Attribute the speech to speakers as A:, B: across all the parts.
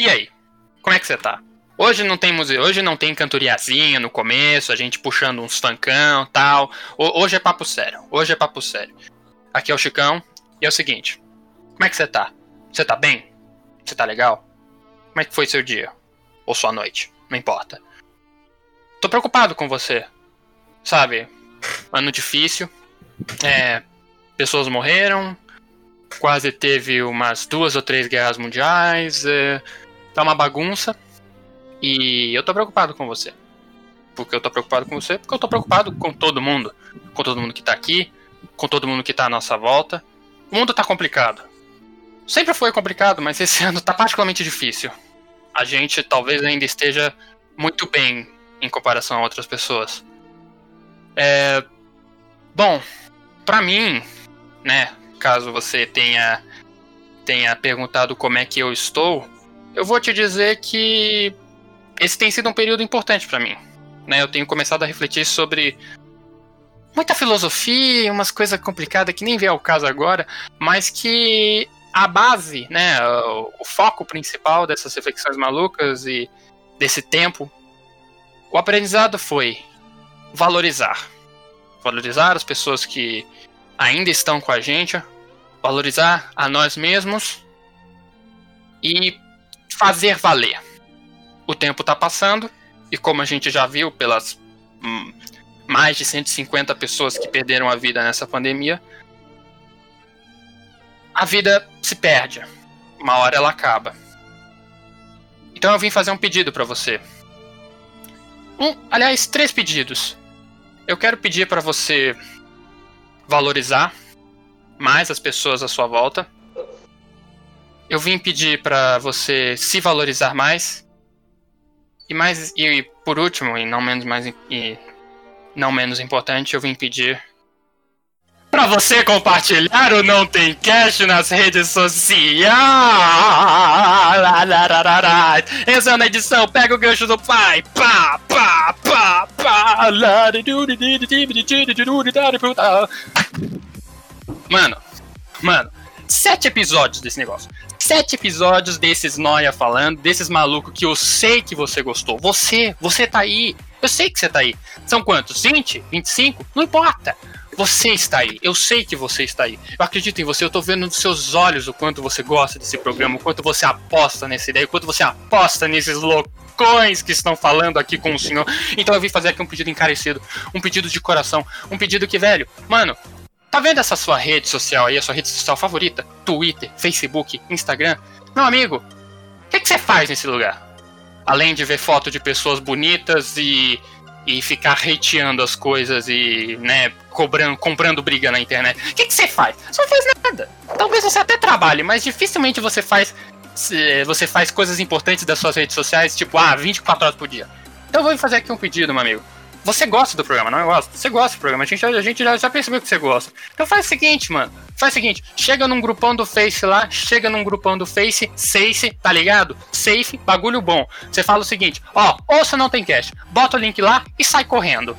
A: E aí? Como é que você tá? Hoje não tem museu, hoje não tem cantoriazinha no começo, a gente puxando uns funkão tal. Hoje é papo sério. Hoje é papo sério. Aqui é o Chicão e é o seguinte. Como é que você tá? Você tá bem? Você tá legal? Como é que foi seu dia? Ou sua noite? Não importa. Tô preocupado com você. Sabe? Ano difícil. É. Pessoas morreram. Quase teve umas duas ou três guerras mundiais. É, tá uma bagunça. E eu tô preocupado com você. Porque eu tô preocupado com você, porque eu tô preocupado com todo mundo. Com todo mundo que tá aqui, com todo mundo que tá à nossa volta. O mundo tá complicado. Sempre foi complicado, mas esse ano tá particularmente difícil. A gente talvez ainda esteja muito bem em comparação a outras pessoas. É. Bom, para mim, né, caso você tenha tenha perguntado como é que eu estou, eu vou te dizer que esse tem sido um período importante para mim. Né? Eu tenho começado a refletir sobre muita filosofia, umas coisas complicadas que nem vê ao caso agora, mas que a base, né, o, o foco principal dessas reflexões malucas e desse tempo, o aprendizado foi valorizar. Valorizar as pessoas que ainda estão com a gente, valorizar a nós mesmos e fazer valer o tempo está passando, e como a gente já viu pelas hum, mais de 150 pessoas que perderam a vida nessa pandemia, a vida se perde. Uma hora ela acaba. Então eu vim fazer um pedido para você. Um, aliás, três pedidos. Eu quero pedir para você valorizar mais as pessoas à sua volta. Eu vim pedir para você se valorizar mais e mais e por último, e não menos mais e não menos importante, eu vim pedir para você compartilhar o Não Tem Cash nas redes sociais. Essa é na edição, pega o gancho do pai. Pá, pá, pá, pá. Mano, mano, sete episódios desse negócio sete episódios desses noia falando, desses malucos que eu sei que você gostou. Você, você tá aí. Eu sei que você tá aí. São quantos? 20? 25? Não importa. Você está aí. Eu sei que você está aí. Eu acredito em você. Eu tô vendo nos seus olhos o quanto você gosta desse programa, o quanto você aposta nessa ideia, o quanto você aposta nesses loucões que estão falando aqui com o senhor. Então eu vim fazer aqui um pedido encarecido, um pedido de coração, um pedido que, velho, mano, Tá vendo essa sua rede social aí, a sua rede social favorita? Twitter, Facebook, Instagram? Meu amigo, o que, que você faz nesse lugar? Além de ver foto de pessoas bonitas e, e ficar hateando as coisas e, né, cobrando, comprando briga na internet. O que, que você faz? Você não faz nada. Talvez você até trabalhe, mas dificilmente você faz você faz coisas importantes das suas redes sociais, tipo, ah, 24 horas por dia. Então eu vou fazer aqui um pedido, meu amigo. Você gosta do programa, não gosto? Você gosta do programa, a gente, a gente já, já percebeu que você gosta. Então faz o seguinte, mano. Faz o seguinte, chega num grupão do Face lá, chega num grupão do Face, Safe, tá ligado? Safe, bagulho bom. Você fala o seguinte, ó, ouça não tem cash, bota o link lá e sai correndo.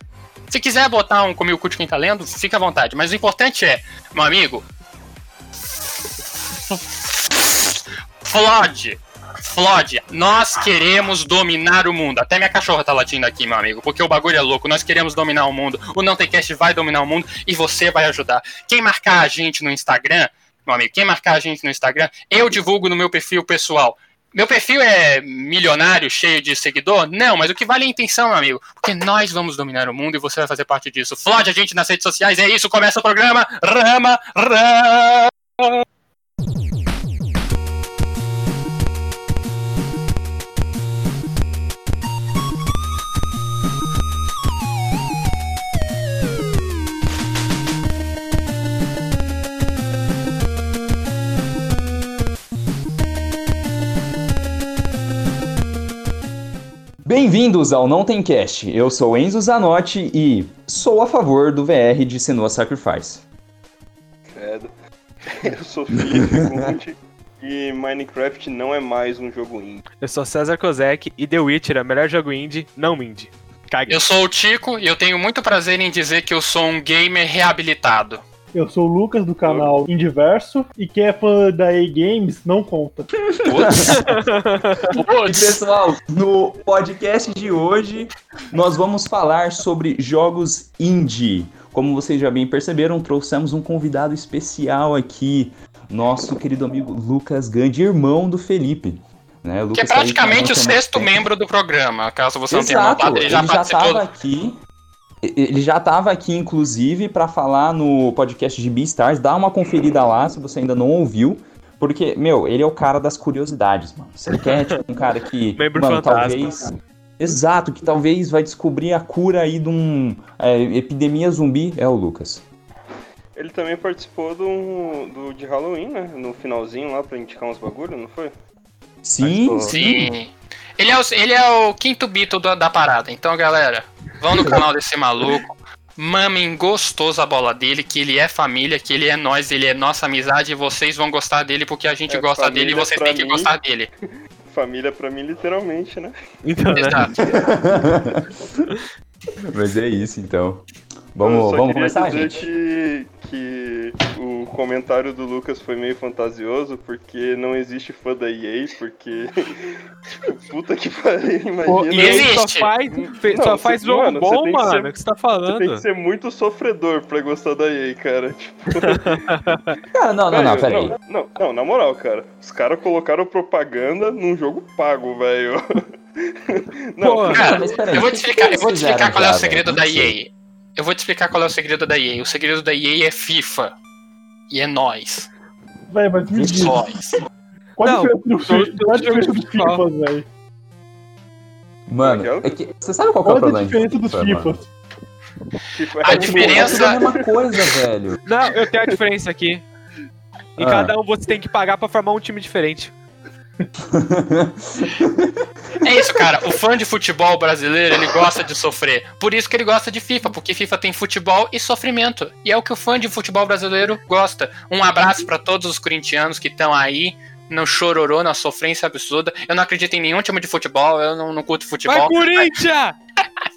A: Se quiser botar um comigo curte quem tá lendo, fica à vontade. Mas o importante é, meu amigo. Flood, Flod, nós queremos dominar o mundo. Até minha cachorra tá latindo aqui, meu amigo, porque o bagulho é louco. Nós queremos dominar o mundo. O Não Tem Cast vai dominar o mundo e você vai ajudar. Quem marcar a gente no Instagram, meu amigo, quem marcar a gente no Instagram, eu divulgo no meu perfil pessoal. Meu perfil é milionário, cheio de seguidor? Não, mas o que vale é a intenção, meu amigo. Porque nós vamos dominar o mundo e você vai fazer parte disso. Flode a gente nas redes sociais, é isso, começa o programa. Rama, rama.
B: Bem-vindos ao Não Tem Cast. Eu sou Enzo Zanotti e sou a favor do VR de Senua Sacrifice.
C: Credo. Eu sou Felipe e Minecraft não é mais um jogo indie.
D: Eu sou César Kozek e The Witcher é o melhor jogo indie, não indie.
A: Cague. Eu sou o Tico e eu tenho muito prazer em dizer que eu sou um gamer reabilitado.
E: Eu sou o Lucas do canal Indiverso e quem é fã da EA Games não conta.
B: E pessoal, no podcast de hoje nós vamos falar sobre jogos indie. Como vocês já bem perceberam, trouxemos um convidado especial aqui, nosso querido amigo Lucas Gandhi, irmão do Felipe. Né?
A: Que é
B: Lucas tá
A: praticamente o sexto
B: também.
A: membro do programa. Caso você não tenha
B: Exato,
A: notado, ele já
B: ele já
A: participou.
B: aqui. Ele já estava aqui, inclusive, para falar no podcast de Beastars. Dá uma conferida lá, se você ainda não ouviu. Porque, meu, ele é o cara das curiosidades, mano. Você quer, tipo, um cara que.
D: Membro
B: mano,
D: fantasma.
B: talvez. Exato, que talvez vai descobrir a cura aí de um. é, epidemia zumbi. É o Lucas.
C: Ele também participou do, do de Halloween, né? No finalzinho lá pra indicar uns bagulho, não foi?
B: Sim,
A: Sim. Ele é o, ele é o quinto bito da, da parada. Então, galera, vão no canal desse maluco. Mamem gostoso a bola dele, que ele é família, que ele é nós, ele é nossa amizade e vocês vão gostar dele porque a gente
C: É,
A: gosta dele e vocês têm que gostar dele.
C: Família pra mim, literalmente, né?
D: Então, né?
A: Exato.
B: Mas é isso, então.
C: Eu
B: Vamos,
C: só
B: vamos
C: queria
B: começar,
C: dizer
B: gente?
C: Que, que o comentário do Lucas foi meio fantasioso, porque não existe fã da EA, porque. tipo, puta que pariu,
E: Pô,
C: imagina.
D: ele só faz, fe-
C: Não,
D: só
C: você-
D: faz jogo
C: mano,
D: bom,
C: tem que
D: mano.
C: ser-
D: O que você tá
C: Você tem
D: falando?
C: que ser muito sofredor pra gostar da EA, cara. Tipo,
B: Cara, não, não, não,
C: velho,
B: peraí.
C: Não, não, não, na moral, cara. Os caras colocaram propaganda num jogo pago, velho. Não,
D: Pô,
A: Cara,
B: mas peraí,
A: eu vou
B: o
A: te explicar, eu vou te explicar qual é o segredo da
B: Não.
A: EA. Eu vou te explicar qual é o segredo da EA. O segredo da EA é FIFA. E é nós.
E: Véi, mas me diz, qual
A: Nós.
E: a
D: Não,
E: diferença do FIFA? Qual a diferença velho?
B: Mano,
C: Miguel?
B: é que, você sabe qual que é o
E: Qual a
B: problema de
E: diferença dos
B: FIFA?
E: FIFAs?
C: tipo,
A: A
C: é,
B: Tipo,
A: diferença-
B: É a mesma coisa, velho.
D: Não, eu tenho a diferença aqui. Em
B: Ah.
D: cada um você tem que pagar pra formar um time diferente.
A: É isso, cara. O fã de futebol brasileiro, ele gosta de sofrer. Por isso que ele gosta de FIFA, porque FIFA tem futebol e sofrimento. E é o que o fã de futebol brasileiro gosta. Um abraço pra todos os corintianos que estão aí no chororô, na sofrência absurda. Eu não acredito em nenhum time de futebol, eu não, não curto
D: Vai,
A: futebol.
D: Corinthians!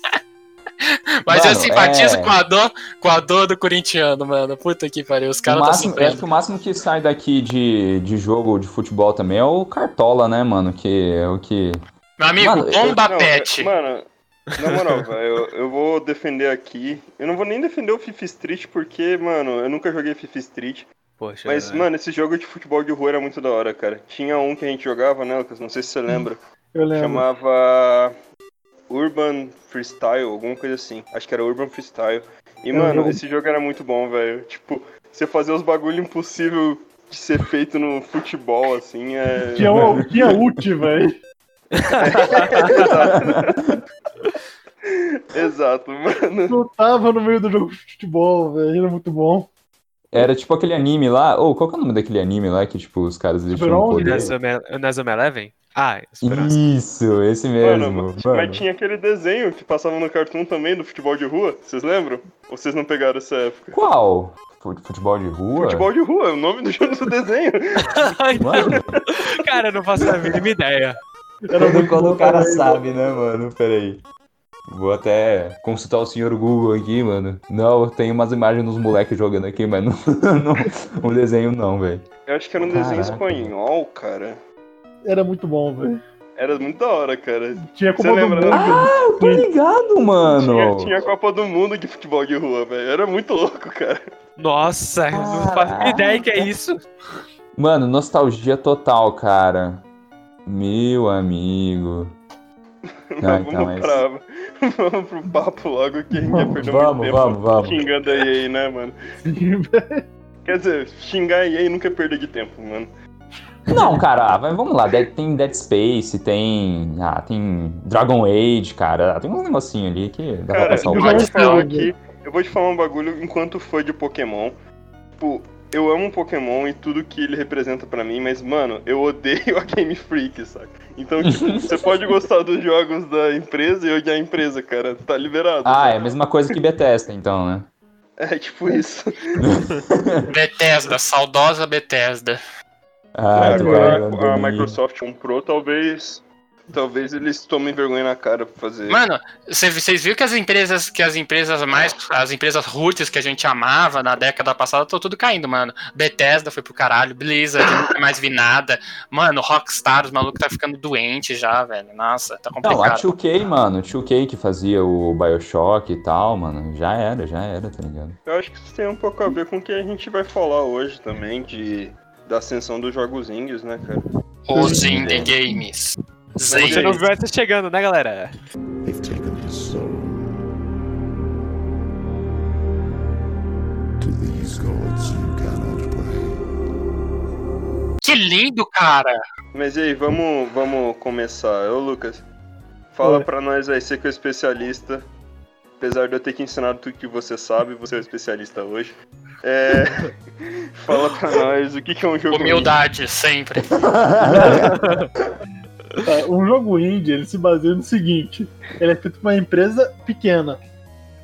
A: Mas eu
B: Mano,
A: simpatizo
B: é-
A: com, a dor, com a dor do corintiano, mano. Puta que pariu, os caras estão
B: eu acho que o máximo que sai daqui de, de jogo de futebol também é o Cartola, né, mano? Que é o que.
A: Meu amigo,
B: Mano, eu-
A: bomba
C: não,
A: pet.
C: Mano, na moral, velho, eu, eu vou defender aqui. Eu não vou nem defender o FIFA Street porque, mano, eu nunca joguei FIFA Street.
D: Poxa,
C: Mas,
D: velho.
C: mano, esse jogo de futebol de rua era muito da hora, cara. Tinha um que a gente jogava, né, Lucas? Não sei se você lembra.
E: Eu lembro.
C: Chamava Urban Freestyle, alguma coisa assim. Acho que era Urban Freestyle. E, mano, esse jogo era muito bom, velho. Tipo, você fazer os bagulho impossível de ser feito no futebol, assim, é.
E: Tinha, o- tinha ult, velho.
C: Exato, mano.
E: Eu tava no meio do jogo de futebol, velho. Era muito bom.
B: Era tipo aquele anime lá. Ou qual que é o nome daquele anime lá que, tipo, os caras eles tinham
E: 11,
B: poder?
D: Nazama Eleven? Ah, Esperança.
B: Isso, esse mesmo.
C: Mano,
B: Mano,
C: mas tinha aquele desenho que passava no Cartoon também do futebol de rua, vocês lembram? Ou vocês não pegaram essa época?
B: Qual? Fu- Futebol de rua?
C: Futebol de rua, é o nome do jogo do desenho.
B: Mano,
D: Cara, eu não faço a mínima ideia.
E: Era
B: quando,
E: muito
B: quando o cara sabe, né, mano? Peraí. Vou até consultar o senhor Google aqui, mano. Não, tem umas imagens dos moleques jogando aqui, mas não, não o desenho não, velho.
C: Eu acho que era um desenho
B: Caraca.
C: espanhol, cara.
E: Era muito bom, velho.
C: Era muito da hora, cara.
E: Tinha
C: Você
E: Copa do
C: lembra,
E: Mundo.
C: né?
B: Ah, eu tô ligado, mano.
C: Tinha, tinha a Copa do Mundo de futebol de rua, velho. Era muito louco, cara.
D: Nossa, eu não faço ideia que é isso.
B: Mano, nostalgia total, cara. Meu amigo.
C: Vamos,
B: então, mas-
C: pra, vamos pro papo logo que a gente ia perder
B: Vamos,
C: muito tempo
B: vamos, vamos.
C: xingando a EA, né, mano? Quer dizer, xingar a EA nunca é perda de tempo, mano.
B: Não, cara, mas vamos lá. Tem Dead Space, tem. Ah, tem Dragon Age, cara. Tem uns negocinhos ali que dá pra
C: Cara,
B: passar o
C: eu
E: eu
C: vou te falar aqui, eu vou te falar um bagulho enquanto fã de Pokémon. Tipo, eu amo Pokémon e tudo que ele representa pra mim, mas, mano, eu odeio a Game Freak, saca? Então, tipo, você pode gostar dos jogos da empresa e odiar a empresa, cara. Tá liberado.
B: Ah, é a mesma coisa que Bethesda, então, né?
C: É tipo isso.
A: Bethesda, saudosa Bethesda.
B: Ah,
C: É, agora a
B: Dani.
C: Microsoft comprou, talvez Talvez eles tomem vergonha na cara pra fazer.
A: Mano, cê- vocês viram que as empresas, que as empresas mais, as empresas roots que a gente amava na década passada, estão tudo caindo, mano. Bethesda foi pro caralho, Blizzard, nunca mais vi nada. Mano, Rockstar, os malucos tá ficando doente já, velho. Nossa, tá
B: Não, a
A: complicado.
B: 2K, mano, 2K que fazia o Bioshock e tal, mano, já era, já era, tá ligado?
C: Eu acho que isso tem um pouco a ver com o que a gente vai falar hoje também, de da ascensão dos jogos indies, né, cara?
A: Os indie games.
D: Você
A: Zen.
D: não viu essa chegando, né, galera?
F: They've taken his soul. To these gods you cannot pray.
A: Que lindo, cara.
C: Mas e aí, vamos, vamos começar. Ô, Lucas, fala
E: Oi.
C: pra nós aí, você que é o especialista. Apesar de eu ter que ensinar tudo que você sabe, você é o especialista hoje. É... fala pra nós o que, que é um jogo
A: Humildade, sempre.
E: É, um jogo indie, ele se baseia no seguinte: ele é feito por uma empresa pequena.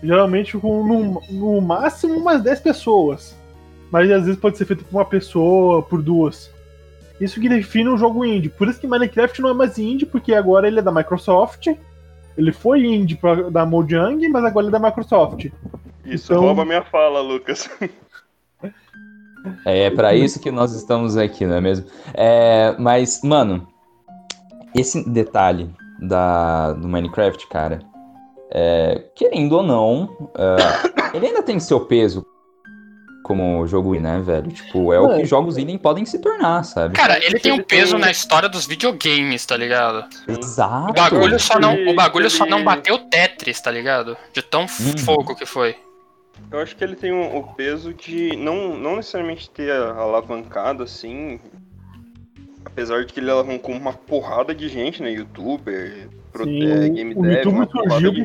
E: Geralmente com no, no máximo umas 10 pessoas. Mas às vezes pode ser feito por uma pessoa, por duas. Isso que define um jogo indie. Por isso que Minecraft não é mais indie, porque agora ele é da Microsoft. Ele foi indie pra, da Mojang, mas agora ele é da Microsoft.
C: Isso
E: Então-
C: rouba minha fala, Lucas.
B: É pra isso que nós estamos aqui, não é mesmo? É, mas, mano, esse detalhe da, do Minecraft, cara, é, querendo ou não, é, ele ainda tem seu peso como jogo indie, né, velho? Tipo, é o que
E: É.
B: jogos indie podem se tornar, sabe?
A: Cara, ele tem um peso na história dos videogames, tá ligado?
B: Exato.
A: O bagulho só não, o bagulho só não bateu Tetris, tá ligado? De tão
B: Uhum.
A: fogo que foi.
C: Eu acho que ele tem o, o peso de não, não necessariamente ter alavancado assim. Apesar de que ele alavancou uma porrada de gente, né? Youtuber, pro,
E: Sim,
C: é,
E: o-
C: game
E: o
C: dev,
E: YouTube surgiu
C: de.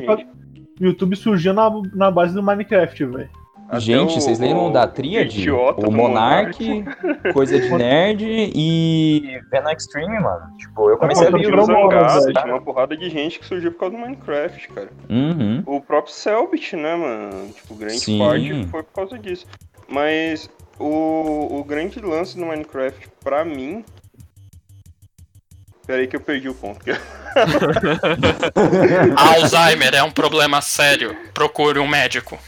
E: O YouTube surgiu na, na base do Minecraft, velho.
B: Gente,
C: o-
B: vocês lembram
C: o
B: da tríade?
C: idiota
B: O
C: do
B: Monark, Coisa de Nerd e Venom Extreme, mano. Tipo, eu comecei a
E: Nossa,
B: ver
C: o Zangado,
E: velho.
C: tinha uma porrada de gente que surgiu por causa do Minecraft, cara.
B: Uhum.
C: O próprio Selbit, né, mano? Tipo, grande
B: Sim.
C: parte foi por causa disso. Mas o, o grande lance do Minecraft, pra mim. Peraí que eu perdi o ponto.
A: Alzheimer é um problema sério. Procure um médico.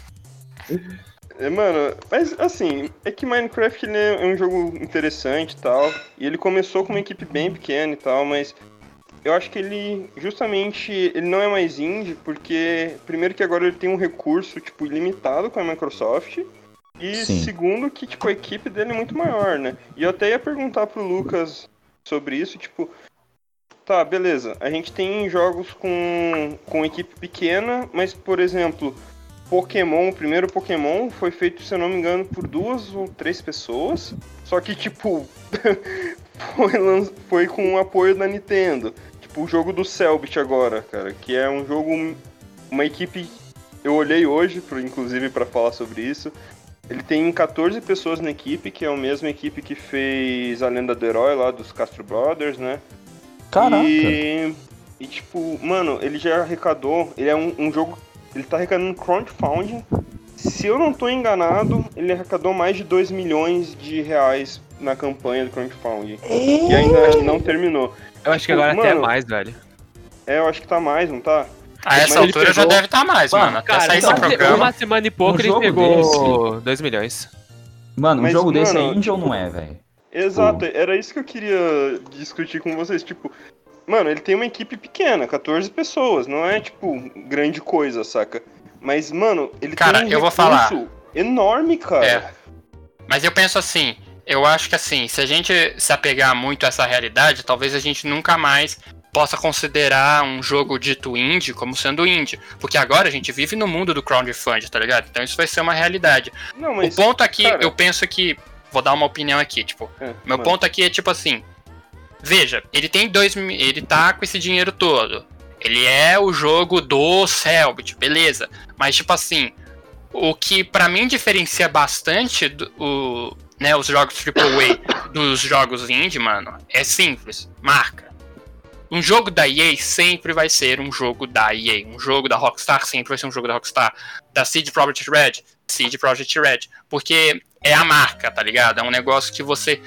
C: É, Mano, mas assim, é que Minecraft ele é um jogo interessante e tal. E ele começou com uma equipe bem pequena e tal, mas eu acho que ele justamente ele não é mais indie, porque primeiro que agora ele tem um recurso, tipo, ilimitado com a Microsoft. E
B: Sim.
C: segundo que, tipo, a equipe dele é muito maior, né? E eu até ia perguntar pro Lucas sobre isso, tipo, tá, beleza, a gente tem jogos com, com equipe pequena, mas, por exemplo, Pokémon, o primeiro Pokémon foi feito, se eu não me engano, por duas ou três pessoas. Só que, tipo, foi, foi com o apoio da Nintendo. Tipo, o jogo do Selbit agora, cara, que é um jogo, uma equipe. Eu olhei hoje, inclusive, pra falar sobre isso. Ele tem 14 pessoas na equipe, que é a mesma equipe que fez a Lenda do Herói lá dos Castro Brothers, né?
B: Caraca.
C: E, e, tipo, mano, ele já arrecadou. Ele é um, um jogo. Ele tá arrecadando crowdfunding. Se eu não tô enganado, ele arrecadou mais de 2 milhões de reais na campanha do crowdfunding. E ainda não terminou.
D: Eu acho que agora até é
C: Mano.
D: mais, velho.
C: É, eu acho que tá mais, não tá?
A: A essa
C: Mas
A: altura já
C: pegou-
A: deve estar mais,
B: Mano,
A: mano.
D: Cara,
A: sair esse
D: uma,
A: programa.
D: uma semana e pouco
B: Um
D: ele pegou 2 milhões.
B: Mano, um
C: Mas,
B: jogo desse é
C: mano,
B: indie ou
C: tipo,
B: não é, velho?
C: Exato, era isso que eu queria discutir com vocês. Tipo, mano, ele tem uma equipe pequena, 14 pessoas, não é, tipo, grande coisa, saca? Mas, mano, ele
A: Cara,
C: tem um
A: eu vou falar.
C: enorme, cara.
A: É. Mas eu penso assim, eu acho que assim, se a gente se apegar muito a essa realidade, talvez a gente nunca mais possa considerar um jogo dito indie como sendo indie. Porque agora a gente vive no mundo do crowdfunding, tá ligado? Então isso vai ser uma realidade.
C: Não, mas.
A: o ponto aqui,
C: cara-
A: eu penso que. Vou dar uma opinião aqui, tipo.
C: É,
A: Meu
C: mano,
A: ponto aqui é tipo assim. Veja, ele tem dois. Ele tá com esse dinheiro todo. Ele é o jogo do Selbit, beleza. Mas, tipo assim, o que pra mim diferencia bastante do, o, né, os jogos AAA dos jogos indie, mano, é simples. Marca. Um jogo da EA sempre vai ser um jogo da EA. Um jogo da Rockstar sempre vai ser um jogo da Rockstar. Da CD Projekt Red, CD Projekt Red. Porque é a marca, tá ligado? É um negócio que você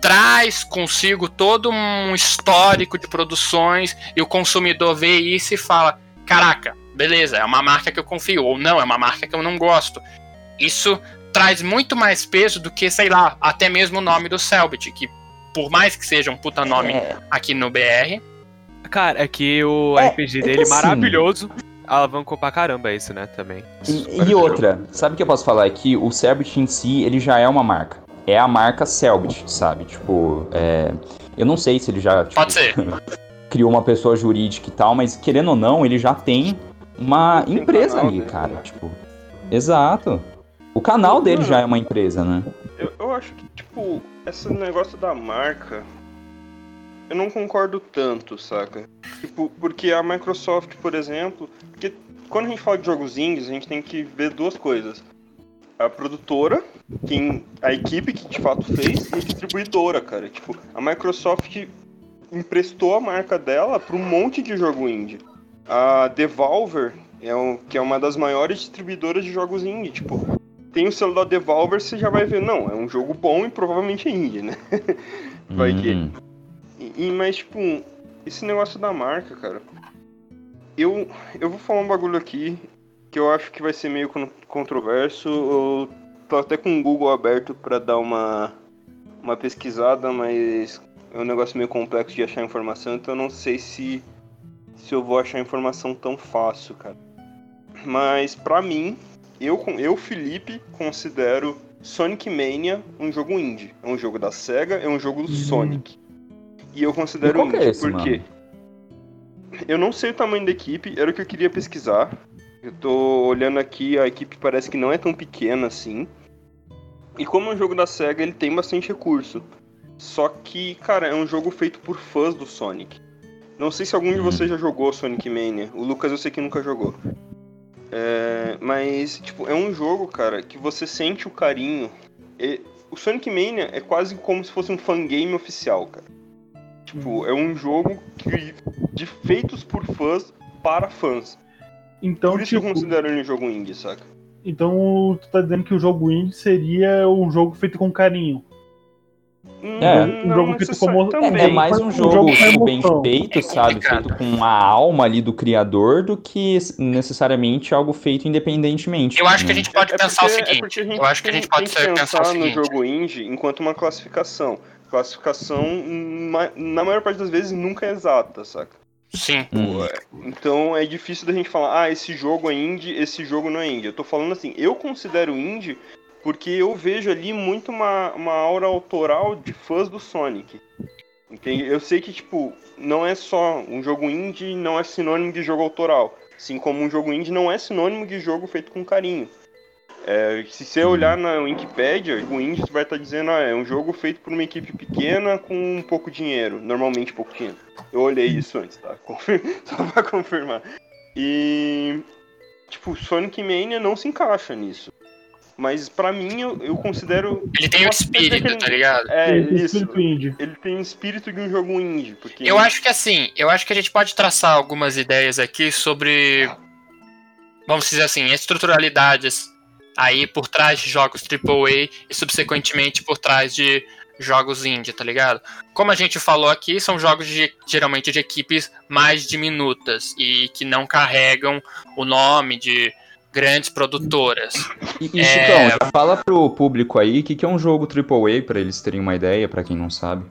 A: traz consigo todo um histórico de produções e o consumidor vê isso e fala: caraca, beleza, é uma marca que eu confio, ou não, é uma marca que eu não gosto. Isso traz muito mais peso do que, sei lá, até mesmo o nome do Selbit, que por mais que seja um puta nome
B: É,
A: aqui no BR,
D: Cara, é que o
B: É,
D: RPG
B: é
D: dele
B: assim-
D: maravilhoso. Alavancou pra caramba isso, né, também.
B: E, e outra, sabe o que eu posso falar? É que o Selbit em si, ele já é uma marca. É a marca Selbit, sabe? Tipo, é, eu não sei se ele já tipo,
A: pode ser.
B: criou uma pessoa jurídica e tal, mas querendo ou não, ele já tem uma
C: Tem
B: empresa
C: canal
B: ali,
C: dele,
B: cara.
C: né?
B: Tipo, exato. O canal dele já é uma empresa, né?
C: Eu, eu acho que, tipo, esse negócio da marca. Eu não concordo tanto, saca? Tipo, porque a Microsoft, por exemplo. Porque quando a gente fala de jogos indies, a gente tem que ver duas coisas. A produtora, quem, a equipe que de fato fez, e a distribuidora, cara. Tipo, a Microsoft emprestou a marca dela pra um monte de jogo indie. A Devolver, é um, que é uma das maiores distribuidoras de jogos indie, tipo, tem o selo da Devolver, você já vai ver, não, é um jogo bom e provavelmente é indie, né? Vai que-
B: Hum.
C: E, mas, tipo, esse negócio da marca, cara. Eu, eu vou falar um bagulho aqui que eu acho que vai ser meio con- controverso. Eu tô até com o Google aberto pra dar uma, uma pesquisada, mas é um negócio meio complexo de achar informação, então eu não sei se, se eu vou achar informação tão fácil, cara. Mas pra mim, eu, eu Felipe, considero Sonic Mania um jogo indie. É um jogo da SEGA, é um jogo do Sonic. E eu considero
B: E qual que é esse,
C: porque eu não sei o tamanho da equipe, era o que eu queria pesquisar. Eu tô olhando aqui, a equipe parece que não é tão pequena assim. E como é um jogo da SEGA, ele tem bastante recurso. Só que, cara, é um jogo feito por fãs do Sonic. Não sei se algum de
B: Hum.
C: vocês já jogou Sonic Mania. O Lucas eu sei que nunca jogou. É, mas, tipo, é um jogo, cara, que você sente o carinho. E o Sonic Mania é quase como se fosse um fangame oficial, cara. Tipo, é um jogo que, de feitos por fãs para fãs.
E: Então,
C: por isso
E: tipo,
C: eu considero ele um jogo indie, saca?
E: então tu tá dizendo que o jogo indie seria um jogo feito com carinho.
B: É.
C: Hum,
E: Um jogo feito como-
C: necessari-
B: É,
C: também.
B: é mais um
E: Um
B: jogo,
E: jogo com
B: tipo, bem feito,
A: É
B: sabe? Feito com a alma ali do criador do que necessariamente algo feito independentemente.
A: Eu acho que a gente pode
C: É
A: pensar o
C: porque- é
A: seguinte.
C: gente
A: eu acho que a gente pode
C: que
A: pensar o
C: pensar no jogo indie enquanto uma classificação. Classificação, na maior parte das vezes, nunca é exata, saca?
A: Sim.
B: Hum.
C: Então é difícil da gente falar, ah, esse jogo é indie, esse jogo não é indie. Eu tô falando assim, eu considero indie porque eu vejo ali muito uma, uma aura autoral de fãs do Sonic. Entende? Eu sei que, tipo, não é só um jogo indie, não é sinônimo de jogo autoral. Assim como um jogo indie não é sinônimo de jogo feito com carinho. É, se você olhar na Wikipedia, o indie vai estar dizendo, ah, é um jogo feito por uma equipe pequena com pouco dinheiro. Normalmente pouco dinheiro. Eu olhei isso antes, tá? Só pra confirmar. E. Tipo, Sonic Mania não se encaixa nisso. Mas pra mim, eu, eu considero.
A: Ele tem o espírito,
C: ele-
A: tá ligado?
C: É,
E: Ele tem
C: isso.
E: espírito indie.
C: Ele tem o espírito de um jogo indie. Porque
A: Eu acho que assim, eu acho que a gente pode traçar algumas ideias aqui sobre, vamos dizer assim, estruturalidades aí por trás de jogos AAA e subsequentemente por trás de jogos indie, tá ligado? Como a gente falou aqui, são jogos de, geralmente de equipes mais diminutas e que não carregam o nome de grandes produtoras.
B: E, e
A: É.
B: Chicão, fala pro público aí o que, que é um jogo AAA, pra eles terem uma ideia, pra quem não sabe.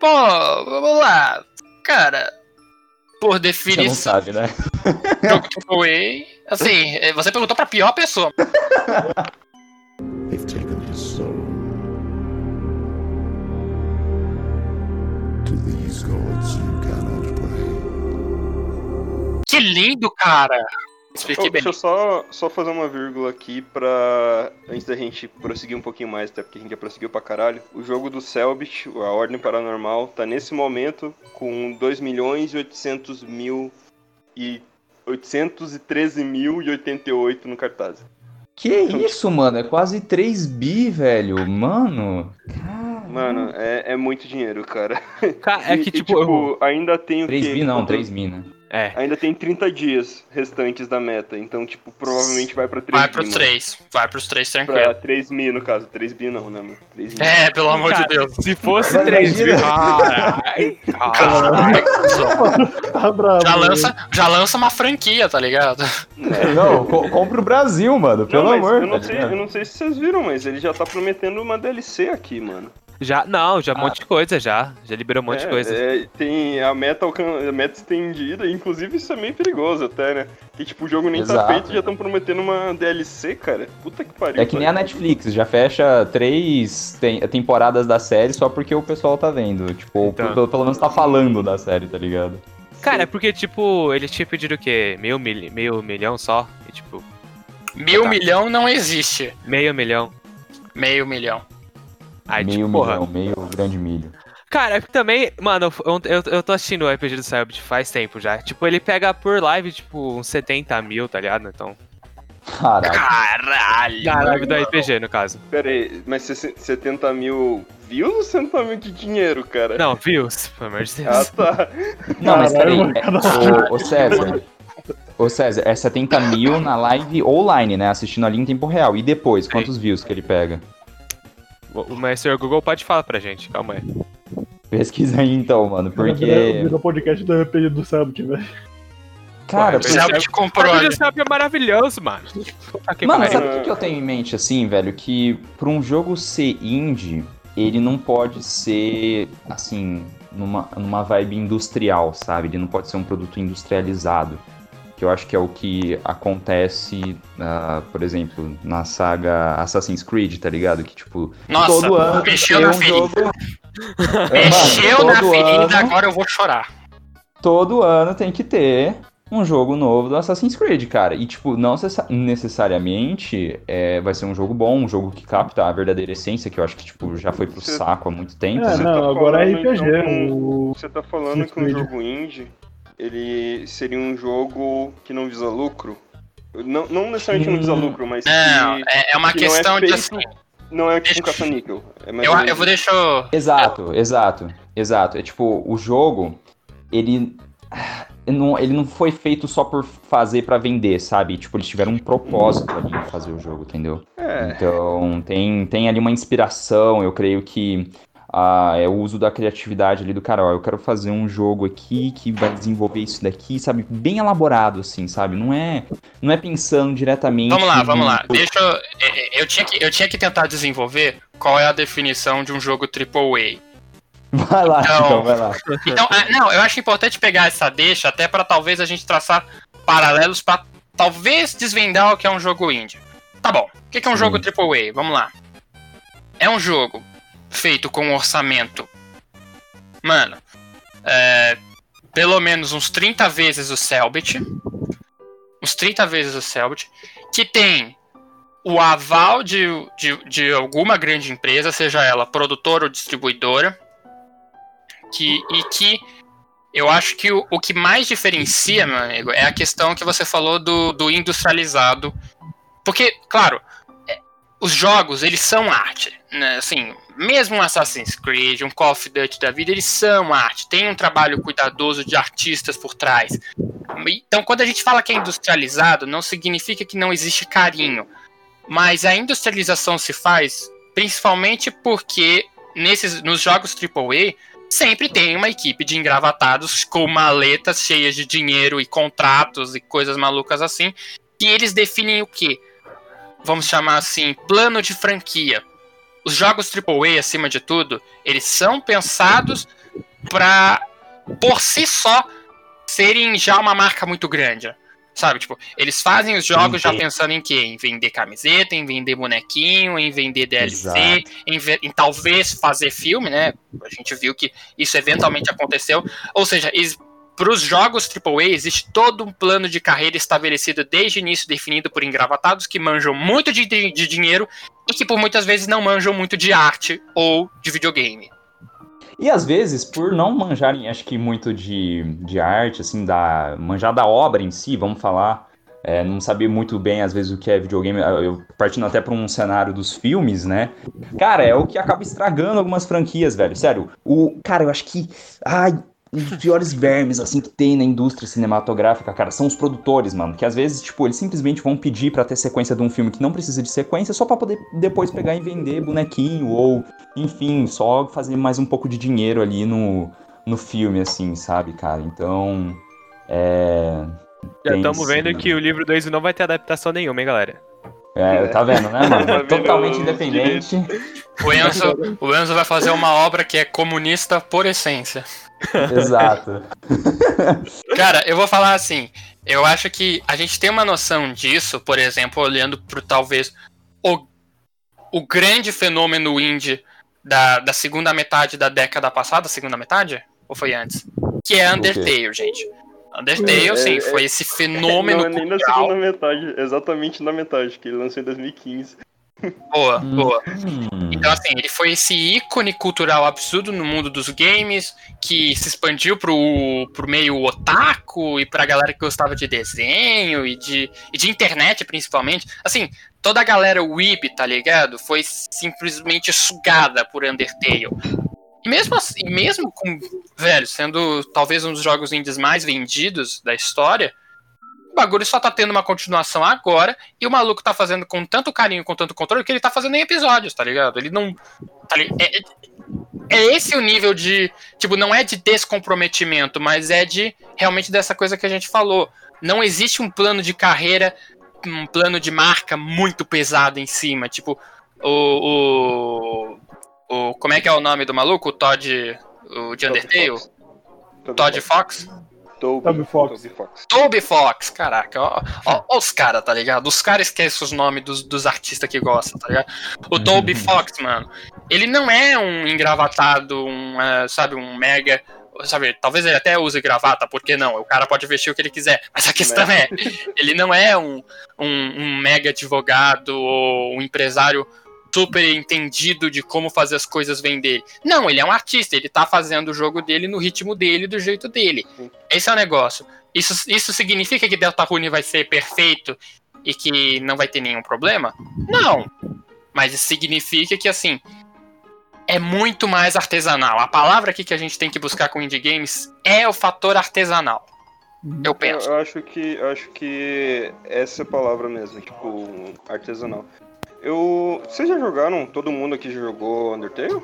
A: Pô, vamos lá. Cara, por
B: Você não
A: definição,
B: sabe, né?
A: jogo AAA, assim, eh, você perguntou pra pior pessoa.
F: They've taken his soul. To these gods you cannot pray.
A: Que lindo, cara! Expliquei
C: Oh,
A: bem.
C: deixa eu só, só fazer uma vírgula aqui pra. Antes da gente prosseguir um pouquinho mais, até porque a gente já prosseguiu pra caralho. O jogo do Selbit, a Ordem Paranormal, tá nesse momento com 2 milhões e 800 mil e 813 mil e 88 no cartaz.
B: Que isso, mano? É quase 3 bi, velho. Mano.
C: Mano, é, é muito dinheiro, cara.
D: Cara, é
C: E-
D: que,
C: e,
D: tipo, eu-
C: ainda tem o
B: 3
C: quê?
B: bi não,
C: Tipo,
B: 3 mi, né?
D: É.
C: Ainda tem 30 dias restantes da meta, então, tipo, provavelmente vai pra 3
A: Vai
C: bi,
A: pros
C: mano.
A: três. Vai pros três
C: Pra
A: tranquilo.
C: 3 bi, no caso. 3 bi não, né, mano? 3 bi.
A: É, pelo amor
D: Cara,
A: de Deus.
D: Se fosse
B: Mas
D: 3
B: imagina-
D: Caralho.
E: Tá bravo.
A: já,
E: né?
A: lança, já lança uma franquia, tá ligado?
B: Não, co compra o Brasil, mano, pelo
C: não,
B: amor.
C: eu não,
B: tá
C: sei, eu não sei se vocês viram, mas ele já tá prometendo uma DLC aqui, mano.
D: Já, não, já um monte de coisa já. Já liberou um monte de
C: É,
D: coisa.
C: é, tem a meta, a meta estendida, inclusive isso é meio perigoso até, né? Que tipo, o jogo nem tá
B: Exato.
C: feito e já estão prometendo uma DLC, cara. Puta que pariu.
B: É que nem a. Netflix, já fecha três tem- temporadas da série só porque o pessoal tá vendo. Tipo,
D: Então.
B: pelo, pelo menos tá falando da série, tá ligado?
D: Cara, é porque, tipo, ele tinha pedido o quê? Meio, mil, meio milhão só? E, tipo,
A: Mil
D: Tá.
A: milhão não existe.
D: meio milhão.
A: Meio milhão.
D: Aí,
B: meio
D: tipo, porra.
B: milhão, meio grande milho.
D: Cara, é que também, mano, eu, eu, eu tô assistindo o RPG do Cybert faz tempo já. Tipo, ele pega por live, tipo, uns 70 mil, tá ligado? Então.
B: Caraca.
A: Caralho.
D: Na live do RPG, no caso.
C: Pera aí, mas se- 70 mil views ou 70 mil de dinheiro, cara?
D: Não, views, pelo amor de
C: Ah,
D: Deus.
C: tá.
B: Não, mas
E: Caralho,
B: peraí. É, ô, ô César. Ô César, é 70 mil na live online, né? Assistindo ali em tempo real. E depois, quantos views que ele pega?
D: O, o Master Google pode falar pra gente, calma aí.
B: Pesquisa aí então, mano. Porque.
E: Virou podcast do RPG do Sabt, velho.
B: Cara,
D: Pô,
A: O te comprou
D: O
A: ali.
D: RPG do é maravilhoso, mano.
B: Mano, sabe o que, que eu tenho em mente, assim, velho? Que pra um jogo ser indie, ele não pode ser, assim, numa, numa vibe industrial, sabe? Ele não pode ser um produto industrializado. Que eu acho que é o que acontece, ah, por exemplo, na saga Assassin's Creed, tá ligado? Que, tipo,
A: Nossa,
B: todo ano
A: mexeu na
B: um
A: ferida.
B: jogo...
A: Mexeu na ferida,
B: ano-
A: agora eu vou chorar.
B: todo ano tem que ter um jogo novo do Assassin's Creed, cara. E, tipo, não necessa- necessariamente é, vai ser um jogo bom, um jogo que capta a verdadeira essência, que eu acho que, tipo, já foi pro saco há muito tempo.
E: É,
B: né?
E: não,
C: tá
E: agora é
C: falando,
E: RPG.
C: então,
E: o-
C: Você tá falando que um
E: Creed.
C: jogo indie, ele seria um jogo que não visa lucro? Não, não necessariamente não visa
B: Hum,
C: lucro, mas
A: Não,
C: que
A: é, é uma
C: que é
A: questão de
C: feito-
A: assim.
C: não é tipo um caça-níquel. É
A: Eu, eu vou deixar.
B: Exato, exato, exato. É tipo, o jogo, ele. Não, ele não foi feito só por fazer pra vender, sabe? Tipo, eles tiveram um propósito ali em fazer o jogo, entendeu?
C: É,
B: Então, tem, tem ali uma inspiração, eu creio que ah, é o uso da criatividade ali do cara, ó, eu quero fazer um jogo aqui que vai desenvolver isso daqui, sabe? Bem elaborado, assim, sabe? Não é, não é pensando diretamente...
A: Vamos lá, vamos lá. Deixa eu. é, é, Eu tinha, que, eu tinha que tentar desenvolver qual é a definição de um jogo AAA.
B: Vai lá,
A: Então-
B: então, vai lá.
A: Então, ah, não, eu acho importante pegar essa deixa até pra talvez a gente traçar paralelos pra talvez desvendar o que é um jogo indie. Tá bom. O que que é um
B: Sim.
A: jogo AAA? Vamos lá. É um jogo feito com um orçamento. Mano, é, pelo menos uns 30 vezes o Selbit. Uns 30 vezes o Selbit. Que tem o aval de, de, de alguma grande empresa, seja ela produtora ou distribuidora que, e que eu acho que o, o que mais diferencia, meu amigo, é a questão que você falou do, do industrializado. Porque, claro, é, os jogos, eles são arte. Né? Assim, mesmo um Assassin's Creed, um Call of Duty da vida, eles são arte. Tem um trabalho cuidadoso de artistas por trás. Então, quando a gente fala que é industrializado, não significa que não existe carinho. Mas a industrialização se faz principalmente porque nesses, nos jogos AAA sempre tem uma equipe de engravatados com maletas cheias de dinheiro e contratos e coisas malucas assim. E eles definem o que? Vamos chamar assim, plano de franquia. Os jogos AAA, acima de tudo, eles são pensados para, por si só, serem já uma marca muito grande. Sabe, tipo, eles fazem os jogos já
B: Entendi.
A: pensando em quê? Em vender camiseta, em vender bonequinho, em vender DLC, em, ve- em talvez fazer filme, né? A gente viu que isso eventualmente aconteceu. Ou seja, para os jogos AAA existe todo um plano de carreira estabelecido desde o início, definido por engravatados que manjam muito de- de dinheiro e que por muitas vezes não manjam muito de arte ou de videogame.
B: E às vezes, por não manjarem, acho que muito de, de arte, assim, da manjar da obra em si, vamos falar, é, não saber muito bem, às vezes, o que é videogame, eu partindo até para um cenário dos filmes, né? Cara, é o que acaba estragando algumas franquias, velho. Sério, o. Cara, eu acho que. Ai. Um dos piores vermes, assim, que tem na indústria cinematográfica, cara, são os produtores, mano. Que às vezes, tipo, eles simplesmente vão pedir pra ter sequência de um filme que não precisa de sequência só pra poder depois pegar e vender bonequinho ou, enfim, só fazer mais um pouco de dinheiro ali no, no filme, assim, sabe, cara? Então, é.
D: Já estamos vendo
B: mano.
D: que o livro 2 não vai ter adaptação nenhuma, hein, galera?
B: É, tá vendo, né, mano? Totalmente independente.
A: O Enzo, o Enzo vai fazer uma obra que é comunista por essência.
B: Exato.
A: Cara, eu vou falar assim. Eu acho que a gente tem uma noção disso, por exemplo, olhando pro talvez o, o grande fenômeno indie da, da segunda metade da década passada, segunda metade? Ou foi antes? Que é Undertale, gente. Undertale,
C: É,
A: sim,
C: é-
A: foi esse fenômeno
C: não é nem na segunda metade, exatamente na metade, que ele lançou em 2015.
A: Boa, boa.
B: Hum.
A: Então, assim, ele foi esse ícone cultural absurdo no mundo dos games, que se expandiu pro, pro meio otaku e pra galera que gostava de desenho e de, e de internet, principalmente. Assim, toda a galera weeb, tá ligado? Foi simplesmente sugada por Undertale. E mesmo assim, mesmo com, velho, sendo talvez um dos jogos indies mais vendidos da história, bagulho só tá tendo uma continuação agora e o maluco tá fazendo com tanto carinho, com tanto controle, que ele tá fazendo em episódios, tá ligado? Ele não. tá li- é, é- é esse o nível de. Tipo, não é de descomprometimento, mas é de realmente dessa coisa que a gente falou. Não existe um plano de carreira, um plano de marca muito pesado em cima. Tipo, o. o, o como é que é o nome do maluco? O Todd. O de Undertale? Todd Fox?
C: Toby,
E: Toby Fox.
C: Toby Fox.
A: Toby Fox, caraca, ó, ó, ó os caras, tá ligado? Os caras esquecem os nomes dos, dos artistas que gostam, tá ligado? O Toby Fox, mano, ele não é um engravatado, um, eh, sabe, um mega. Sabe, talvez ele até use gravata, por que não? O cara pode vestir o que ele quiser. Mas a questão é, ele não é um, um, um mega advogado ou um empresário super entendido de como fazer as coisas vender. Não, ele é um artista, ele tá fazendo o jogo dele no ritmo dele, do jeito dele. Esse é o negócio. Isso, isso significa que Deltarune vai ser perfeito e que não vai ter nenhum problema? Não. Mas isso significa que, assim, é muito mais artesanal. A palavra aqui que a gente tem que buscar com indie games é o fator artesanal. Eu
C: Eu,
A: penso.
C: eu acho que eu acho que essa é a palavra mesmo, tipo, artesanal. Eu. Vocês já jogaram? Todo mundo aqui já jogou Undertale?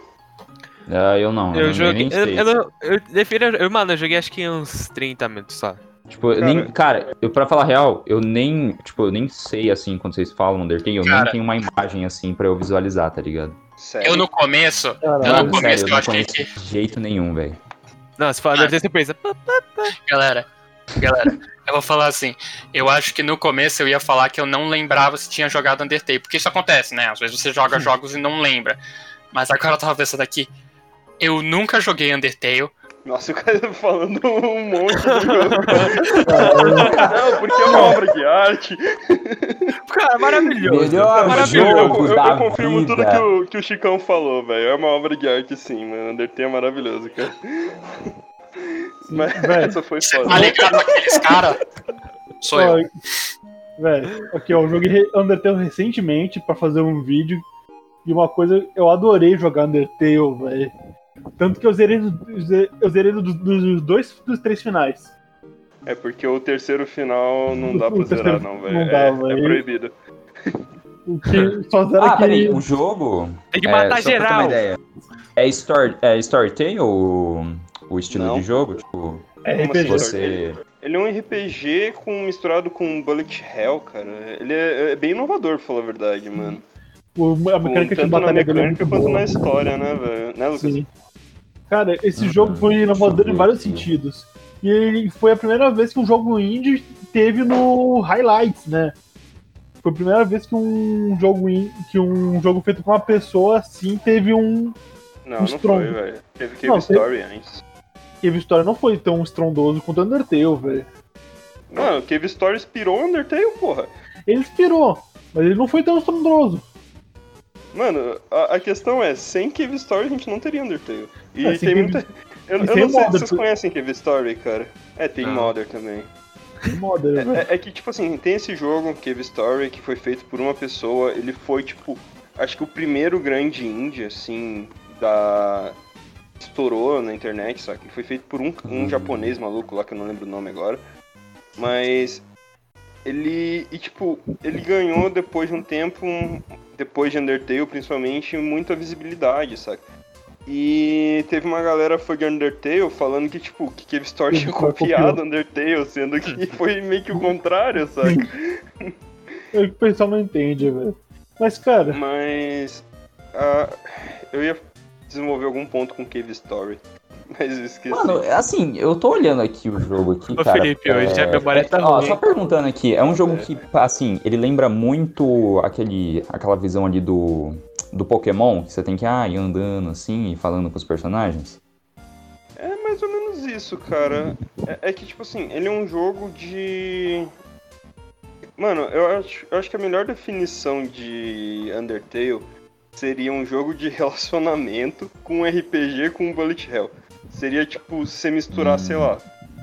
B: Ah, eu não.
D: Eu joguei. Eu, eu, eu defiro. Eu, mano, eu joguei acho que uns 30 minutos só.
B: Tipo, eu nem, cara, eu, pra falar a real, eu nem, tipo, eu nem sei, assim, quando vocês falam Undertale, eu
A: Cara.
B: nem tenho uma imagem, assim, pra eu visualizar, tá ligado?
C: Sério?
A: Eu no começo, eu no começo
B: sério, eu
A: eu
B: não
A: achei que
B: de jeito nenhum, velho.
D: Não, se fala
A: Ah.
D: deve ter pensa.
A: Galera, galera, eu vou falar assim. Eu acho que no começo eu ia falar que eu não lembrava se tinha jogado Undertale. Porque isso acontece, né? Às vezes você joga jogos e não lembra. Mas agora eu tava pensando aqui. Eu nunca joguei Undertale.
C: Nossa, o cara tá falando um monte de jogo. Não, porque é uma obra de arte.
D: Cara, maravilhoso.
B: Melhor
D: maravilhoso.
C: Eu, eu confirmo
B: vida.
C: tudo que o, que o Chicão falou, velho. É uma obra de arte sim, mano. Undertale é maravilhoso, cara. Mas
E: velho.
C: essa foi foda.
A: tá ligado aqueles caras? Sou eu.
E: Ó, Velho, aqui ó, eu joguei Undertale recentemente pra fazer um vídeo. E uma coisa, eu adorei jogar Undertale, velho. Tanto que eu zerei, eu zerei dos, dos dois dos três finais.
C: É porque o terceiro final não dá
E: O
C: pra zerar, não, velho.
E: não dá,
C: É, é proibido.
E: O que só zera
B: Ah, peraí,
E: aquele.
B: o jogo...
D: Tem que
B: é,
D: matar
B: uma
D: geral.
B: ideia, é, story, é Storytale o, o estilo
C: Não.
B: de jogo? Tipo,
E: É RPG.
B: você...
C: Ele é um RPG com, misturado com Bullet Hell, cara. Ele é, é bem inovador, pra falar a verdade, mano.
E: O- A
C: Tipo,
E: mecânica de
C: tanto na
E: batalha dele é
C: mecânica
E: muito
C: quanto
E: boa.
C: na história, né, velho? Né, Lucas?
E: Sim. Cara, esse
B: Uhum.
E: jogo foi inovador em
B: Jogo
E: vários sentidos. E ele foi a primeira vez que um jogo indie teve no Highlights, né? Foi a primeira vez que um jogo in- que um jogo feito com uma pessoa assim teve um
C: Não,
E: Um
C: não
E: Strong.
C: foi, velho. Teve Cave
E: Não, teve-
C: Story antes.
E: Teve história não foi tão estrondoso quanto Undertale, velho.
C: Mano, Cave Story inspirou o Undertale, porra.
E: Ele inspirou, mas ele não foi tão estrondoso.
C: Mano, a, a questão é, sem Cave Story a gente não teria Undertale. E
E: É,
C: tem
E: Cave-
C: muita. Eu, eu
E: sem
C: não sei se vocês conhecem Cave Story, cara. É, tem
D: Não.
C: Modern também.
E: Modern,
C: É,
E: velho.
C: é- é que, tipo assim, tem esse jogo, Cave Story, que foi feito por uma pessoa. Ele foi, tipo, acho que o primeiro grande indie, assim, da. Estourou na internet, sabe? Ele foi feito por um, um japonês maluco lá, que eu não lembro o nome agora. Mas ele. E tipo, ele ganhou depois de um tempo, um- depois de Undertale principalmente, muita visibilidade, sabe? E teve uma galera foi de Undertale falando que, tipo, que Cave Story tinha copiado Undertale, sendo que foi meio que o contrário, sabe?
E: É o pessoal não entende, velho. Mas, cara,
C: Mas. ah, eu ia desenvolver algum ponto com Cave Story. Mas eu esqueci.
B: Mano, assim, eu tô olhando aqui o jogo aqui,
D: Ô,
B: cara.
D: Felipe, hoje a memória tá
B: ó,
D: ruim.
B: Só perguntando aqui, é um jogo que, assim, ele lembra muito aquele, aquela visão ali do, do Pokémon, que você tem que ah, ir andando assim e falando com os personagens?
C: É mais ou menos isso, cara. É, é que, tipo assim, ele é um jogo de. Mano, eu acho, eu acho que a melhor definição de Undertale seria um jogo de relacionamento com um RPG com Bullet Hell. Seria tipo você misturar, sei lá,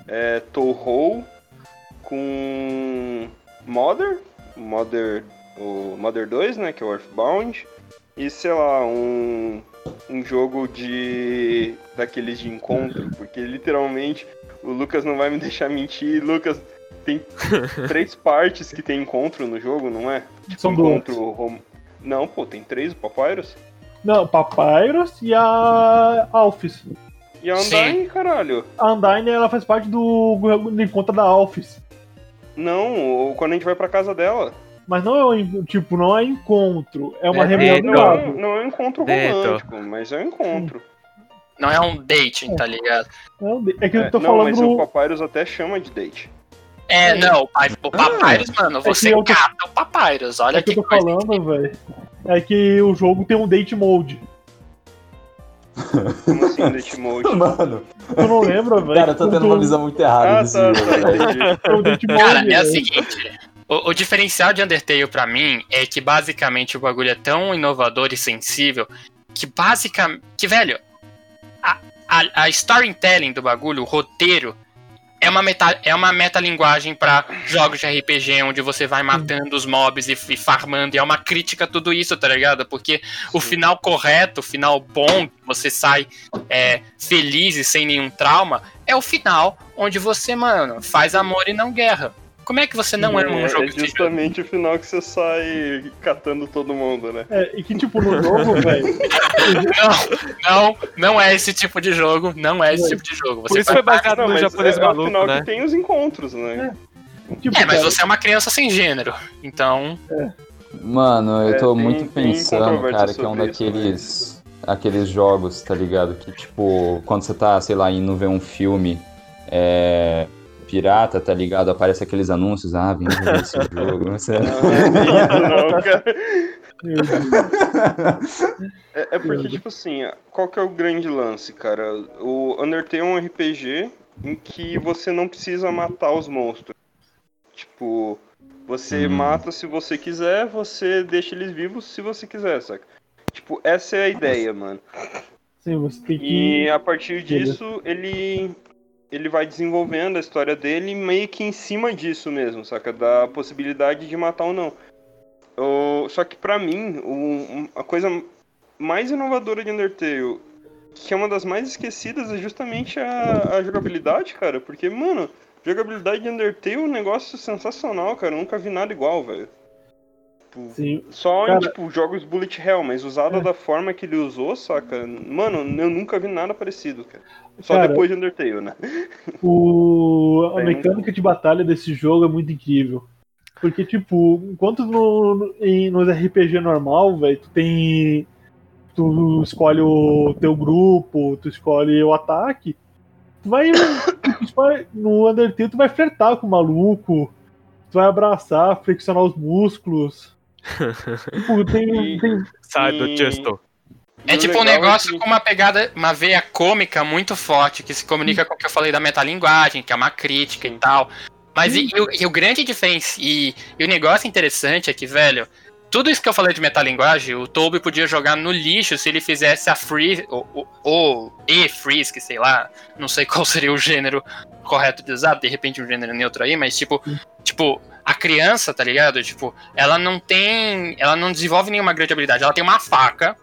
C: é, Touhou com Mother, Mother, o Mother 2, né, que é o Earthbound, e sei lá, um, um jogo de daqueles de encontro, porque literalmente o Lucas não vai me deixar mentir, Lucas tem três partes que tem encontro no jogo, não é?
E: são duas.
C: encontro rom... Não, pô, tem três, o Papyrus.
E: Não, Papyrus e a Alphys.
C: E a
A: Sim.
C: Undyne, caralho.
E: A Undyne, ela faz parte do, do encontro da Alphys.
C: Não, o- quando a gente vai pra casa dela.
E: Mas não é um, tipo, não é encontro, é uma
D: É
E: reunião do
C: Não,
E: lado.
C: não é um encontro romântico, mas é um encontro.
A: Não é um dating, tá ligado?
E: Não, É que
C: É,
E: eu tô
C: não,
E: falando
C: mas o Papyrus até chama de date.
A: É, não, o o Papyrus, mano, você
E: que eu tô-
A: cata o Papyrus, olha
E: É que
A: que
E: eu tô
A: coisa.
E: falando, velho. É que o jogo tem um date mode.
C: Como assim, date mode?
B: Mano,
E: Tu não lembra, velho?
B: cara, eu tô tendo uma visão muito errada
C: Ah,
B: desse
C: tá,
B: jogo,
C: tá.
E: Tem um date mode,
A: Cara, é o
E: velho.
A: seguinte. O, o diferencial de Undertale pra mim é que basicamente o bagulho é tão inovador e sensível que basicamente. Que, velho, a, a, a storytelling do bagulho, o roteiro, é uma, meta, é uma metalinguagem pra jogos de RPG onde você vai matando os mobs e, e farmando. E é uma crítica a tudo isso, tá ligado? Porque o final correto, o final bom, você sai é, feliz e sem nenhum trauma, é o final onde você, mano, faz amor e não guerra. Como é que você não é um
C: é,
A: jogo
C: é justamente o final que você sai catando todo mundo, né?
E: É, e que, tipo, no jogo, velho,
A: Não, não, não é esse tipo de jogo. Não é esse tipo de jogo.
D: Por
A: Você
D: isso
A: faz-
D: foi baseado
C: Não,
D: no japonês
C: é, é o
D: maluco,
C: final
D: né?
C: que tem os encontros, né?
E: tipo,
A: É, mas
E: cara,
A: você é uma criança sem gênero. Então.
B: Mano, eu
C: É,
B: tô
C: tem-
B: muito
C: tem
B: pensando, cara, que é um
C: isso,
B: daqueles. Aqueles jogos, tá ligado? Que tipo, quando você tá, sei lá, indo ver um filme é, pirata, tá ligado? Aparece aqueles anúncios, ah, vem jogar esse jogo. Você...
C: Não, não, cara. É, é porque, tipo assim, qual que é o grande lance, cara? O Undertale é um RPG em que você não precisa matar os monstros. Tipo, você
B: Hum.
C: mata se você quiser, você deixa eles vivos se você quiser, saca? Tipo, essa é a ideia, mano.
E: Sim, você tem que.
C: E a partir disso, ele ele vai desenvolvendo a história dele meio que em cima disso mesmo, saca? Da possibilidade de matar ou não. O- só que pra mim, o- a coisa mais inovadora de Undertale, que é uma das mais esquecidas, é justamente a, a jogabilidade, cara. Porque, mano, jogabilidade de Undertale é um negócio sensacional, cara. Eu nunca vi nada igual, velho. Tipo,
E: Sim,
C: só em,
E: Cara-
C: tipo, jogos Bullet Hell, mas usada
E: É.
C: da forma que ele usou, saca? Mano, eu nunca vi nada parecido, cara. Só
E: Cara-
C: depois de Undertale, né?
E: o... a mecânica de batalha desse jogo é muito incrível. Porque, tipo, enquanto no, no, em, nos RPG normal, velho, tu tem. Tu escolhe o teu grupo, tu escolhe o ataque. Tu vai. no Undertale, tu vai flertar com o maluco. Tu vai abraçar, flexionar os músculos. Tipo, tem,
C: E-
E: tem
D: Sai do Justo.
A: É
C: E
A: tipo um negócio
C: que-
A: com uma pegada, uma veia cômica muito forte, que se comunica com o que eu falei da metalinguagem, que é uma crítica e tal. Mas e, e o, e o grande diferença, e, e o negócio interessante é que, velho, tudo isso que eu falei de metalinguagem, o Toby podia jogar no lixo se ele fizesse a free, ou, ou, ou e freeze, que sei lá, não sei qual seria o gênero correto de usar, de repente um gênero neutro aí, mas tipo, tipo, a criança, tá ligado? Tipo, ela não tem, ela não desenvolve nenhuma grande habilidade, ela tem uma faca,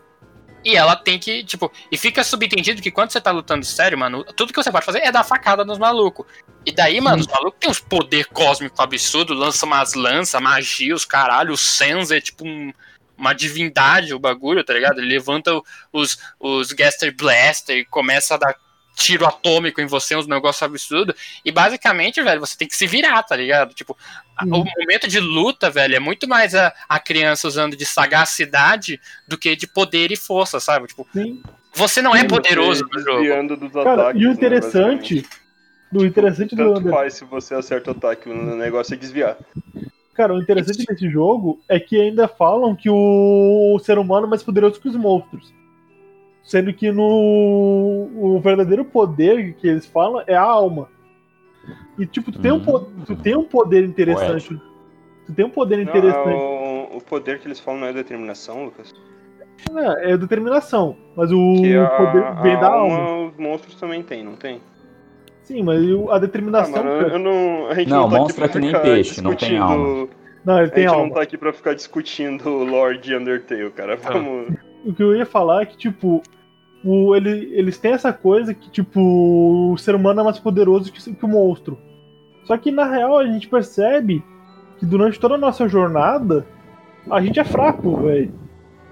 A: E ela tem que, tipo, e fica subentendido que quando você tá lutando sério, mano, tudo que você pode fazer é dar facada nos malucos. E daí, mano, os malucos têm uns poder cósmico absurdo, lança umas lanças, magia, os caralho, o Senza é tipo um- uma divindade o bagulho, tá ligado? Ele levanta os, os Gaster Blaster e começa a dar tiro atômico em você, uns negócios absurdos. E basicamente, velho, você tem que se virar, tá ligado? Tipo, o momento de luta, velho, é muito mais a, a criança usando de sagacidade do que de poder e força, sabe? Tipo,
E: Sim.
A: você não é
E: Sim,
A: poderoso
C: Você
A: no jogo.
C: desviando dos
E: Cara,
C: ataques,
E: e o
C: né,
E: interessante.
C: basicamente.
E: O interessante do
C: Tanto
E: Under...
C: faz se você acerta o ataque, o negócio é desviar.
E: Cara, o interessante desse jogo é que ainda falam que o ser humano é mais poderoso que os monstros. Sendo que no o verdadeiro poder que eles falam é a alma. E tipo, tu tem um,
B: Hum.
E: po- tu tem um poder interessante. Tu tem um poder
C: Não,
E: interessante.
C: o, o poder que eles falam não é determinação, Lucas.
E: É, é determinação. Mas o
C: a,
E: poder vem
C: a
E: da alma.
C: alma, os monstros também tem, não tem?
E: Sim, mas a
C: Ah,
E: determinação.
C: mano, eu, eu não. A gente
B: Não,
C: não, tá
B: monstro
C: aqui
B: é
C: pra
B: que nem peixe, não tem alma.
E: Não, ele
C: A
E: tem
C: gente
E: alma.
C: não tá aqui pra ficar discutindo o Lord Undertale, cara. Vamos.
E: O que eu ia falar é que, tipo, o, ele, eles têm essa coisa que, tipo, o ser humano é mais poderoso que, que o monstro. Só que, na real, a gente percebe que durante toda a nossa jornada, a gente é fraco, velho.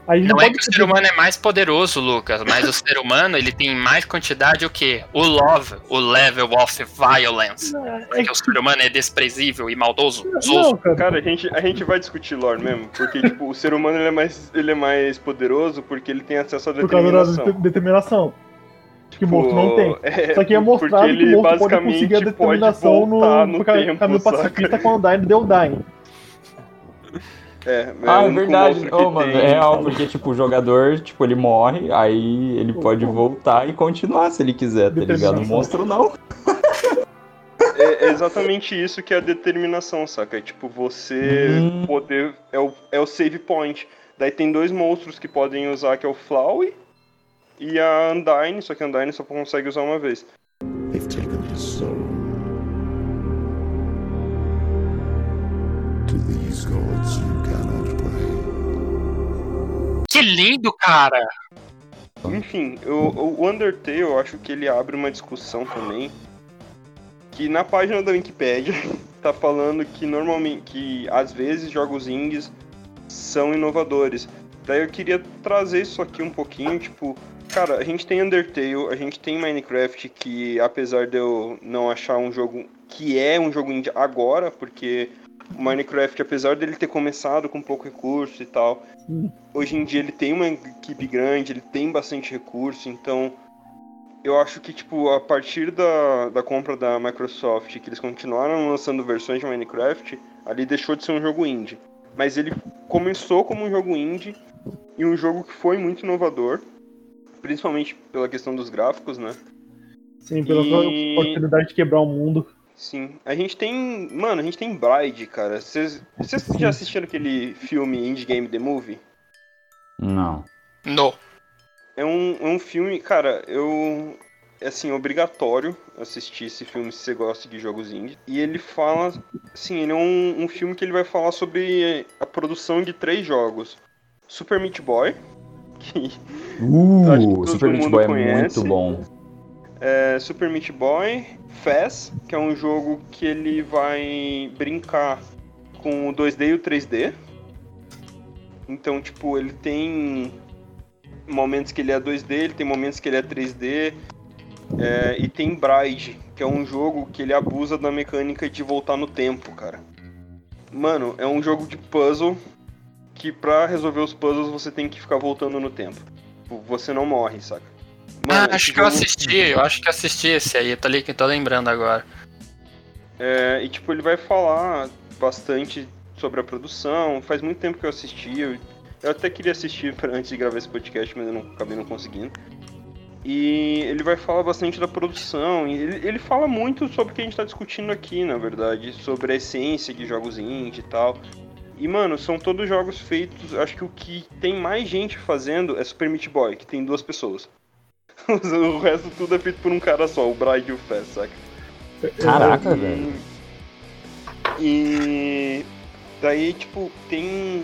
E: A gente
A: Não
E: não,
A: é que o ser humano é mais poderoso, Lucas, mas o ser humano ele tem mais quantidade o quê? O love, o level of violence.
E: É
A: Porque
E: que,
A: o ser humano é desprezível e maldoso.
E: não,
A: zoso.
E: cara.
C: Cara, a gente, a gente vai discutir lore mesmo, porque tipo, o ser humano ele é, mais, ele é mais poderoso porque ele tem acesso à
E: Por causa da
C: determinação.
E: de- determinação. Que o
C: Tipo,
E: monstro não tem.
C: é,
E: Só que é mostrado que
C: ele
E: o monstro pode
C: basicamente
E: conseguir a
C: pode
E: determinação
C: voltar
E: no,
C: no tempo,
E: caminho
C: saca?
E: pacifista com o Undyne deu Dyne.
C: É,
B: Ah,
C: o
B: é verdade. mano,
C: tem-
B: é real, porque, tipo, o jogador, tipo, ele morre, aí ele pode voltar e continuar se ele quiser, tá ligado? O monstro não.
C: É, é exatamente isso que é a determinação, saca? É tipo, você
B: Hum.
C: poder. É o, é o save point. Daí tem dois monstros que podem usar, que é o Flowey e a Undyne, só que a Undyne só consegue usar uma vez.
A: Lindo, cara!
C: Enfim, o, o Undertale eu acho que ele abre uma discussão também. Que na página da Wikipedia tá falando que normalmente. que às vezes jogos indies são inovadores. Daí eu queria trazer isso aqui um pouquinho, tipo, cara, a gente tem Undertale, a gente tem Minecraft, que apesar de eu não achar um jogo que é um jogo indie agora, porque o Minecraft, apesar dele ter começado com pouco recurso e tal, hoje em dia ele tem uma equipe grande, ele tem bastante recurso, então eu acho que, tipo, a partir da, da compra da Microsoft, que eles continuaram lançando versões de Minecraft, ali deixou de ser um jogo indie. Mas ele começou como um jogo indie e um jogo que foi muito inovador, principalmente pela questão dos gráficos, né?
E: Sim, pela
C: E-
E: oportunidade de quebrar o mundo.
C: Sim. A gente tem. Mano, a gente tem Bride, cara. Vocês vocês já assistiram aquele filme Indie Game The Movie?
B: Não.
A: No.
C: É um, é um filme, cara, eu. É assim, obrigatório assistir esse filme se você gosta de jogos indie. E ele fala. Assim, ele é um, um filme que ele vai falar sobre a produção de três jogos: Super Meat Boy, que
B: Uh,
C: Acho que todo
B: Super Meat Boy é
C: conhece.
B: muito bom.
C: É Super Meat Boy, Fez, que é um jogo que ele vai brincar com o 2D e o 3D. Então, tipo, ele tem momentos que ele é 2D, ele tem momentos que ele é 3D. é, e tem Bride, que é um jogo que ele abusa da mecânica de voltar no tempo, cara. Mano, é um jogo de puzzle que pra resolver os puzzles você tem que ficar voltando no tempo. Tipo, Você não morre, saca? Mano,
A: ah, acho que eu assisti, eu acho que assisti esse aí, tá ali que tô lembrando agora.
C: É, e tipo, ele vai falar bastante sobre a produção. Faz muito tempo que eu assisti. Eu, eu até queria assistir antes de gravar esse podcast, mas eu não, acabei não conseguindo. E ele vai falar bastante da produção. Ele, ele fala muito sobre o que a gente tá discutindo aqui, na verdade. Sobre a essência de jogos indie e tal. E, mano, são todos jogos feitos. Acho que o que tem mais gente fazendo é Super Meat Boy, que tem duas pessoas. o resto tudo é feito por um cara só, o Bride e o Fest, saca?
B: Caraca,
C: E-
B: velho.
C: E daí, tipo, tem.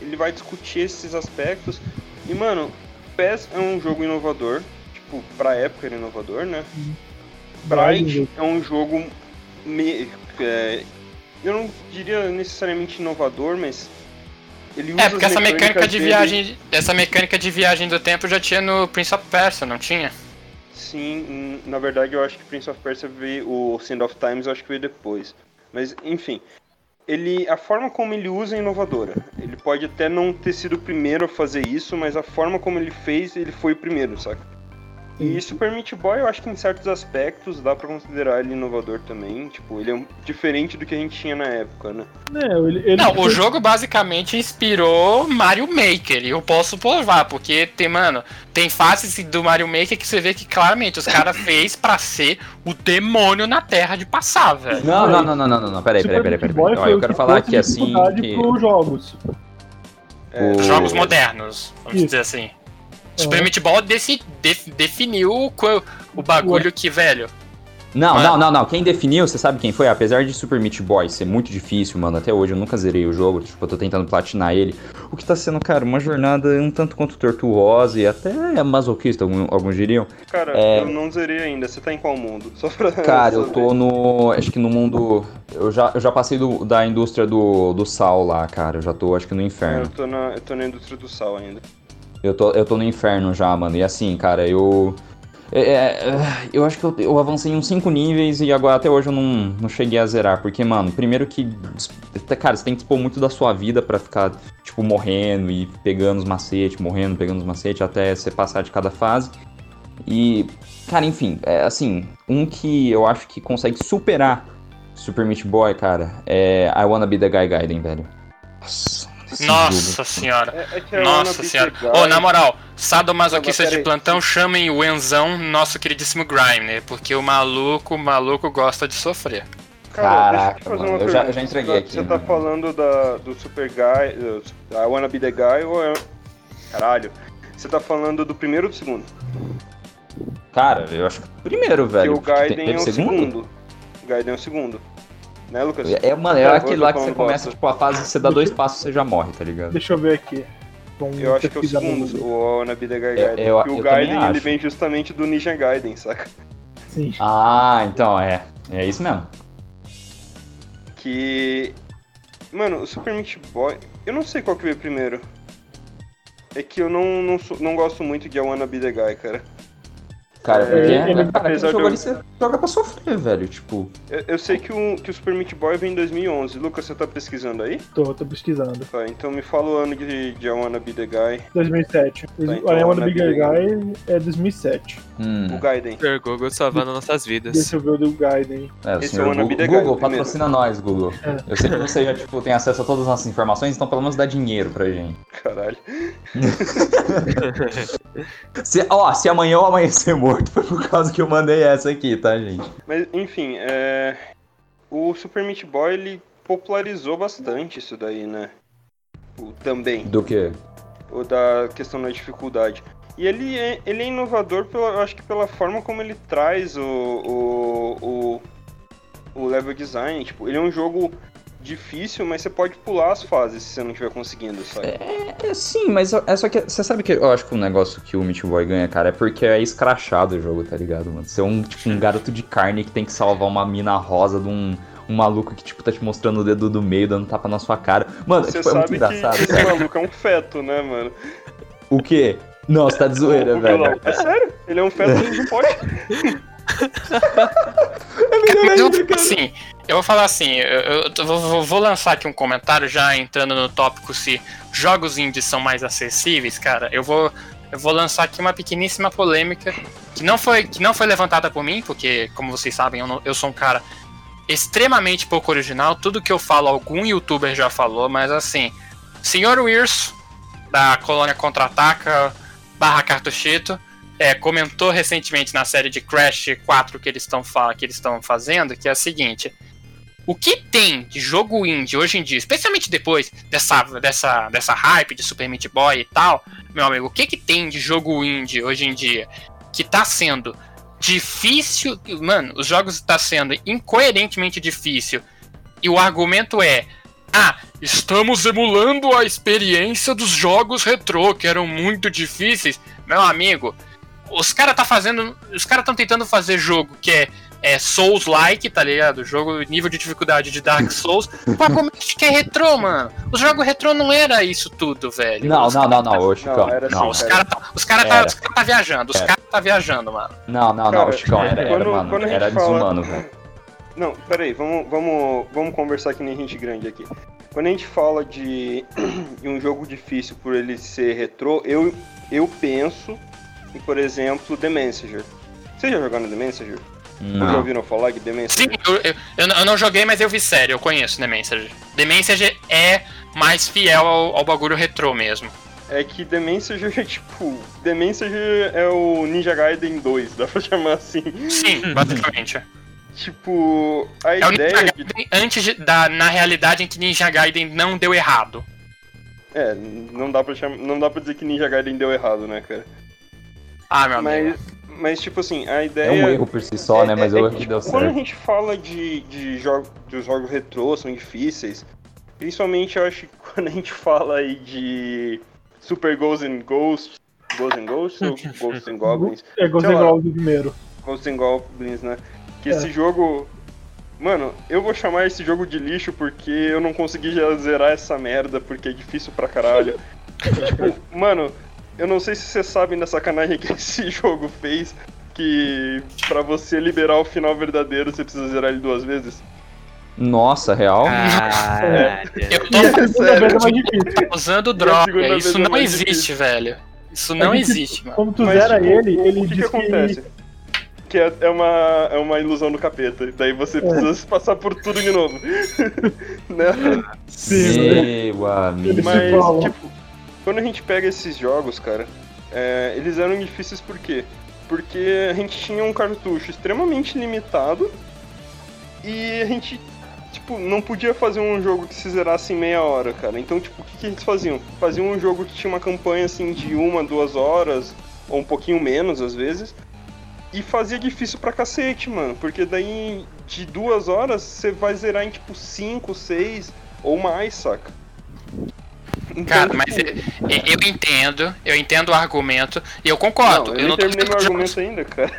C: Ele vai discutir esses aspectos. E, mano, PES é um jogo inovador, tipo, pra época era inovador, né?
E: Bright.
C: Bright é um jogo. Me, é, eu não diria necessariamente inovador, mas. Ele usa
A: É, porque essa mecânica de
C: dele-
A: viagem. Essa mecânica de viagem do tempo já tinha no Prince of Persia, não tinha?
C: Sim, hum, na verdade eu acho que Prince of Persia veio. O Sand of Times eu acho que veio depois. Mas, enfim. Ele, a forma como ele usa é inovadora. Ele pode até não ter sido o primeiro a fazer isso, mas a forma como ele fez, ele foi o primeiro, saca? E Super Meat Boy, eu acho que em certos aspectos dá pra considerar ele inovador também. Tipo, ele é um- diferente do que a gente tinha na época, né?
E: É, ele, ele
A: Não, o jogo basicamente inspirou Mario Maker, e eu posso provar, porque tem, mano, tem fases do Mario Maker que você vê que claramente os caras fez pra ser o demônio na terra de passar, velho.
B: Não, não, não, não, não, não, não, peraí, peraí, peraí, peraí. Ó,
E: foi
B: eu quero
E: que
B: falar aqui assim que...
E: pros jogos.
B: o-
A: Jogos modernos, vamos
E: Isso.
A: dizer assim. Super Meat Boy desse- def- definiu o, o bagulho que, velho.
B: Não,
A: Mano.
B: não, não, não. Quem definiu, você sabe quem foi? Apesar de Super Meat Boy ser muito difícil, mano, até hoje eu nunca zerei o jogo, tipo, eu tô tentando platinar ele. O que tá sendo, cara, uma jornada um tanto quanto tortuosa e até masoquista, algum- alguns diriam.
C: Cara,
B: É.
C: eu não zerei ainda. Você tá em qual mundo? Só pra.
B: Cara, eu tô no. Acho que no mundo. Eu já, eu já passei do- da indústria do, do sal lá, cara. Eu já tô, acho que no
C: É,
B: inferno.
C: Eu tô, na, eu tô na indústria do sal ainda.
B: Eu tô, eu tô no inferno já, mano. E assim, cara, eu. é, é, eu acho que eu, eu avancei uns 5 níveis e agora até hoje eu não, não cheguei a zerar. Porque, mano, primeiro que. Cara, você tem que dispor muito da sua vida pra ficar, tipo, morrendo e pegando os macetes, morrendo, pegando os macetes até você passar de cada fase. E, cara, enfim, é assim, um que eu acho que consegue superar Super Meat Boy, cara, é I Wanna Be the Guy Gaiden, velho. Nossa,
A: Nossa senhora.
C: É, é
A: Nossa senhora. Ô,
C: Guy-
A: na moral, sadomasoquistas de plantão, chamem o Enzão, nosso queridíssimo Grime, né? Porque o maluco, o maluco gosta de sofrer.
C: Cara, deixa eu
B: Caraca,
C: te fazer
B: mano,
C: uma
B: eu já-
C: pergunta.
B: eu já entreguei
C: Você
B: aqui,
C: Você tá
B: mano.
C: falando da, do Super Guy, uh, I Wanna Be the Guy ou é... Caralho. Você tá falando do primeiro ou do segundo?
B: Cara, eu acho que o primeiro,
C: Porque
B: velho.
C: o Gaiden
B: teve
C: é o segundo. O Gaiden é o segundo. Né, Lucas?
B: É, mano, é aquele lá que você começa, tipo, a fase, você dá dois passos você já morre, tá ligado?
E: Deixa eu ver aqui. Vamos
C: Eu acho que é o segundo, o Be the Guy
B: Eu-
C: Gaiden.
B: eu-
C: Porque o
B: eu
C: Gaiden, ele vem justamente do Ninja Gaiden, saca?
E: Sim.
B: Ah, então, é. É isso mesmo.
C: Que... Mano, o Super Meat Boy... Eu não sei qual que veio primeiro. É que eu não, não, não gosto muito de I Wanna Be the Guy, cara.
B: Cara,
C: É,
B: porque, cara, aquele
C: apesar
B: jogo ali você joga pra sofrer, velho, tipo...
C: Eu, eu sei que o, que o Super Meat Boy vem em 2011. Lucas, você tá pesquisando aí?
E: Tô, tô pesquisando.
C: Tá, então me fala o ano de, de I Wanna Be the Guy.
E: 2007.
C: então
E: o I Wanna
C: na
E: Be
C: Big
E: Guy é 2007.
B: Hum,
C: O Gaiden.
D: Super Google salvando nossas vidas.
E: Deixa eu ver o do Gaiden.
B: é, o
C: esse é o Wanna Be
B: Google,
C: the Guy,
B: Google
C: o primeiro.
B: patrocina nós, Google.
E: É.
B: Eu sei que você já, tipo, tem acesso a todas as nossas informações, então pelo menos dá dinheiro pra gente.
C: Caralho.
B: Se, ó, se amanhã eu amanhecer morto, foi por causa que eu mandei essa aqui, tá, gente?
C: Mas, enfim, é... O Super Meat Boy, ele popularizou bastante isso daí, né? O, também.
B: Do quê?
C: O da questão da dificuldade. E ele é, ele é inovador, pela, eu acho que pela forma como ele traz o, o, o, o level design. Tipo, ele é um jogo difícil, mas você pode pular as fases se você não estiver conseguindo, sabe?
B: É, sim, mas é só que. Você sabe que eu acho que o negócio que o Meat Boy ganha, cara, é porque é escrachado o jogo, tá ligado, mano? Você é um, tipo, um garoto de carne que tem que salvar uma mina rosa de um. Um maluco que, tipo, tá te mostrando o dedo do meio, dando tapa na sua cara. Mano,
C: Você
B: tipo, é muito engraçado,
C: que esse
B: cara.
C: maluco é um feto, né, mano?
B: O quê? Não, você tá de zoeira,
C: o
B: velho.
C: vilão. É sério? Ele é um feto no pote.
A: Vou- assim, eu vou falar assim, eu, eu vou, vou- lançar aqui um comentário já entrando no tópico se jogos indies são mais acessíveis, cara. Eu vou, eu vou lançar aqui uma pequeníssima polêmica que não foi, que não foi levantada por mim, porque como vocês sabem, eu, não- eu sou um cara extremamente pouco original. Tudo que eu falo, algum youtuber já falou, mas assim, Senhor Wirso, da Colônia Contra-Ataca, barra Cartuchito, é, comentou recentemente na série de Crash 4 que eles estão que eles estão fazendo, que é a seguinte: o que tem de jogo indie hoje em dia, especialmente depois dessa, dessa, dessa hype de Super Meat Boy e tal, meu amigo, o que que tem de jogo indie hoje em dia que tá sendo difícil, mano, os jogos tá sendo incoerentemente difícil e o argumento é ah, estamos emulando a experiência dos jogos retrô, que eram muito difíceis. Meu amigo, os caras tá fazendo. Os caras estão tentando fazer jogo que é, é Souls-like, tá ligado? Jogo nível de dificuldade de Dark Souls. Pô, como é que é retrô, mano? Os jogos retrô não era isso tudo, velho.
B: Não,
A: Os
B: não, não, não, ô Chicão.
C: era
B: Não,
A: Os
C: assim,
A: caras tá, os cara tá, os cara tá viajando, os caras tá viajando, mano.
B: não, não, não, Chicão, era, era,
C: quando-
B: mano,
C: quando
B: era
C: fala-
B: desumano, velho.
C: Não, peraí, vamos, vamos, vamos conversar que nem gente grande aqui. Quando a gente fala de, de um jogo difícil por ele ser retrô, eu, eu penso em, por exemplo, The Messenger. Vocês já jogaram The Messenger? Ou já
B: Não.
C: ouviram falar de The
A: Sim,
C: Messenger?
A: eu, eu, eu não- eu não joguei, mas eu vi sério, eu conheço The Messenger. The Messenger é mais fiel ao, ao bagulho retrô mesmo.
C: É que The Messenger é tipo. The Messenger é o Ninja Gaiden 2, dá pra chamar assim.
A: Sim, basicamente.
C: Tipo, a
A: É o Ninja
C: ideia de.
A: Gaiden antes de- da, na realidade em que Ninja Gaiden não deu errado.
C: É, não dá pra chamar. Não dá pra dizer que Ninja Gaiden deu errado, né, cara?
A: Ah, meu amigo.
C: Mas, mas tipo assim, a
B: É
C: ideia.
B: um erro por si só, né? Mas
C: é
B: eu
C: que,
B: que
C: tipo,
B: deu
C: Quando a gente fala de, de jogos dos jogos retrô, são difíceis. Principalmente eu acho que quando a gente fala aí de Super Ghosts and Ghosts. Ghosts and Ghosts ou Ghosts and Goblins?
E: É Ghost
C: Sei
E: and. Goblins primeiro.
C: Ghosts and Goblins, né? Que
E: É.
C: esse jogo. Mano, eu vou chamar esse jogo de lixo porque eu não consegui já zerar essa merda, porque é difícil pra caralho. Tipo, mano, eu não sei se vocês sabem da sacanagem que esse jogo fez, que pra você liberar o final verdadeiro você precisa zerar ele duas vezes.
B: Nossa, real?
D: Caralho.
A: Eu
E: E a
A: tô
E: é
A: usando droga. Isso
C: é
A: não existe,
C: difícil.
A: velho. Isso não
E: É que,
A: existe, mano.
E: Quando tu
C: Mas,
E: zera
C: tipo,
E: ele, ele
C: o que,
E: diz
C: que acontece? Que é, é uma, é uma ilusão do capeta. Daí você precisa passar por tudo de novo. né?
E: Sim, né?
B: Meu amigo.
E: Ele se
C: Mas, tipo, quando a gente pega esses jogos, cara, é, eles eram difíceis por quê? Porque a gente tinha um cartucho extremamente limitado e a gente, tipo, não podia fazer um jogo que se zerasse em meia hora, cara. Então, tipo, o que, que eles faziam? Faziam um jogo que tinha uma campanha, assim, de uma, duas horas, ou um pouquinho menos, às vezes, e fazia difícil pra cacete, mano. Porque daí, de duas horas, você vai zerar em, tipo, cinco, seis ou mais, saca? Então,
A: Cara, mas eu, eu entendo, eu entendo o argumento e eu concordo.
C: Não,
A: eu
C: eu
A: não
C: terminei meu argumento ainda, cara.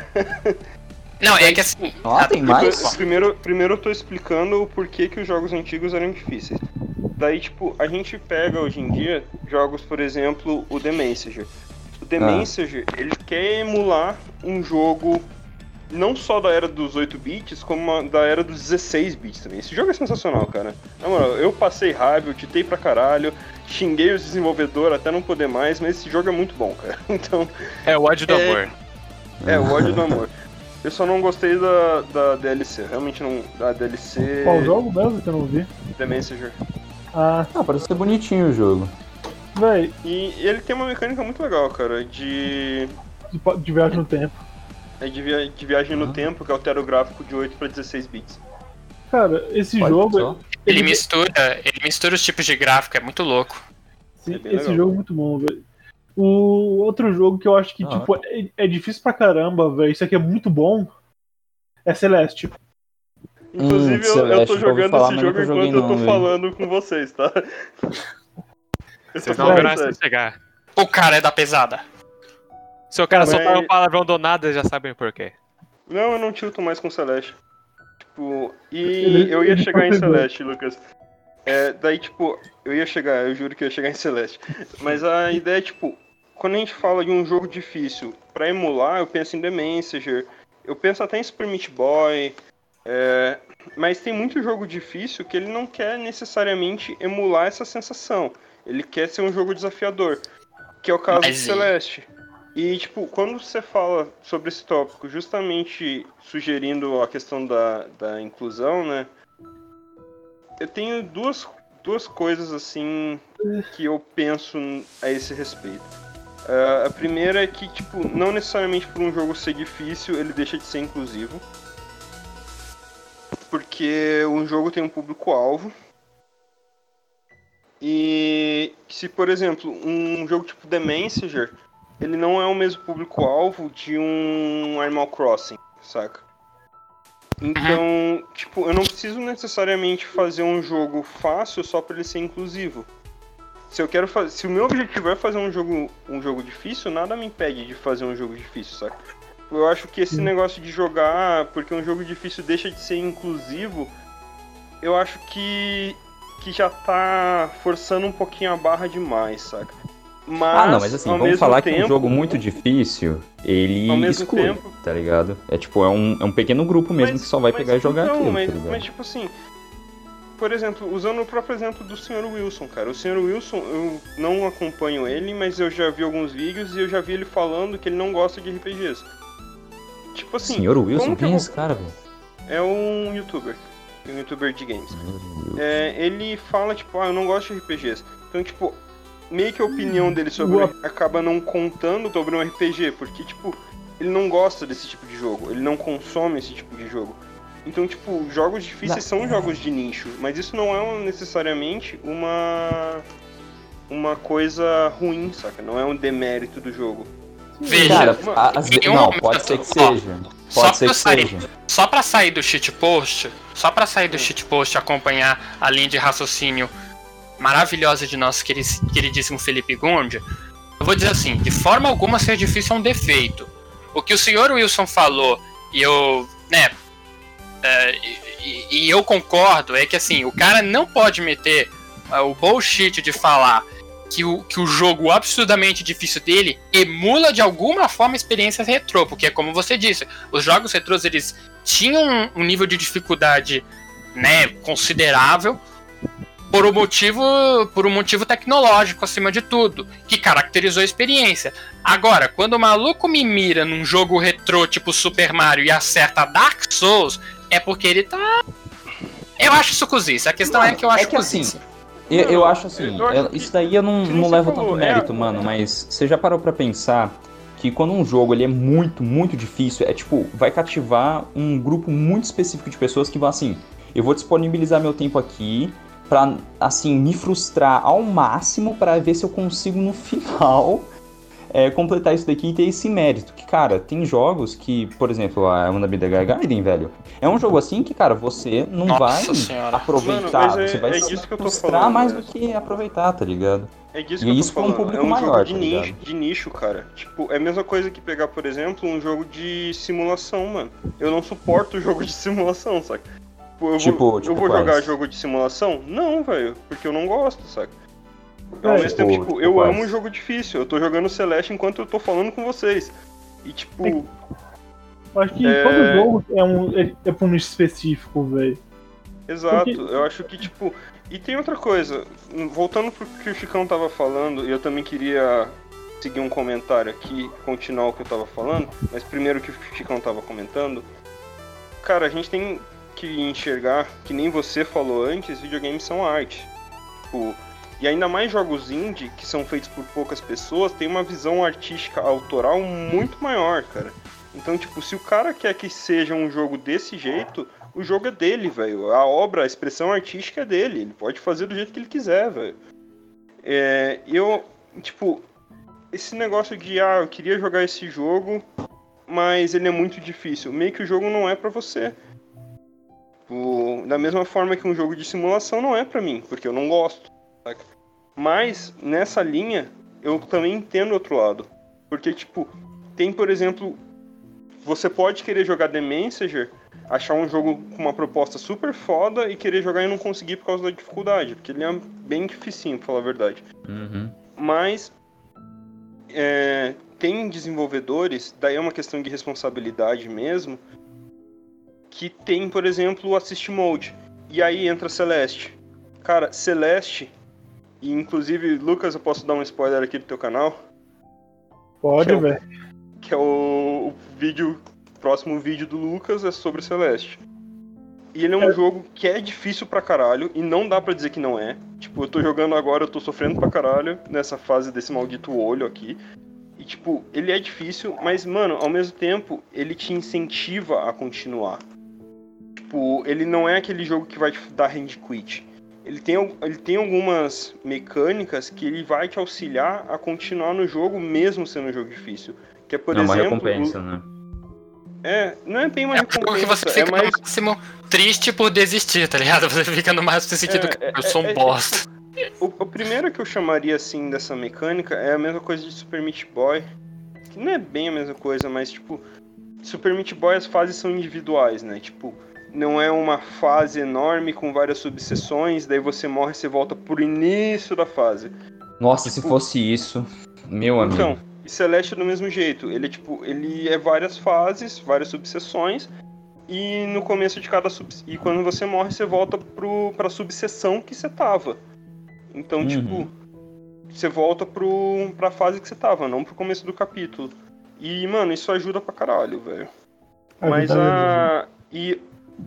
A: Não, é que assim.
B: Ah, tem mais?
C: primeiro, primeiro eu tô explicando o porquê que os jogos antigos eram difíceis. Daí, tipo, a gente pega hoje em dia jogos, por exemplo, o The Messenger. O The
B: Ah.
C: Messenger, ele quer emular um jogo não só da era dos 8 bits, como da era dos 16 bits também. Esse jogo é sensacional, cara. Na moral, eu passei raiva, eu titei pra caralho, xinguei os desenvolvedores até não poder mais, mas esse jogo é muito bom, cara. Então,
D: É o ódio do
C: É.
D: amor.
C: é, o ódio do amor. Eu só não gostei da, da DLC, realmente não. Da DLC.
E: Qual jogo mesmo que eu não vi?
C: The Messenger.
E: Ah,
B: Ah, parece ser bonitinho o jogo.
E: véi,
C: E ele tem uma mecânica muito legal, cara, de.
E: de, de viagem no tempo.
C: É de, via- de viagem no tempo, que altera o gráfico de 8 pra 16 bits.
E: Cara, esse
B: Olha
E: jogo.
B: só.
A: Ele mistura, ele mistura os tipos de gráfico, é muito louco.
E: Sim,
C: É
E: esse
C: legal.
E: jogo é muito bom, velho. O outro jogo que eu acho que,
B: Ah.
E: tipo, é, é difícil pra caramba, velho. Isso aqui é muito bom. É Celeste.
C: Inclusive, eu, eu
B: Celeste,
C: tô
B: eu ouvi
C: jogando
B: falar,
C: esse jogo enquanto eu tô
B: não, velho.
C: falando com vocês, tá?
D: Vocês
C: tô
D: não isso chegar.
A: O cara é da pesada.
D: Se o cara
C: Mas-
D: soltar um palavrão do nada, já sabem por quê.
C: Não, eu não tilto mais com Celeste. Tipo, e eu ia chegar em. Celeste, Lucas. É, daí, tipo, eu ia chegar, eu juro que eu ia chegar em Celeste. Mas a ideia é, tipo, quando a gente fala de um jogo difícil pra emular, eu penso em The Messenger, eu penso até em Super Meat Boy, é, mas tem muito jogo difícil que ele não quer necessariamente emular essa sensação. Ele quer ser um jogo desafiador, que é o caso
A: Mas
C: de Celeste. E, tipo, quando você fala sobre esse tópico, justamente sugerindo a questão da, da inclusão, né? Eu tenho duas, duas coisas, assim, que eu penso a esse respeito. Ah, a primeira é que, tipo, não necessariamente por um jogo ser difícil, ele deixa de ser inclusivo. Porque um jogo tem um público-alvo. E se, por exemplo, um jogo tipo The Messenger, ele não é o mesmo público-alvo de um Animal Crossing, saca? Então, tipo, eu não preciso necessariamente fazer um jogo fácil só pra ele ser inclusivo. Se eu quero fazer. Se o meu objetivo é fazer um jogo, um jogo difícil, nada me impede de fazer um jogo difícil, saca? Eu acho que esse negócio de jogar, porque um jogo difícil deixa de ser inclusivo, eu acho que. que já tá forçando um pouquinho a barra demais, saca? Mas,
B: ah, não, mas assim, vamos falar
C: tempo,
B: que um jogo muito difícil, ele exclui,
C: tempo-
B: tá ligado? É tipo, é um, é um pequeno grupo mesmo
C: Mas-
B: que só vai pegar e jogar
C: então,
B: aquilo,
C: mas,
B: tá
C: mas, tipo assim, por exemplo, usando o próprio exemplo do Sr. Wilson, cara. O Sr. Wilson, eu não acompanho ele, mas eu já vi alguns vídeos e eu já vi ele falando que ele não gosta de RPGs. Tipo assim,
B: Senhor Wilson, quem é esse cara, velho?
C: é um youtuber, um youtuber de games. É, ele fala, tipo, ah, eu não gosto de RPGs. Então, tipo, meio que a opinião dele sobre acaba não contando sobre um RPG, porque, tipo, ele não gosta desse tipo de jogo, ele não consome esse tipo de jogo. Então, tipo, jogos difíceis são jogos de nicho, mas isso não é necessariamente uma uma coisa ruim, saca? Não é um demérito do jogo.
A: Veja,
B: Cara, Não,
A: momento,
B: pode ser que seja.
A: só
B: Pode ser
A: pra
B: que
A: sair-
B: seja.
A: Só pra sair do shitpost, só pra sair do shitpost e acompanhar a linha de raciocínio maravilhosa de nosso queri- queridíssimo Felipe Gondi, eu vou dizer assim, de forma alguma ser difícil é um defeito. O que o senhor Wilson falou, e eu, né, é, e, e- eu concordo, é que assim, o cara não pode meter é, o bullshit de falar que o, que o jogo absurdamente difícil dele emula de alguma forma experiências retrô, porque como você disse, os jogos retrôs eles tinham um- um nível de dificuldade, né, considerável por um motivo, por um motivo tecnológico acima de tudo, que caracterizou a experiência. Agora, quando o maluco me mira num jogo retrô tipo Super Mario e acerta Dark Souls, é porque ele tá eu acho isso cozice. A questão é que eu acho
B: é que assim,
A: cozice.
B: Eu, eu acho assim,
C: eu acho
B: é- isso daí eu não, não levo tanto
C: é-
B: mérito, mano, mas você já parou pra pensar que quando um jogo ele é muito, muito difícil, é tipo, vai cativar um grupo muito específico de pessoas que vão assim, eu vou disponibilizar meu tempo aqui pra, assim, me frustrar ao máximo pra ver se eu consigo no final é, completar isso daqui e ter esse mérito. Que, cara, tem jogos que, por exemplo, a Una Vida Gaiden, velho, é um jogo assim que, cara, você não
A: Nossa
B: vai
A: senhora.
B: aproveitar,
C: Mano, é-
B: você vai
C: é
B: se
C: que
B: frustrar
C: falando,
B: mais
C: né?
B: do que aproveitar, tá ligado?
C: É disso
B: E
C: que eu tô
B: isso pra um
C: falando.
B: público
C: é um
B: maior,
C: jogo de,
B: tá
C: nicho, de nicho, cara. Tipo, é a mesma coisa que pegar, por exemplo, um jogo de simulação, mano. Eu não suporto jogo de simulação, saca? Tipo, eu
B: Tipo-
C: vou,
B: tipo
C: eu vou
B: quais?
C: jogar jogo de simulação? Não, velho, porque eu não gosto, saca? Ao
E: É,
C: mesmo
B: tipo-
C: tempo, tipo,
B: tipo
C: eu
B: quais?
C: amo um jogo difícil. Eu tô jogando Celeste enquanto eu tô falando com vocês. E tipo,
E: Eu acho que
C: É.
E: todo jogo é, um, é, é pra um nicho específico, velho.
C: Exato,
E: Porque-
C: eu acho que, tipo. E tem outra coisa, voltando pro que o Chicão tava falando, e eu também queria seguir um comentário aqui, continuar o que eu tava falando, mas primeiro que o Chicão tava comentando. Cara, a gente tem que enxergar, que nem você falou antes, videogames são arte. Tipo, e ainda mais jogos indie, que são feitos por poucas pessoas, tem uma visão artística autoral muito maior, cara. Então, tipo, se o cara quer que seja um jogo desse jeito, o jogo é dele, velho. A obra, a expressão artística é dele. Ele pode fazer do jeito que ele quiser, velho. É, eu, tipo, esse negócio de, ah, eu queria jogar esse jogo, mas ele é muito difícil. Meio que o jogo não é pra você. O- da mesma forma que um jogo de simulação não é pra mim, porque eu não gosto. saca? Mas, nessa linha, eu também entendo outro lado. Porque, tipo, tem, por exemplo, você pode querer jogar The Messenger, achar um jogo com uma proposta super foda e querer jogar e não conseguir por causa da dificuldade, porque ele é bem dificinho, pra falar a verdade.
B: Uhum.
C: Mas é, tem desenvolvedores, daí é uma questão de responsabilidade mesmo, que tem, por exemplo, o Assist Mode. E aí entra Celeste. Cara, Celeste, e inclusive, Lucas, eu posso dar um spoiler aqui do teu canal,
E: Pode,
C: Que é o-
E: velho.
C: que é o, o vídeo, próximo vídeo do Lucas é sobre Celeste. E ele é um jogo que é difícil pra caralho, e não dá pra dizer que não é. Tipo, eu tô jogando agora, eu tô sofrendo pra caralho nessa fase desse maldito olho aqui. E tipo, ele é difícil, mas mano, ao mesmo tempo, ele te incentiva a continuar. Tipo, ele não é aquele jogo que vai te dar hand quit. Ele tem, ele tem algumas mecânicas que ele vai te auxiliar a continuar no jogo, mesmo sendo um jogo difícil. Que é, por
B: é uma
C: exemplo.
B: recompensa, né?
C: É, não é bem uma
A: É jogo que você
C: recompensa,
A: fica
C: é mais.
A: no máximo triste por desistir, tá ligado? Você fica no máximo sentido
C: É,
A: que
C: é,
A: eu sou um
C: é, é,
A: bosta.
C: O, o primeiro que eu chamaria assim dessa mecânica é a mesma coisa de Super Meat Boy. Que não é bem a mesma coisa, mas tipo, Super Meat Boy as fases são individuais, né? Tipo, não é uma fase enorme com várias subseções, daí você morre e você volta pro início da fase.
B: Nossa, se fosse isso, meu amigo.
C: Então, e Celeste é do mesmo jeito. Ele é tipo, ele é várias fases, várias subseções, e no começo de cada sub... e quando você morre, você volta pro pra subseção que você tava. Então,
B: Uhum.
C: tipo, você volta pro pra fase que você tava, não pro começo do capítulo. E, mano, isso ajuda pra caralho, velho.
E: É
C: Mas a. E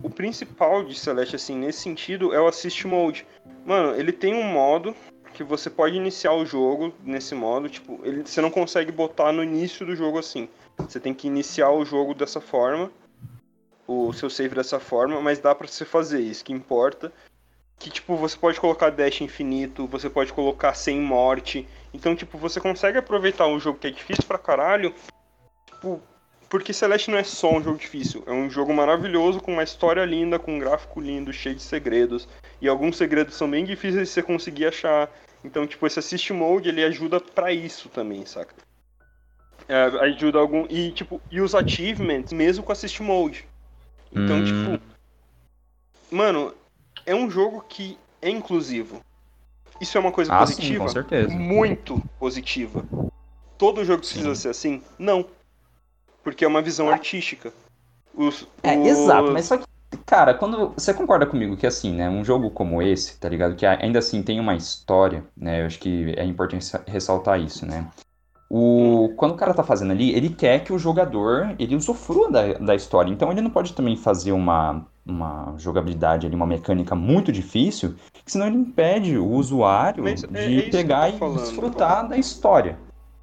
C: o principal de Celeste, assim, nesse sentido, é o Assist Mode. Mano, ele tem um modo que você pode iniciar o jogo nesse modo, tipo, ele, você não consegue botar no início do jogo assim. Você tem que iniciar o jogo dessa forma, o seu save dessa forma, mas dá pra você fazer isso, que importa. Que, tipo, você pode colocar dash infinito, você pode colocar sem morte. Então, tipo, você consegue aproveitar um jogo que é difícil pra caralho, tipo, porque Celeste não é só um jogo difícil, é um jogo maravilhoso, com uma história linda, com um gráfico lindo, cheio de segredos. E alguns segredos são bem difíceis de você conseguir achar. Então, tipo, esse Assist Mode, ele ajuda pra isso também, saca? É, ajuda algum... E, tipo, e os achievements, mesmo com Assist Mode. Então,
B: Hum.
C: tipo... Mano, é um jogo que é inclusivo. Isso é uma coisa
B: Ah, sim,
C: positiva?
B: com certeza.
C: Muito positiva. Todo jogo precisa ser assim? Não. Porque é uma visão artística. Os,
B: É, exato, mas só que, cara, quando você concorda comigo que assim, né, um jogo como esse, tá ligado? Que ainda assim tem uma história, né? Eu acho que é importante ressaltar isso, né? O, quando o cara tá fazendo ali, ele quer que o jogador ele usufrua da, da história. Então ele não pode também fazer uma, uma jogabilidade ali, uma mecânica muito difícil, senão ele impede o usuário
C: Mas é-
B: de
C: é
B: pegar e
C: falando,
B: desfrutar da história.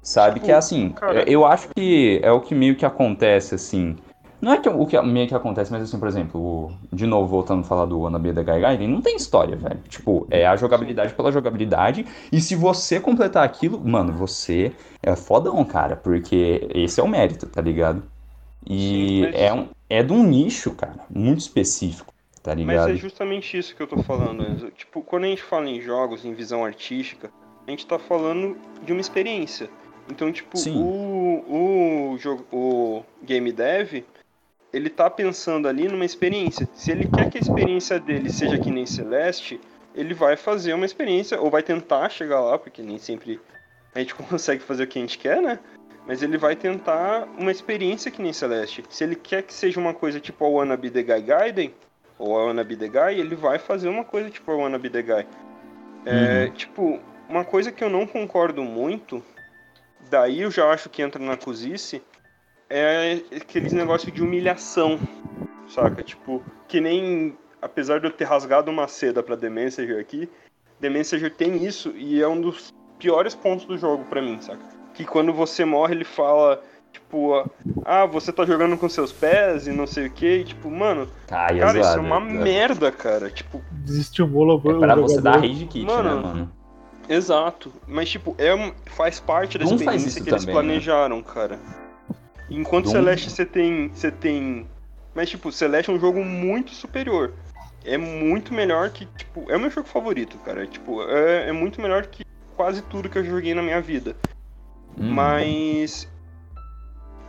B: Sabe? Que é assim,
C: cara-
B: eu acho que é o que meio que acontece, assim. Não é que o que meio que acontece, mas assim, por exemplo, o- de novo voltando a falar do Wannabe da Guy Gaiden, não tem história, velho. Tipo, é a jogabilidade pela jogabilidade. E se você completar aquilo, mano, você é fodão, cara, porque esse é o mérito, tá ligado? E
C: Sim, mas-
B: é, um, é de um nicho, cara, muito específico, tá
C: Mas
B: ligado?
C: é justamente isso que eu tô falando. Tipo, quando a gente fala em jogos, em visão artística, a gente tá falando de uma experiência. Então, tipo,
B: Sim.
C: o, o, jogo, o game dev, ele tá pensando ali numa experiência. Se ele quer que a experiência dele seja que nem Celeste, ele vai fazer uma experiência, ou vai tentar chegar lá, porque nem sempre a gente consegue fazer o que a gente quer, né? Mas ele vai tentar uma experiência que nem Celeste. Se ele quer que seja uma coisa tipo a Wannabe The Guy Gaiden, ou a Wannabe The Guy, ele vai fazer uma coisa tipo a Wannabe The Guy. É, Tipo, uma coisa que eu não concordo muito, daí eu já acho que entra na cozice, é aqueles negócios de humilhação, saca? Tipo, que nem, apesar de eu ter rasgado uma seda pra The Messenger aqui, The Messenger tem isso e é um dos piores pontos do jogo pra mim, saca? Que quando você morre ele fala, tipo, ah, você tá jogando com seus pés e não sei o que, tipo, mano,
B: Ai,
C: cara, isso é uma
B: é-
C: merda, cara, tipo,
E: Desestimula o
B: É pra você dar rage kit,
C: Mano,
B: né, mano?
C: Exato. Mas, tipo, é faz parte da
B: Doom
C: experiência que eles
B: também, né?
C: planejaram, cara. Enquanto
B: Doom-
C: Celeste você tem. Você tem. Mas, tipo, Celeste é um jogo muito superior. É muito melhor que, tipo, é o meu jogo favorito, cara. É, tipo, é, é muito melhor que quase tudo que eu joguei na minha vida.
B: Hum.
C: Mas.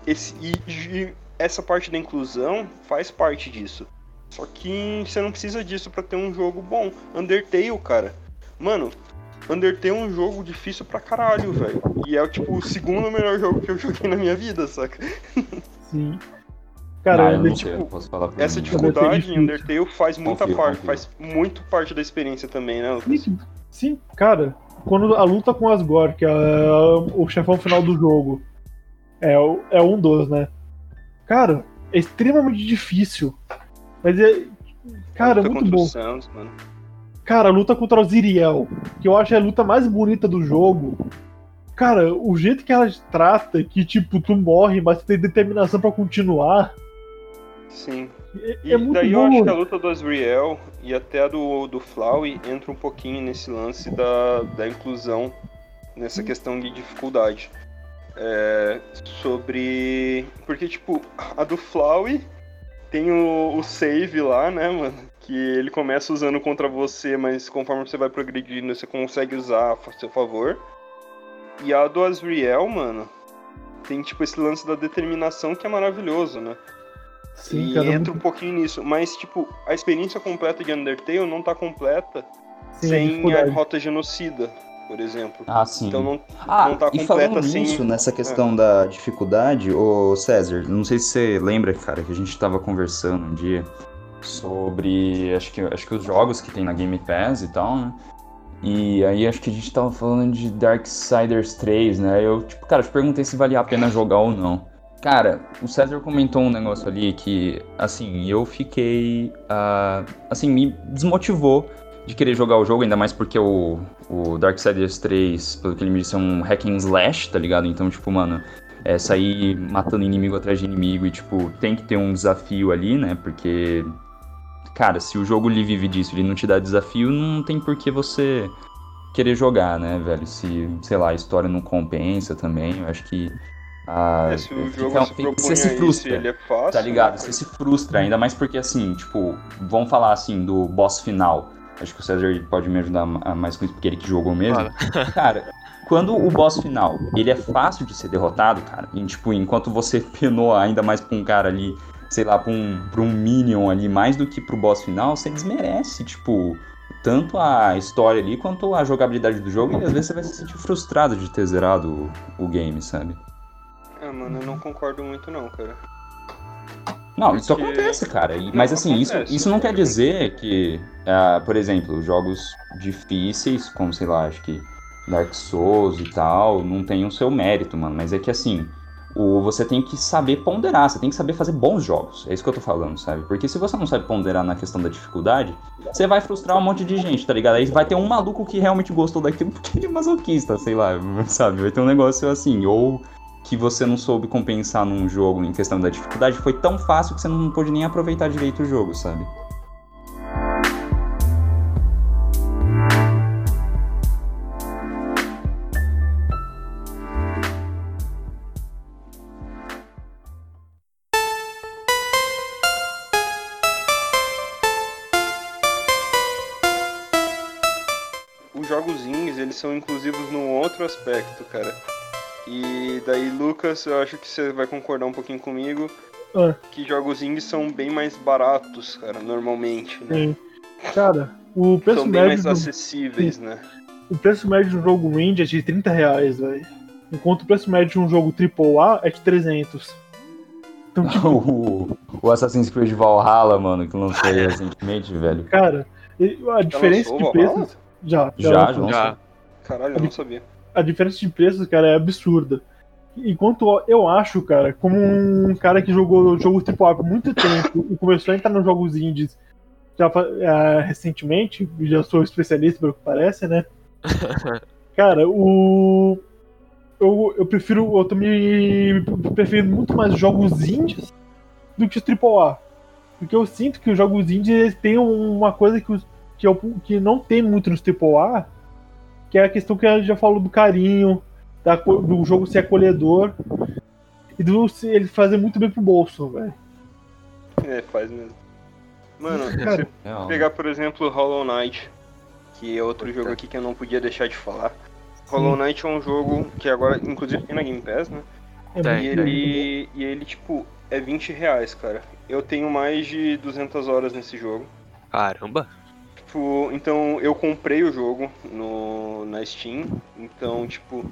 C: Esse, e, e essa parte da inclusão faz parte disso. Só que você não precisa disso pra ter um jogo bom. Undertale, cara. Mano, Undertale é um jogo difícil pra caralho, velho. E é tipo o segundo melhor jogo que eu joguei na minha vida, saca?
E: Sim.
B: Ah,
E: Cara,
B: eu
E: ele,
B: não
E: tipo,
B: eu posso falar
C: Essa
B: mim.
C: dificuldade em
E: difícil.
C: Undertale faz muita
B: Confio,
C: parte,
B: confio.
C: faz muito parte da experiência também, né, Lucas?
E: Sim, sim, cara, quando a luta com Asgore, que é o chefão final do jogo, é, o- é um dos, né? Cara, é extremamente difícil. Mas é. Cara, é muito bom.
C: o Sans, mano.
E: Cara, a luta contra o Ziriel, que eu acho a luta mais bonita do jogo. Cara, o jeito que ela te trata, que tipo, tu morre, mas tu tem determinação pra continuar,
C: Sim.
E: é,
C: E
E: é muito
C: daí eu acho que a
E: bom.
C: luta do Asriel e até a do, do Flowey entra um pouquinho nesse lance da, da inclusão, nessa questão de dificuldade. É, sobre. Porque, tipo, a do Flowey tem o, o save lá, né, mano? Que ele começa usando contra você, mas conforme você vai progredindo, você consegue usar a seu favor. E a do Asriel, mano, tem tipo esse lance da determinação que é maravilhoso, né?
E: Sim,
C: e
E: cara.
C: entra um pouquinho nisso. Mas, tipo, a experiência completa de Undertale não tá completa
E: Sim,
C: sem a rota genocida, por exemplo.
B: Ah, sim.
C: Então não,
B: Ah,
C: não tá
B: e
C: completa sem-
B: nisso, nessa questão da dificuldade, ô César, não sei se você lembra, cara, que a gente tava conversando um dia sobre, acho que, acho que os jogos que tem na Game Pass e tal, né? E aí acho que a gente tava falando de Darksiders 3, né? Eu, tipo, cara, te perguntei se valia a pena jogar ou não. Cara, o César comentou um negócio ali que, assim, eu fiquei, ah, assim, me desmotivou de querer jogar o jogo, ainda mais porque o, o Darksiders 3, pelo que ele me disse, é um hack and slash, tá ligado? Então, tipo, mano, é sair matando inimigo atrás de inimigo e, tipo, tem que ter um desafio ali, né? Porque, cara, se o jogo lhe vive disso, ele não te dá desafio, não tem por que você querer jogar, né, velho? Se, sei lá, a história não compensa também, eu acho que. Ah,
C: É, se o
B: fica-
C: jogo se
B: fica-
C: propõe
B: você se
C: isso
B: frustra.
C: e ele é fácil.
B: Tá ligado? Você se frustra, ainda mais porque assim, tipo, vamos falar assim do boss final. Acho que o César pode me ajudar ma- mais com isso, porque ele que jogou mesmo. Cara, quando o boss final, ele é fácil de ser derrotado, cara, e, tipo, enquanto você penou ainda mais pra um cara ali, sei lá, pra um, pra um minion ali, mais do que pro boss final, você desmerece, tipo, tanto a história ali quanto a jogabilidade do jogo, e às vezes você vai se sentir frustrado de ter zerado o, o game, sabe?
C: É, mano, eu não concordo muito não, cara.
B: Não, isso
C: Porque-
B: acontece, cara. E- mas assim, isso,
C: acontece.
B: isso não quer dizer que, ah, por exemplo, jogos difíceis, como sei lá, acho que Dark Souls e tal, não tem o seu mérito, mano. Mas é que assim, o, você tem que saber ponderar, você tem que saber fazer bons jogos. É isso que eu tô falando, sabe? Porque se você não sabe ponderar na questão da dificuldade, você vai frustrar um monte de gente, tá ligado? Aí vai ter um maluco que realmente gostou daquilo porque ele é masoquista, sei lá, sabe? Vai ter um negócio assim, ou que você não soube compensar num jogo em questão da dificuldade, foi tão fácil que você não pôde nem aproveitar direito o jogo, sabe?
C: Inclusivos num outro aspecto, cara. E daí, Lucas, eu acho que você vai concordar um pouquinho comigo
E: Ah.
C: que jogos indies são bem mais baratos, cara, normalmente, né?
E: Sim. Cara, o preço,
C: São bem
E: médio
C: mais
E: do,
C: acessíveis, né?
E: o preço médio de um jogo indie é de 30 reais, velho. Enquanto o preço médio de um jogo AAA é de 300. Então, tipo,
B: o, o Assassin's Creed Valhalla, mano, que lançou aí recentemente, velho.
E: cara, a diferença
C: lançou
E: de
C: o Valhalla?
E: preços. Já,
B: Já, já lançou.
D: Já.
C: Caralho, eu não sabia.
E: a diferença de preços, cara, é absurda. Enquanto eu acho, cara, como um cara que jogou jogo AAA por muito tempo e começou a entrar nos jogos indies já eh, recentemente, já sou especialista pelo que parece, né? Cara, o. Eu, eu prefiro. Eu tô me preferindo muito mais jogos indies do que os AAA. Porque eu sinto que os jogos indies eles têm uma coisa que, os, que, eu, que não tem muito nos AAA, que é a questão que a gente já falou do carinho, da do jogo ser acolhedor e do se- ele fazer muito bem pro bolso, velho.
C: É, faz mesmo. Mano,
E: Cara,
C: se
B: Real.
C: pegar, por exemplo, Hollow Knight, que é outro jogo aqui que eu não podia deixar de falar. Hollow Knight é um jogo que agora, inclusive, tem na Game Pass, né?
E: É
D: Tem,
C: E ele, e ele, tipo, é 20 reais, cara. Eu tenho mais de 200 horas nesse jogo.
D: Caramba.
C: Tipo, então eu comprei o jogo no, na Steam. Então, tipo,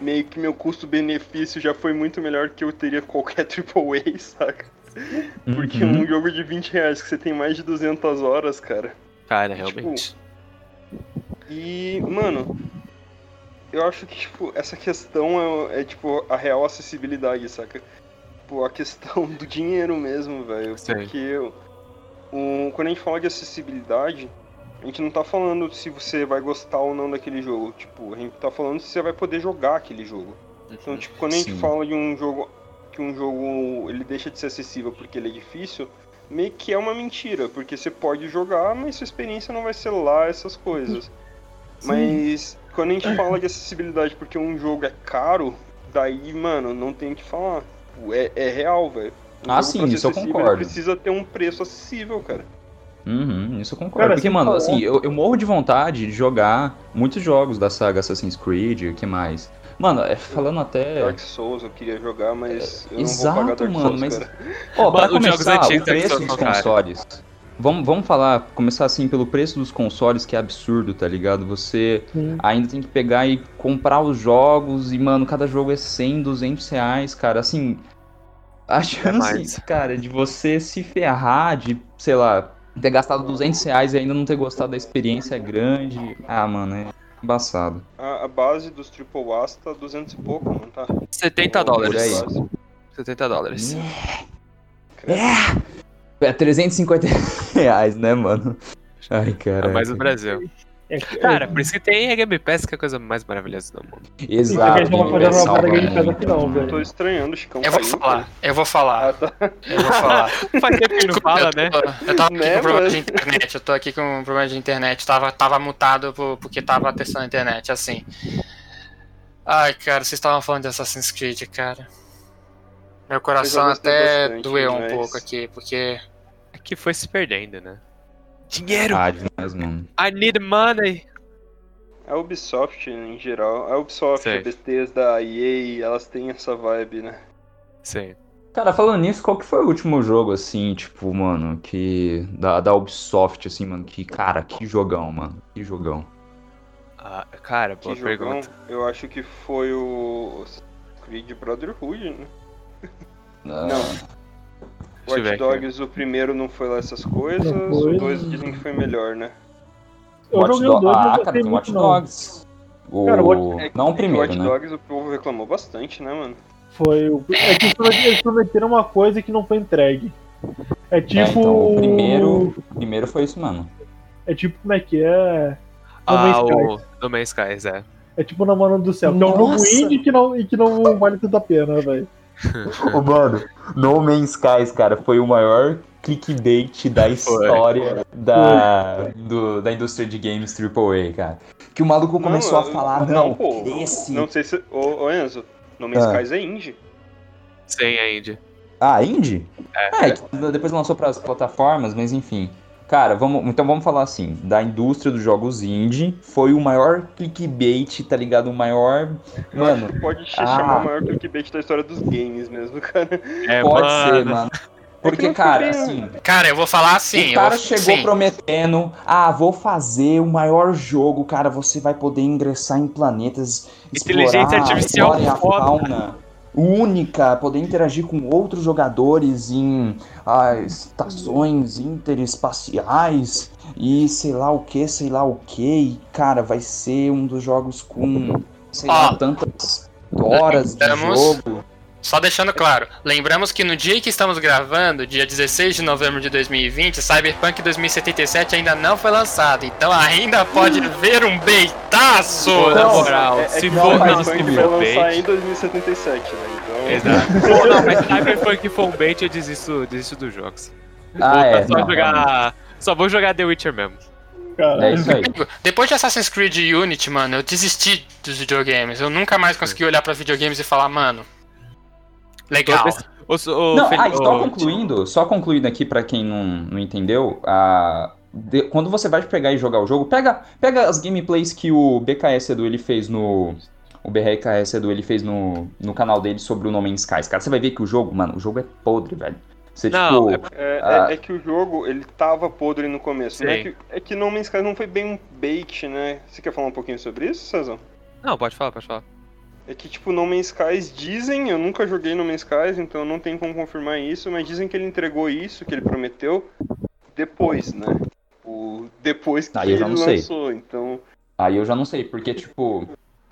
C: meio que meu custo-benefício já foi muito melhor que eu teria qualquer AAA, saca? Porque
B: Uhum.
C: um jogo de 20 reais que você tem mais de 200 horas, cara.
D: Cara,
C: Tipo,
D: realmente.
C: E, mano, eu acho que, tipo, essa questão é, é, tipo, a real acessibilidade, saca? Tipo, a questão do dinheiro mesmo, velho. Porque o, quando a gente fala de acessibilidade, a gente não tá falando se você vai gostar ou não daquele jogo. Tipo, a gente tá falando se você vai poder jogar aquele jogo. Então, tipo, quando a gente
B: Sim.
C: fala de um jogo que um jogo ele deixa de ser acessível porque ele é difícil, meio que é uma mentira, porque você pode jogar, mas sua experiência não vai ser lá essas coisas. Mas quando a gente fala de acessibilidade porque um jogo é caro, daí, mano, não tem o que falar. É, é real, velho. Um
B: Ah, sim, isso eu concordo.
C: Ele precisa ter um preço acessível, cara.
B: Uhum, isso eu concordo.
E: Cara,
B: Porque, mano,
E: falar-
B: assim, eu, eu morro de vontade de jogar muitos jogos da saga Assassin's Creed, o que mais? Mano, é, falando até.
C: Dark Souls eu queria jogar, mas eu não
B: Exato,
C: vou pagar Dark
B: mano,
C: Souls,
B: mas-. Ó, pra
D: Mano, os jogos
B: começar, o preço
D: Souls
B: dos consoles. Vamos, vamos falar, começar assim pelo preço dos consoles, que é absurdo, tá ligado? Você
E: Sim.
B: ainda tem que pegar e comprar os jogos, e, mano, cada jogo é 100, 200 reais, cara. Assim, a chance,
D: mais.
B: cara, de você se ferrar, de, sei lá, ter gastado 200 reais e ainda não ter gostado da experiência é grande. Ah, mano, é embaçado.
C: A, a base dos Triple A's tá 200 e pouco, não tá?
D: 70
B: Por aí.
D: dólares.
C: Base.
D: 70 dólares.
B: É 350 reais, né, mano? Ai,
D: É
B: cara.
D: mais no Brasil.
E: É,
D: Cara, por isso que tem a Game Pass, que é a coisa mais maravilhosa do mundo.
B: Exato.
E: gente não vai fazer
B: velho,
E: uma
B: salva
E: parada Game Pass
B: muito,
E: aqui não,
B: mano.
E: velho.
C: Tô estranhando Chicão
A: Eu vou falar, eu vou falar,
C: Ah, tá.
A: eu vou falar.
D: Faz tempo que não fala, né?
A: Eu tava aqui
C: Né,
A: com problema
C: mano?
A: de internet, eu tô aqui com problema de internet, tava, tava mutado por- porque tava testando a internet, assim. Ai, cara, vocês estavam falando de Assassin's Creed, cara. Meu coração
C: Eu
A: até doeu um
C: mas-
A: pouco aqui, porque.
D: É que foi se perdendo, né? Dinheiro!
B: Ah, demais, mano.
D: I need money!
C: A Ubisoft, em geral, a Ubisoft,
D: Sei.
C: a Bethesda, a EA, elas têm essa vibe, né?
D: Sim.
B: Cara, falando nisso, qual que foi o último jogo, assim, tipo, mano, que. Da, da Ubisoft, assim, mano, que, cara, que jogão, mano. Que jogão.
D: Ah, cara,
C: Que
D: boa
C: jogão,
D: pergunta.
C: eu acho que foi o Creed Brotherhood, né?
B: Ah,
C: Não. Watch
D: aqui.
C: Dogs, o primeiro não foi lá essas coisas, o dois dizem que foi melhor, né?
E: Eu
B: Watch
E: joguei o
B: Do-
E: 2,
B: Ah, cara, tem Watch
E: não.
B: Dogs. O...
E: Cara, o Watch-
C: É
B: Não o
C: é
B: primeiro,
C: Watch
B: né?
C: Dogs o povo reclamou bastante, né, mano?
E: Foi o... É que eles promet- eles prometeram uma coisa que não foi entregue. É tipo...
B: É, então, o primeiro, o primeiro foi isso, mano.
E: É tipo, como é que é? No
D: Ah, o No Man's Skies, é.
E: É tipo na Mano do Céu, que é um jogo
B: Nossa!
E: indie que não, e que não vale tanto a pena, velho.
B: Ô, mano, No Man's Skies, cara, foi o maior clickbait da história da, do- da indústria de games AAA, cara. Que o maluco começou
C: Não,
B: a falar, não,
C: pô,
B: esse...
C: Não sei se. Ô, ô Enzo, No Man's
B: Ah.
C: Skies é indie.
D: Sim, a Indy.
B: Ah, indie?
D: É.
B: É, que depois lançou pras plataformas, mas enfim. Cara, vamos, então vamos falar assim, da indústria dos jogos indie, foi o maior clickbait, tá ligado? O maior...
C: Eu
B: Mano,
C: pode
B: ah.
C: chamar o maior clickbait da história dos games mesmo, cara.
D: É,
B: pode
D: mano.
B: ser, mano. Porque, cara,
C: bem-
B: assim,
A: Cara, eu vou falar assim.
B: o cara
A: eu,
B: chegou
A: sim.
B: prometendo, ah, vou fazer o maior jogo, cara, você vai poder ingressar em planetas,
D: Inteligência
B: explorar
D: artificial
B: a flora e a
D: foda.
B: fauna única, poder interagir com outros jogadores em ah, estações interespaciais e sei lá o que, sei lá o que, e cara, vai ser um dos jogos com, sei lá,
A: Ó,
B: tantas horas de jogo.
A: Só deixando claro, lembramos que no dia que estamos gravando, dia 16 de novembro de 2020, Cyberpunk 2077 ainda não foi lançado, então ainda pode ver um beitaço!
D: Pô, na
B: Não,
D: moral,
C: é, é
D: se
C: que
D: for não,
C: Cyberpunk
D: se
C: vai
D: for
C: lançar
D: bait.
C: em 2077, né? Então.
D: Exato. Pô, não, mas se Cyberpunk for um bait, eu desisto, desisto dos jogos.
B: Ah,
D: Vou
B: é,
D: só
B: não,
D: jogar. Só vou jogar The Witcher mesmo.
E: Cara,
B: É isso aí.
A: Depois de Assassin's Creed Unity, mano, eu desisti dos videogames. Eu nunca mais consegui olhar pra videogames e falar, mano. Legal.
D: O, o,
B: Não, ah, e só
D: o-
B: concluindo, só concluindo aqui pra quem não, não entendeu, a, de- quando você vai pegar e jogar o jogo, pega, pega as gameplays que o BKS Edu ele fez no. O BRKS Edu ele fez no, no canal dele sobre o No Man's Skies. Cara, você vai ver que o jogo, mano, o jogo é podre, velho. Você,
D: Não,
B: tipo.
C: É, é-
B: Ah.
C: é que o jogo, ele tava podre no começo. né? É, que, é que No Man's Sky não foi bem um bait, né? Você quer falar um pouquinho sobre isso, Cezão?
D: Não, pode falar, pode falar.
C: É que, tipo, No Man's Skies dizem, eu nunca joguei No Man's Skies, então não tem como confirmar isso, mas dizem que ele entregou isso, que ele prometeu, depois, né? O, depois que
B: eu já
C: ele
B: não sei.
C: lançou, então...
B: Aí eu já não sei, porque, tipo.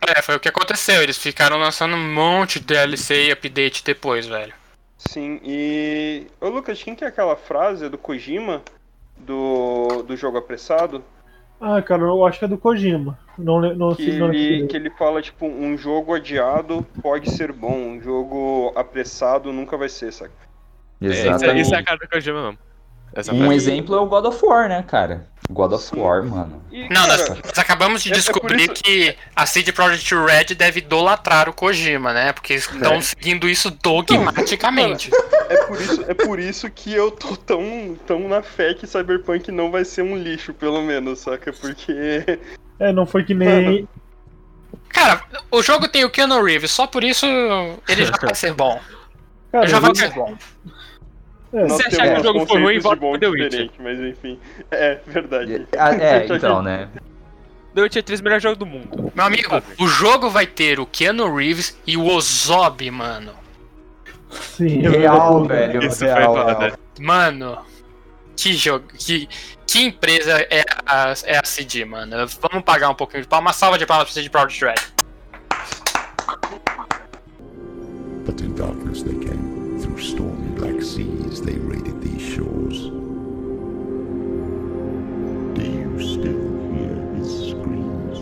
A: É, foi o que aconteceu. Eles ficaram lançando um monte de DLC e update depois, velho.
C: Sim, e... Ô, Lucas, quem que é aquela frase do Kojima, do, do jogo apressado?
E: Ah, cara, eu acho que é do Kojima. Não, não
C: Que
E: não
C: ele,
E: lembro.
C: que ele fala, tipo, um jogo adiado pode ser bom, um jogo apressado nunca vai ser, saca?
D: É, isso, é-
B: Exatamente.
D: isso é a cara do Kojima mesmo.
B: Um exemplo é o God of War, né, cara? God of
C: Sim.
B: War, mano.
C: E,
A: Não, nós,
C: cara,
A: nós acabamos de
C: é- é
A: descobrir
C: isso-
A: que a CD Projekt Red deve idolatrar o Kojima, né? Porque eles estão seguindo isso dogmaticamente.
C: é por isso, é por isso que eu tô tão, tão na fé que Cyberpunk não vai ser um lixo, pelo menos, saca? Porque.
E: É, não foi que nem.
A: Cara, o jogo tem o Keanu Reeves, só por isso ele já vai ser bom.
E: Cara,
A: Eu já vou
E: ele-
A: ser bom.
E: É,
D: Se achar que o jogo for ruim, volta pro The Witcher.
C: diferente, mas enfim. É, verdade.
B: Ah, É, então, né?
D: The Witcher 3 é o melhor jogo do mundo.
A: Meu amigo, o jogo vai ter o Keanu Reeves e o Ozob, mano.
E: Sim, é
B: Real, velho.
D: Isso
B: real,
D: foi foda.
B: real.
A: Mano, que jogo. Que, que empresa é a, é a CD, mano? Vamos pagar um pouquinho de palma. Uma salva de palmas pra CD Projekt Red.
F: But in darkness they came. Through stormy black seas they raided these shores. Do you still hear his screams?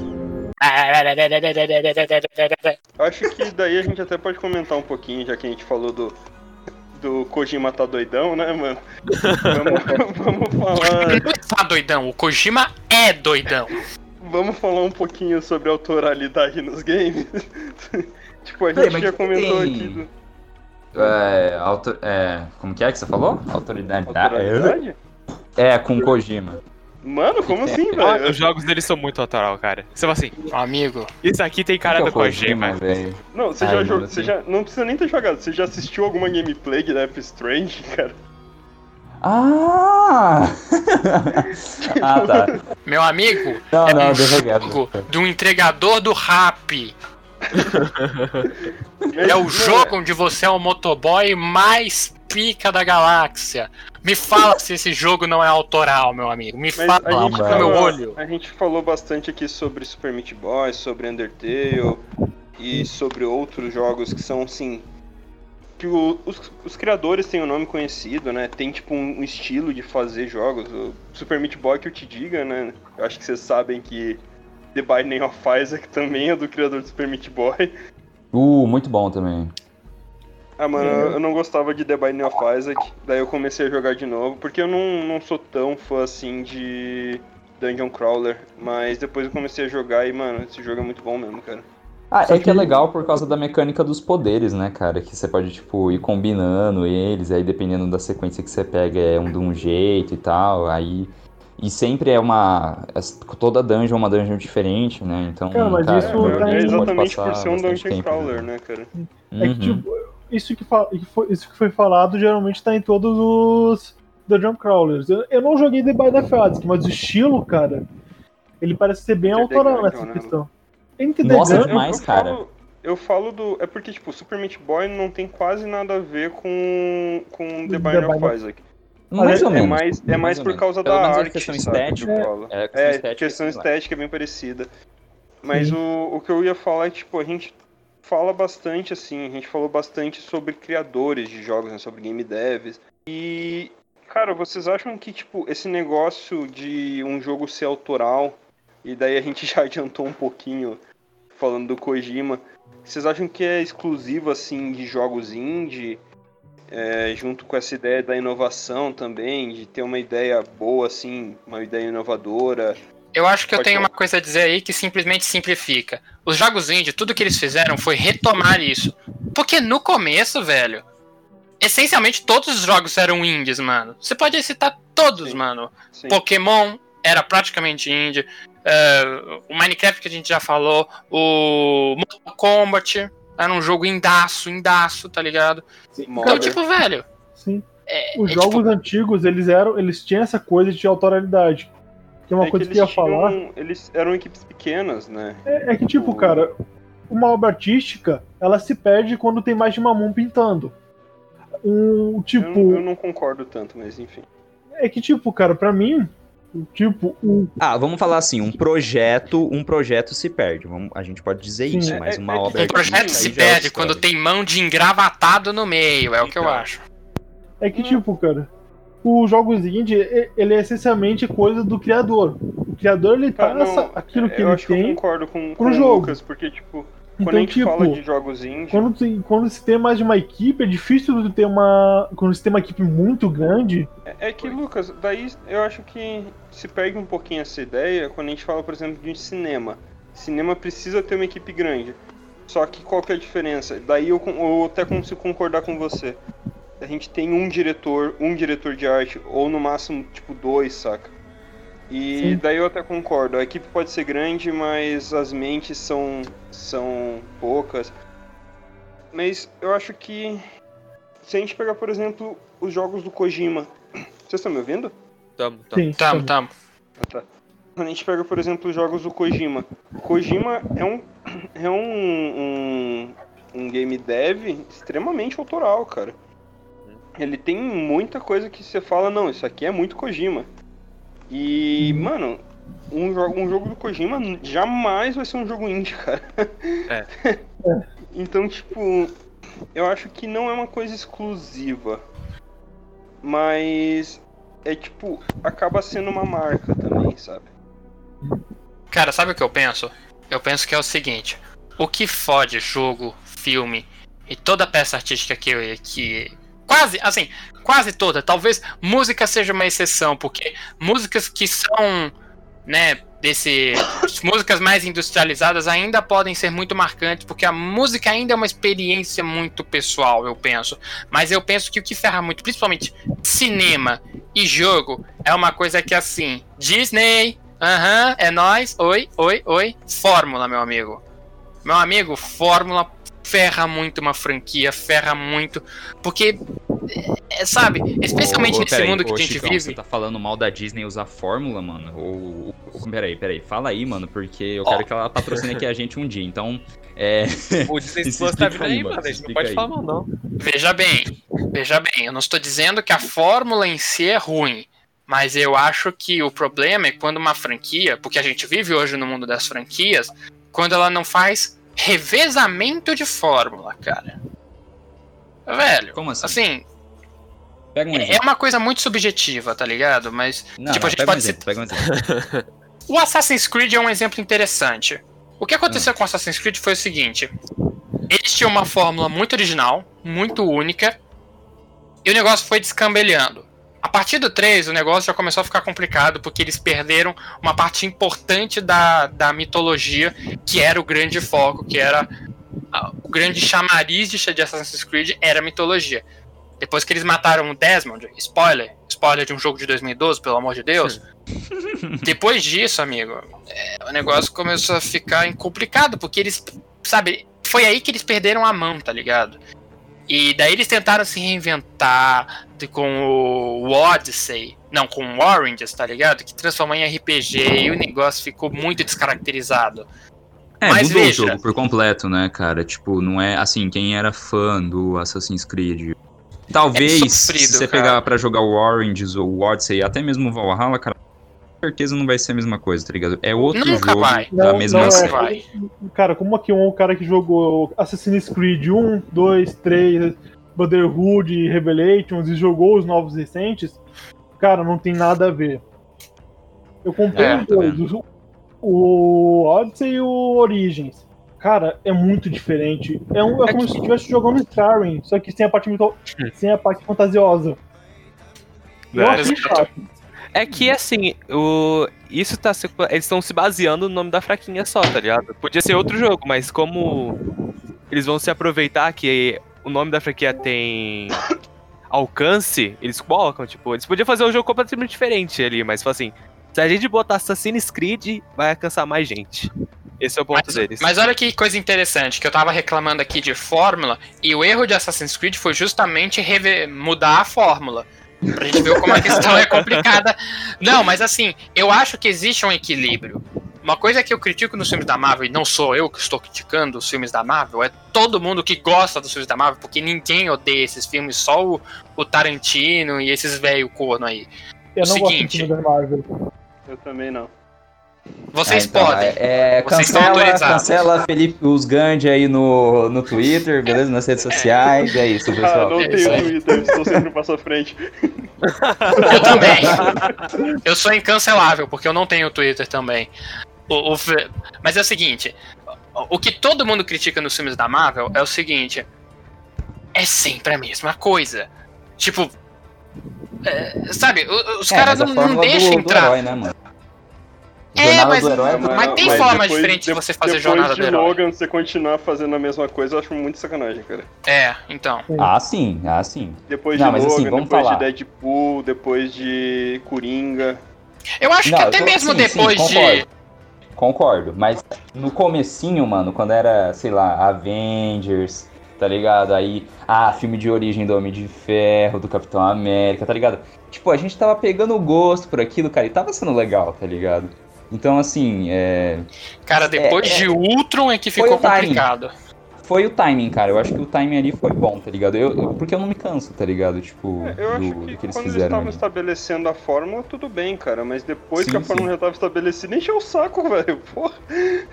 C: Acho que daí a gente até pode comentar um pouquinho, já que a gente falou do. Do Kojima tá doidão, né, mano? Vamos, vamos falar.
A: Tá doidão, o Kojima é doidão.
C: Vamos falar um pouquinho sobre autoralidade nos games. tipo, a gente já comentou
B: tem?
C: aqui do.
B: É, auto, é, como que é que você falou? Autoridade.
C: Autoralidade?
B: É, com Kojima.
C: Mano, como assim,
D: Ah,
C: velho?
D: os jogos deles são muito autoral, cara. Você fala assim,
A: Meu amigo,
D: isso aqui tem cara
B: Que é
D: do
B: Kojima,
D: Kojima.
B: velho.
C: Não, você
B: Ai,
C: já jogou.
B: assim.
C: Você já. Não precisa nem ter jogado. Você já assistiu alguma gameplay de Death Strange, cara?
B: Ah! ah, tá.
A: meu amigo,
B: Não,
A: é
B: não,
A: um jogo de um entregador do rap. É o jogo onde você é o motoboy mais pica da galáxia. Me fala se esse jogo não é autoral, meu amigo. Me
C: Mas
A: fala
C: a gente,
A: meu
C: falou,
A: olho.
C: a gente falou bastante aqui sobre Super Meat Boy, sobre Undertale e sobre outros jogos que são assim. Que o- os, os criadores têm um nome conhecido, né? Tem tipo um, um estilo de fazer jogos. O Super Meat Boy que eu te diga, né? Eu acho que vocês sabem que The Binding of Isaac também é do criador do Super Meat Boy.
B: Uh, muito bom também.
C: Ah, mano, eu não gostava de The Binding of Isaac, daí eu comecei a jogar de novo, porque eu não, não sou tão fã assim de Dungeon Crawler, mas depois eu comecei a jogar e, mano, esse jogo é muito bom mesmo, cara.
B: Ah,
E: Só
B: é que é
E: que-
B: legal por causa da mecânica dos poderes, né, cara? Que você pode, tipo, ir combinando eles, aí dependendo da sequência que você pega é um de um jeito e tal, aí... E sempre é uma... é- Toda dungeon é uma dungeon diferente, né? Então,
E: Cara, mas
B: cara,
E: isso
C: é,
E: tá
C: é exatamente por ser um Dungeon
B: tempo
C: Crawler,
B: jogando.
C: né, cara?
E: É que,
B: Uhum.
E: tipo, isso que, que isso que foi falado geralmente tá em todos os Dungeon Crawlers. Eu, eu não joguei The Bind of Isaac, mas o estilo, cara, ele parece ser bem
C: the
E: autoral
C: Gungeon,
E: nessa
C: né?
E: questão. The
B: Nossa,
E: Gungeon-
B: demais.
C: eu,
B: cara.
C: Falo, eu falo do. É porque, tipo, Super Meat Boy não tem quase nada a ver com, com The
E: The
C: Binding of Isaac.
B: Mais
E: É-
B: ou
C: É
B: menos.
C: mais, é mais por causa
B: Pelo
C: da arte,
B: questão
C: sabe,
B: estética. É, a questão
C: É,
B: estética,
C: questão estética é bem parecida. Mas o, o que eu ia falar é que, tipo, a gente fala bastante, assim, a gente falou bastante sobre criadores de jogos, né, sobre game devs. E, cara, vocês acham que, tipo, esse negócio de um jogo ser autoral, e daí a gente já adiantou um pouquinho falando do Kojima, vocês acham que é exclusivo, assim, de jogos indie? É, junto com essa ideia da inovação também, de ter uma ideia boa, assim, uma ideia inovadora.
A: Eu acho que eu
C: Pode
A: tenho
C: falar.
A: uma coisa a dizer aí que simplesmente simplifica. Os jogos indie, tudo que eles fizeram foi retomar isso. Porque no começo, velho, essencialmente todos os jogos eram indies, mano. Você pode citar todos,
C: Sim.
A: mano.
C: Sim.
A: Pokémon era praticamente indie. é, o Minecraft que a gente já falou. O Mortal Kombat era um jogo indaço, indaço, tá ligado? Então,
C: Modern.
A: tipo, velho.
E: Sim.
A: É,
E: Os
A: é,
E: jogos
A: tipo,
E: antigos, eles eram. Eles tinham essa coisa de autoralidade. Que é uma
C: É
E: coisa que,
C: eles
E: eu ia falar.
C: tinham- Eles eram equipes pequenas, né?
E: É, é que, tipo, cara, uma obra artística, ela se perde quando tem mais de uma mão pintando. Um,
C: Eu,
E: tipo,
C: não- eu não concordo tanto, mas enfim.
E: é que, tipo, cara, pra mim, tipo, o
B: Ah, vamos falar assim, um projeto, um projeto se perde. Vamos- a gente pode dizer
E: Sim.
B: isso,
C: É-
B: mas
C: é-
B: uma
C: é
B: obra
A: um projeto
B: artística
A: se
B: é
A: perde quando tem mão de engravatado no meio, é o que eu
B: Então.
A: acho.
E: É que, tipo, cara, os jogos indie, ele é essencialmente coisa do criador. O criador, ele
C: Tá,
E: passa
C: não,
E: aquilo que
C: eu
E: ele
C: acho que eu
E: tem.
C: concordo com,
E: pro
C: com o
E: jogo.
C: Lucas, porque, tipo, Quando
E: Então,
C: a gente
E: tipo,
C: fala de jogos indie,
E: Quando, tem, quando se tem mais de uma equipe, é difícil ter uma. Quando você tem uma equipe muito grande.
C: é é que, Lucas, daí eu acho que se perde um pouquinho essa ideia quando a gente fala, por exemplo, de cinema. Cinema precisa ter uma equipe grande. Só que qual que é a diferença? Daí eu, eu até consigo concordar com você. A gente tem um diretor, um diretor de arte, ou no máximo, tipo, dois, saca? E
E: Sim.
C: daí eu até concordo. A equipe pode ser grande, mas as mentes são, são poucas. Mas eu acho que se a gente pegar, por exemplo, os jogos do Kojima. Vocês estão me ouvindo?
D: Tamo, tamo.
E: Sim,
A: Tamo, tamo.
C: Ah, tá. Quando a gente pega, por exemplo, os jogos do Kojima. Kojima é um, é um, um, um game dev extremamente autoral, cara. Ele tem muita coisa que você fala, não, isso aqui é muito Kojima. E, mano, um, jo um jogo do Kojima jamais vai ser um jogo indie, cara.
D: É.
C: então, tipo, eu acho que não é uma coisa exclusiva. Mas é tipo, acaba sendo uma marca também, sabe?
A: Cara, sabe o que eu penso? Eu penso que é o seguinte: o que fode jogo, filme e toda peça artística que, que. Quase, assim, quase toda. Talvez música seja uma exceção, porque músicas que são, né, desse. músicas mais industrializadas ainda podem ser muito marcantes, porque a música ainda é uma experiência muito pessoal, eu penso. Mas eu penso que o que ferra muito, principalmente cinema e jogo, é uma coisa que assim, Disney, aham, é nós, oi, oi, oi, Fórmula, meu amigo. Meu amigo, Fórmula ferra muito uma franquia, ferra muito, porque, é, sabe, especialmente
B: Ô, ô,
A: nesse
B: peraí,
A: mundo que
B: ô,
A: a gente
B: Chicão,
A: vive.
B: Você tá falando mal da Disney usar fórmula, mano? Ou, ou- peraí, peraí. Fala aí, mano, porque eu quero que ela patrocine aqui a gente um dia. Então, é.
D: O Disney Plus tá vindo
B: aí,
D: aí,
B: mano.
D: A gente não pode
B: aí.
D: falar mal, não.
A: Veja bem, veja bem, eu não estou dizendo que a fórmula em si é ruim, mas eu acho que o problema é quando uma franquia, porque a gente vive hoje no mundo das franquias, quando ela não faz revezamento de fórmula, cara. Velho,
B: Como assim?
A: assim,
B: Pega um
A: é uma coisa muito subjetiva, tá ligado? Mas
B: Não,
A: tipo,
B: não,
A: a gente
B: pega um
A: pode
B: exemplo, pega um exemplo.
A: o Assassin's Creed é um exemplo interessante. O que aconteceu com o Assassin's Creed foi o seguinte: eles tinham uma fórmula muito original, muito única, e o negócio foi descambelhando. A partir do 3, o negócio já começou a ficar complicado, porque eles perderam uma parte importante da, da mitologia, que era o grande foco, que era a- o grande chamariz de, de Assassin's Creed, era a mitologia. Depois que eles mataram o Desmond, spoiler, spoiler de um jogo de 2012, pelo amor de Deus. Depois disso, amigo, é, o negócio começou a ficar complicado, porque eles, sabe, foi aí que eles perderam a mão, tá ligado? E daí eles tentaram se reinventar com o Odyssey, não, com o Oranges, tá ligado? Que transformou em RPG e o negócio ficou muito descaracterizado.
B: É,
A: Mas
B: mudou
A: veja.
B: o jogo por completo, né, cara? Tipo, não é assim, quem era fã do Assassin's Creed. Talvez,
A: É sofrido,
B: se você
A: cara.
B: pegar pra jogar o Oranges ou o Odyssey, até mesmo o Valhalla, cara, certeza não vai ser a mesma coisa, tá ligado? É outro
A: Nunca
B: jogo
A: vai.
B: da
E: Não,
B: mesma
E: não é.
B: série.
A: vai.
E: Cara, como aqui um cara que jogou Assassin's Creed 1, 2, 3, Brotherhood e Revelations e jogou os novos recentes, cara, não tem nada a ver. Eu comprei
A: É,
E: os
B: tá
E: dois, o, o Odyssey e o Origins. Cara, é muito diferente. É, um, é como se estivesse jogando Skyrim, só que sem a parte, mito- sem a parte fantasiosa. Eu
D: É,
E: achei chato.
D: É que assim, o... isso tá se... Eles estão se baseando no nome da fraquinha só, tá ligado? Podia ser outro jogo, mas como eles vão se aproveitar que o nome da franquia tem alcance, eles colocam, tipo, eles podiam fazer um jogo completamente diferente ali, mas tipo assim, se a gente botar Assassin's Creed, vai alcançar mais gente. Esse é o ponto
A: Mas,
D: deles.
A: mas olha que coisa interessante, que eu tava reclamando aqui de fórmula, e o erro de Assassin's Creed foi justamente mudar a fórmula. Pra gente ver como a questão é complicada. Não, mas assim, eu acho que existe um equilíbrio. Uma coisa que eu critico nos filmes da Marvel, e não sou eu que estou criticando os filmes da Marvel, é todo mundo que gosta dos filmes da Marvel, porque ninguém odeia esses filmes, só o, o Tarantino e esses velho corno aí.
E: Eu não gosto
A: Seguinte.
E: de filme da Marvel.
C: Eu também não.
A: Vocês
B: É, então,
A: podem.
B: É, é,
A: Vocês estão
B: cancela,
A: autorizados.
B: cancela Felipe os Gandhi aí no, no Twitter, beleza? Nas redes sociais. É isso,
C: Ah,
B: pessoal.
C: não
A: é
C: tenho. Twitter, estou sempre passo à frente.
A: Eu também. Eu sou incancelável, porque eu não tenho Twitter também. O, o Mas é o seguinte: o que todo mundo critica nos filmes da Marvel é o seguinte: é sempre a mesma coisa. Tipo, é, sabe, os
B: É,
A: caras não, não deixam entrar.
B: herói, né, mano?
A: É,
B: Jornada
A: mas-
B: do herói,
A: mas
B: mano.
A: tem formas diferentes de você fazer
C: depois
A: jornada
C: de
A: do herói.
C: Logan, você continuar fazendo a mesma coisa, eu acho muito sacanagem, cara.
A: É, então.
B: Ah, sim, ah, sim.
C: Depois
B: Não,
C: de
B: mas
C: Logan,
B: assim, vamos
C: depois
B: falar.
C: de Deadpool, depois de Coringa.
A: Eu acho
B: Não,
A: que até
B: tô-
A: mesmo
B: sim,
A: depois
B: sim,
A: de.
B: concordo. Concordo, mas no comecinho, mano, quando era, sei lá, Avengers, tá ligado? Aí, ah, filme de origem do Homem de Ferro, do Capitão América, tá ligado? Tipo, a gente tava pegando gosto por aquilo, cara, e tava sendo legal, tá ligado? Então, assim, é...
A: Cara, depois
B: é-
A: de Ultron é que ficou complicado.
B: foi o timing, cara. Eu acho que o timing ali foi bom, tá ligado? Eu, eu- porque eu não me canso, tá ligado? Tipo,
C: É, Eu acho
B: do,
C: que,
B: do que eles
C: quando eles
B: fizeram.
C: estavam
B: ali.
C: estabelecendo a fórmula, tudo bem, cara. Mas depois
B: Sim,
C: que a fórmula
B: sim.
C: já tava estabelecida, encheu o saco, velho. Porra.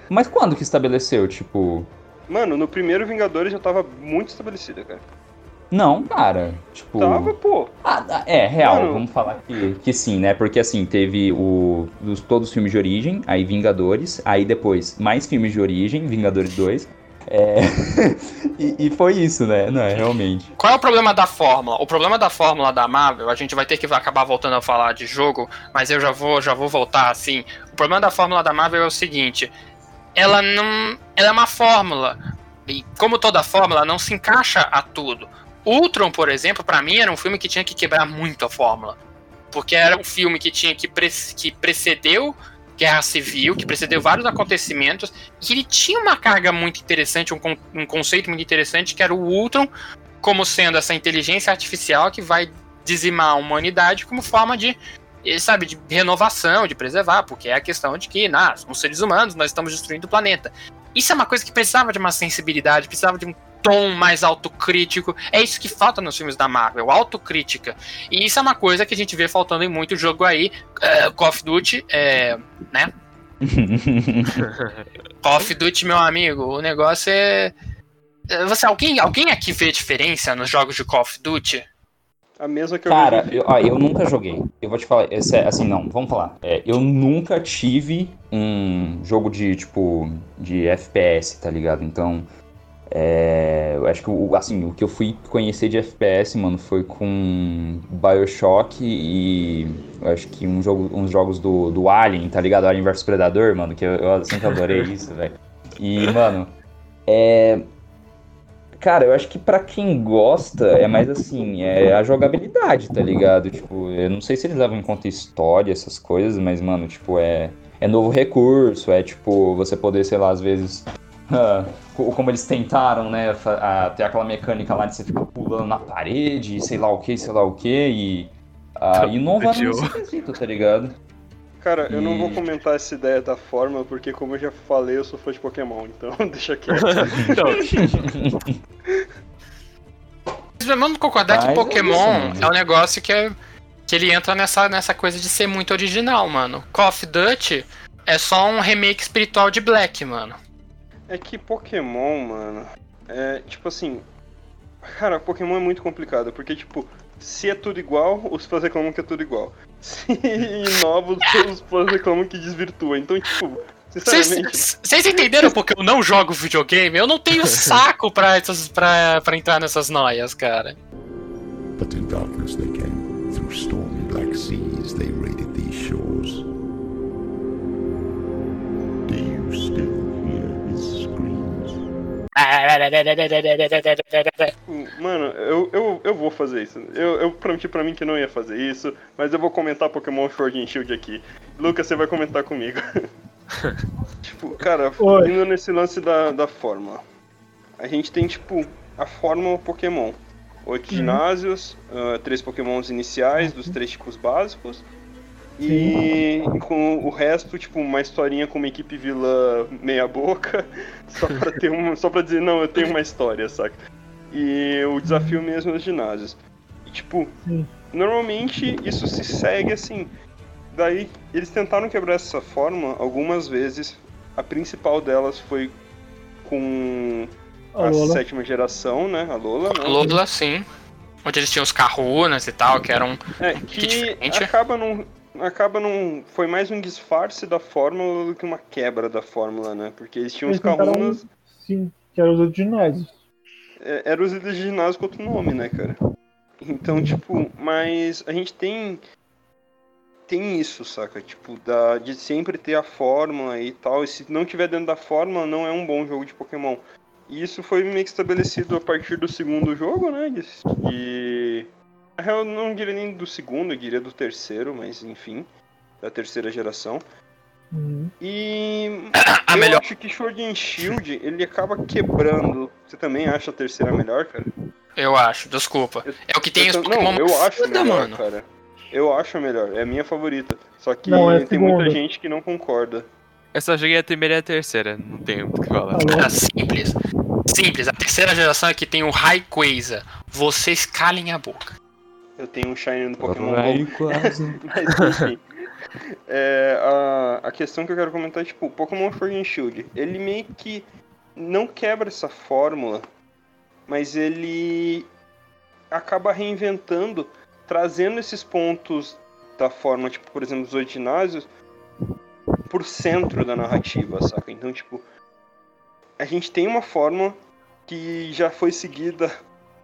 B: Mas quando que estabeleceu? Tipo.
C: Mano, no primeiro Vingadores já tava muito estabelecida, cara.
B: Não, cara. Tipo.
C: Tava, pô.
B: Ah, ah, é, real,
C: Mano.
B: vamos falar que, que sim, né? Porque assim, teve o, os, todos os filmes de origem, aí Vingadores, aí depois mais filmes de origem, Vingadores 2. É... e, e foi isso, né? Não, é realmente.
A: Qual é o problema da fórmula? O problema da fórmula da Marvel, a gente vai ter que acabar voltando a falar de jogo, mas eu já vou, já vou voltar assim. O problema da fórmula da Marvel é o seguinte: ela não, ela é uma fórmula e como toda fórmula, não se encaixa a tudo. Ultron, por exemplo, pra mim era um filme que tinha que quebrar muito a fórmula, porque era um filme que tinha que, pre que precedeu Guerra Civil, que precedeu vários acontecimentos, e ele tinha uma carga muito interessante, um, con- um conceito muito interessante, que era o Ultron como sendo essa inteligência artificial que vai dizimar a humanidade como forma de, eh, sabe, de renovação, de preservar, porque é a questão de que, nah, somos seres humanos, nós estamos destruindo o planeta. Isso é uma coisa que precisava de uma sensibilidade, precisava de um tom mais autocrítico. É isso que falta nos filmes da Marvel, autocrítica. E isso é uma coisa que a gente vê faltando em muito jogo aí. eh, Call of Duty, é, né? Call of Duty, meu amigo, o negócio é. é, Você, alguém, alguém aqui vê diferença nos jogos de Call of Duty?
C: A mesma que eu
B: Cara, eu, ó, eu nunca joguei. Eu vou te falar, esse é- assim, não, vamos falar. É, eu nunca tive um jogo de, tipo, de FPS, tá ligado? Então, é, eu acho que, o, assim, o que eu fui conhecer de FPS, mano, foi com Bioshock e acho que um jogo, uns jogos do, do Alien, tá ligado? Alien vs Predador, mano, que eu, eu sempre adorei isso, velho. E, mano, é... Cara, eu acho que pra quem gosta é mais assim, é a jogabilidade, tá ligado? Tipo, eu não sei se eles levam em conta história, essas coisas, mas, mano, tipo, é, é novo recurso, é tipo, você poder, sei lá, às vezes. Co- como eles tentaram, né? ter aquela mecânica lá de você ficar pulando na parede, sei lá o que, sei lá o que, e. Uh, nesse quesito, tá ligado?
C: Cara, eu não vou comentar essa ideia da forma, porque como eu já falei, eu sou fã de Pokémon, então deixa quieto.
D: Então,
A: Vamos concordar
B: Mas
A: que
B: é
A: Pokémon
B: isso,
A: é um negócio que, é, que ele entra nessa, nessa coisa de ser muito original, mano. Call of Duty é só um remake espiritual de Black, mano.
C: É que Pokémon, mano, é tipo assim. Cara, Pokémon é muito complicado, porque, tipo, se é tudo igual, os fãs reclamam que é tudo igual. Se inova, os fãs reclamam que desvirtua. Então, tipo, sinceramente.
A: Vocês vocês entenderam porque eu não jogo videogame? Eu não tenho saco pra, essas, pra, pra entrar nessas noias, cara.
F: But in darkness they came. Through stormy black seas they raided these shores. Do you still?
C: Mano, eu, eu, eu vou fazer isso. Eu, eu prometi pra mim que não ia fazer isso, mas eu vou comentar Pokémon Sword and Shield aqui. Lucas, você vai comentar comigo. tipo, cara,
E: Oi.
C: indo nesse lance da, da fórmula. A gente tem, tipo, a fórmula Pokémon. Oito ginásios, ah, três Pokémons iniciais, dos três tipos básicos. E com o resto, tipo, uma historinha com uma equipe vilã meia boca, só pra ter um, só para dizer, não, eu tenho uma história, saca? E o desafio mesmo nos ginásios. E, tipo,
E: Sim.
C: normalmente isso se segue assim. Daí eles tentaram quebrar essa forma algumas vezes. A principal delas foi com a,
E: A
C: sétima geração, né? A Lola, né?
A: Lola, sim. Onde eles tinham os Kahunas e tal, que eram.
C: É,
A: Que
C: que
A: diferente.
C: acaba não, acaba não. Foi mais um disfarce da fórmula do que uma quebra da fórmula, né? Porque eles tinham os
E: Eles tentaram-
C: Kahunas.
E: Sim, que era os outros ginásios.
C: é, Era os ginásio com outro nome, né, cara? Então, tipo, mas a gente tem. Tem isso, saca? Tipo, da, de sempre ter a fórmula e tal. E se não tiver dentro da fórmula, não é um bom jogo de Pokémon. E isso foi meio que estabelecido a partir do segundo jogo, né? De. de... Na real, eu não diria nem do segundo, eu diria do terceiro, mas enfim. Da terceira geração.
E: Uhum.
C: E.
A: A
C: eu
A: melhor.
C: acho que Sword and Shield, ele acaba quebrando. Você também acha a terceira melhor, cara?
A: Eu acho, desculpa.
C: Eu-
A: É o que tem
C: Eu
A: os Pokémon
C: Não, eu acho
A: foda,
C: melhor,
A: mano.
C: cara. Eu acho a melhor, é a minha favorita. Só que
E: Não, é
C: tem muita gente que não concorda.
D: Eu só joguei a primeira e a terceira, não tenho o que falar.
E: Tá.
A: Era simples. Simples. A terceira geração é que tem o Rayquaza. Vocês calem a boca.
C: Eu tenho um Shine no Pokémon
B: Vai
C: GO,
B: quase.
C: mas enfim. É, a, a questão que eu quero comentar é, tipo, Pokémon Sword and Shield, ele meio que não quebra essa fórmula, mas ele acaba reinventando, trazendo esses pontos da fórmula, tipo, por exemplo, os oito ginásios, por centro da narrativa, saca? Então, tipo, a gente tem uma fórmula que já foi seguida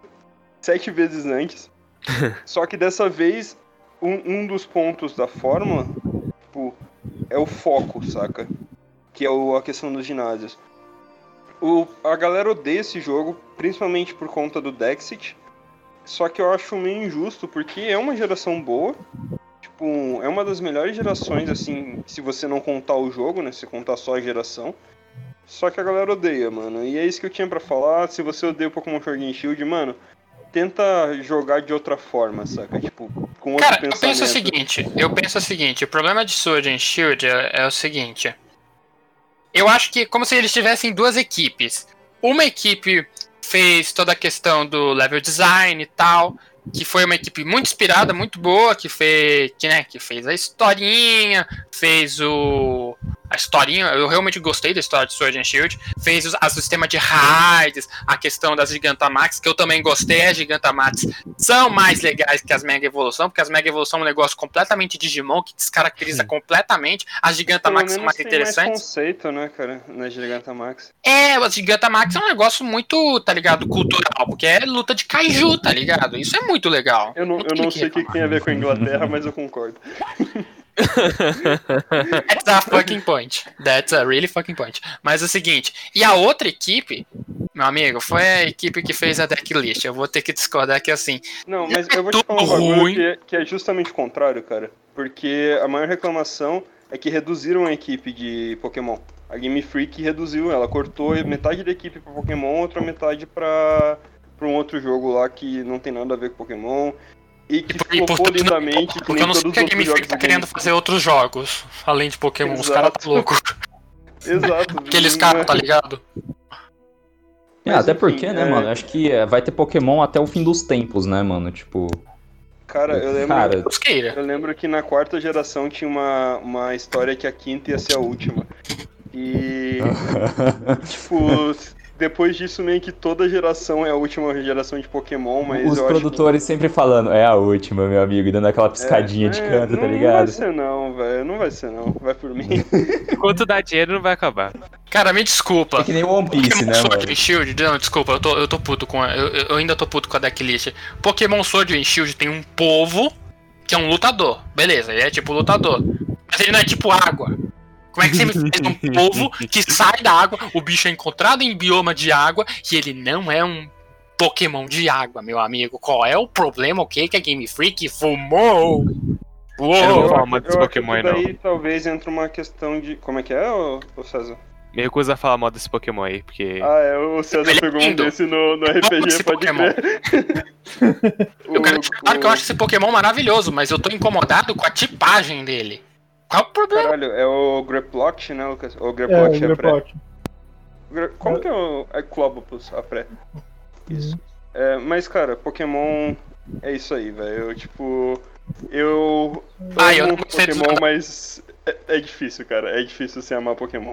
C: sete vezes antes, só que dessa vez, um, um dos pontos da fórmula, tipo, é o foco, saca? Que é o- a questão dos ginásios. O, a galera odeia esse jogo, principalmente por conta do Dexit. Só que eu acho meio injusto, porque é uma geração boa. Tipo, é uma das melhores gerações, assim, se você não contar o jogo, né? Se contar só a geração. Só que a galera odeia, mano. E é isso que eu tinha pra falar. Se você odeia o Pokémon Sword and Shield, mano, tenta jogar de outra forma, saca? Tipo, com outro
A: Cara, eu
C: pensamento.
A: penso o seguinte, eu penso o seguinte, o problema de Sword and Shield é, é o seguinte. Eu acho que como se eles tivessem duas equipes. Uma equipe fez toda a questão do level design e tal, que foi uma equipe muito inspirada, muito boa, que fez, que, né, que fez a historinha, fez o a historinha, eu realmente gostei da história de Sword and Shield, fez os, a sistema de raids, a questão das Gigantamax, que eu também gostei, as Gigantamax são mais legais que as Mega Evolução, porque as Mega Evolução é um negócio completamente Digimon, que descaracteriza completamente, as Gigantamax são mais
C: tem
A: interessantes.
C: mais conceito, né, cara, na Gigantamax.
A: É, as Gigantamax é um negócio muito, tá ligado, cultural, porque é luta de kaiju, tá ligado? Isso é muito legal.
C: Eu não, eu não
A: que
C: sei o que, que tem a ver com a Inglaterra, mas eu concordo.
A: That's a fucking point. That's a really fucking point. Mas é o seguinte, e a outra equipe, meu amigo, foi a equipe que fez a decklist. Eu vou ter que discordar que assim,
C: Não, mas eu vou te falar um bagulho
A: ruim.
C: que é, que é justamente o contrário, cara. Porque a maior reclamação é que reduziram a equipe de Pokémon. A Game Freak reduziu, ela cortou metade da equipe pra Pokémon, outra metade pra, pra um outro jogo lá que não tem nada a ver com Pokémon. E que
A: e e portanto,
C: lindamente, que
A: porque
C: nem
A: eu não sei que a Game Freak tá
C: do
A: querendo fazer outros jogos, além de Pokémon. Os caras tá
C: Exato.
A: loucos.
C: Exato.
A: Aqueles caras,
C: é-
A: tá ligado?
B: É,
C: Mas,
B: até
C: enfim,
B: porque, né,
C: é-
B: mano? Acho que é, vai ter Pokémon até o fim dos tempos, né, mano? Tipo.
C: Cara, eu lembro,
B: Cara,
C: eu lembro que na quarta geração tinha uma, uma história que a quinta ia ser a última. E Tipo, depois disso meio que toda geração é a última geração de Pokémon, mas
B: os
C: eu acho
B: produtores sempre falando, é a última, meu amigo, e dando aquela
C: que...
B: piscadinha de
C: É,
B: canto,
C: não,
B: tá
C: Não vai
B: ligado?
C: ser não, velho, não vai ser não, vai por mim.
D: Enquanto dá dinheiro, não vai acabar.
A: Cara, me desculpa.
B: É que nem o One Piece,
A: Pokémon
B: né,
A: Sword
B: mano?
A: and Shield, não, desculpa, eu tô, eu tô puto com a, eu, eu ainda tô puto com a decklist. Pokémon Sword and Shield tem um povo que é um lutador, beleza, ele é tipo lutador. Mas ele não é tipo água. Como é que você me fez um povo que sai da água, o bicho é encontrado em bioma de água e ele não é um Pokémon de água, meu amigo? Qual é o problema? O que que a Game Freak fumou?
D: Eu não
A: Uou!
D: vou falar mal desse Pokémon aí, não.
C: daí talvez entra uma questão de... Como é que é, ô, ô César?
D: Me recuso a falar mal desse Pokémon aí, porque.
C: Ah, é, o César
A: Ele é
C: pegou um
A: lindo.
C: desse no, no
A: esse
C: RPG, pode
A: Pokémon.
C: crer.
A: Eu quero te falar que eu acho esse Pokémon maravilhoso, mas eu tô incomodado com a tipagem dele. Qual o problema?
C: Caralho, é o Greploct, né, Lucas? O
E: É,
C: Greploct
E: o
C: é, pré.
E: Grepot.
C: Gra- Como que é o é Clobopus, a pré?
E: Isso.
C: É, mas, cara, Pokémon é isso aí, velho. Eu, tipo. Eu.
A: Ah, eu
C: amo
A: não gostei dos
C: Pokémon, mas. É, é difícil, cara. É difícil você amar Pokémon.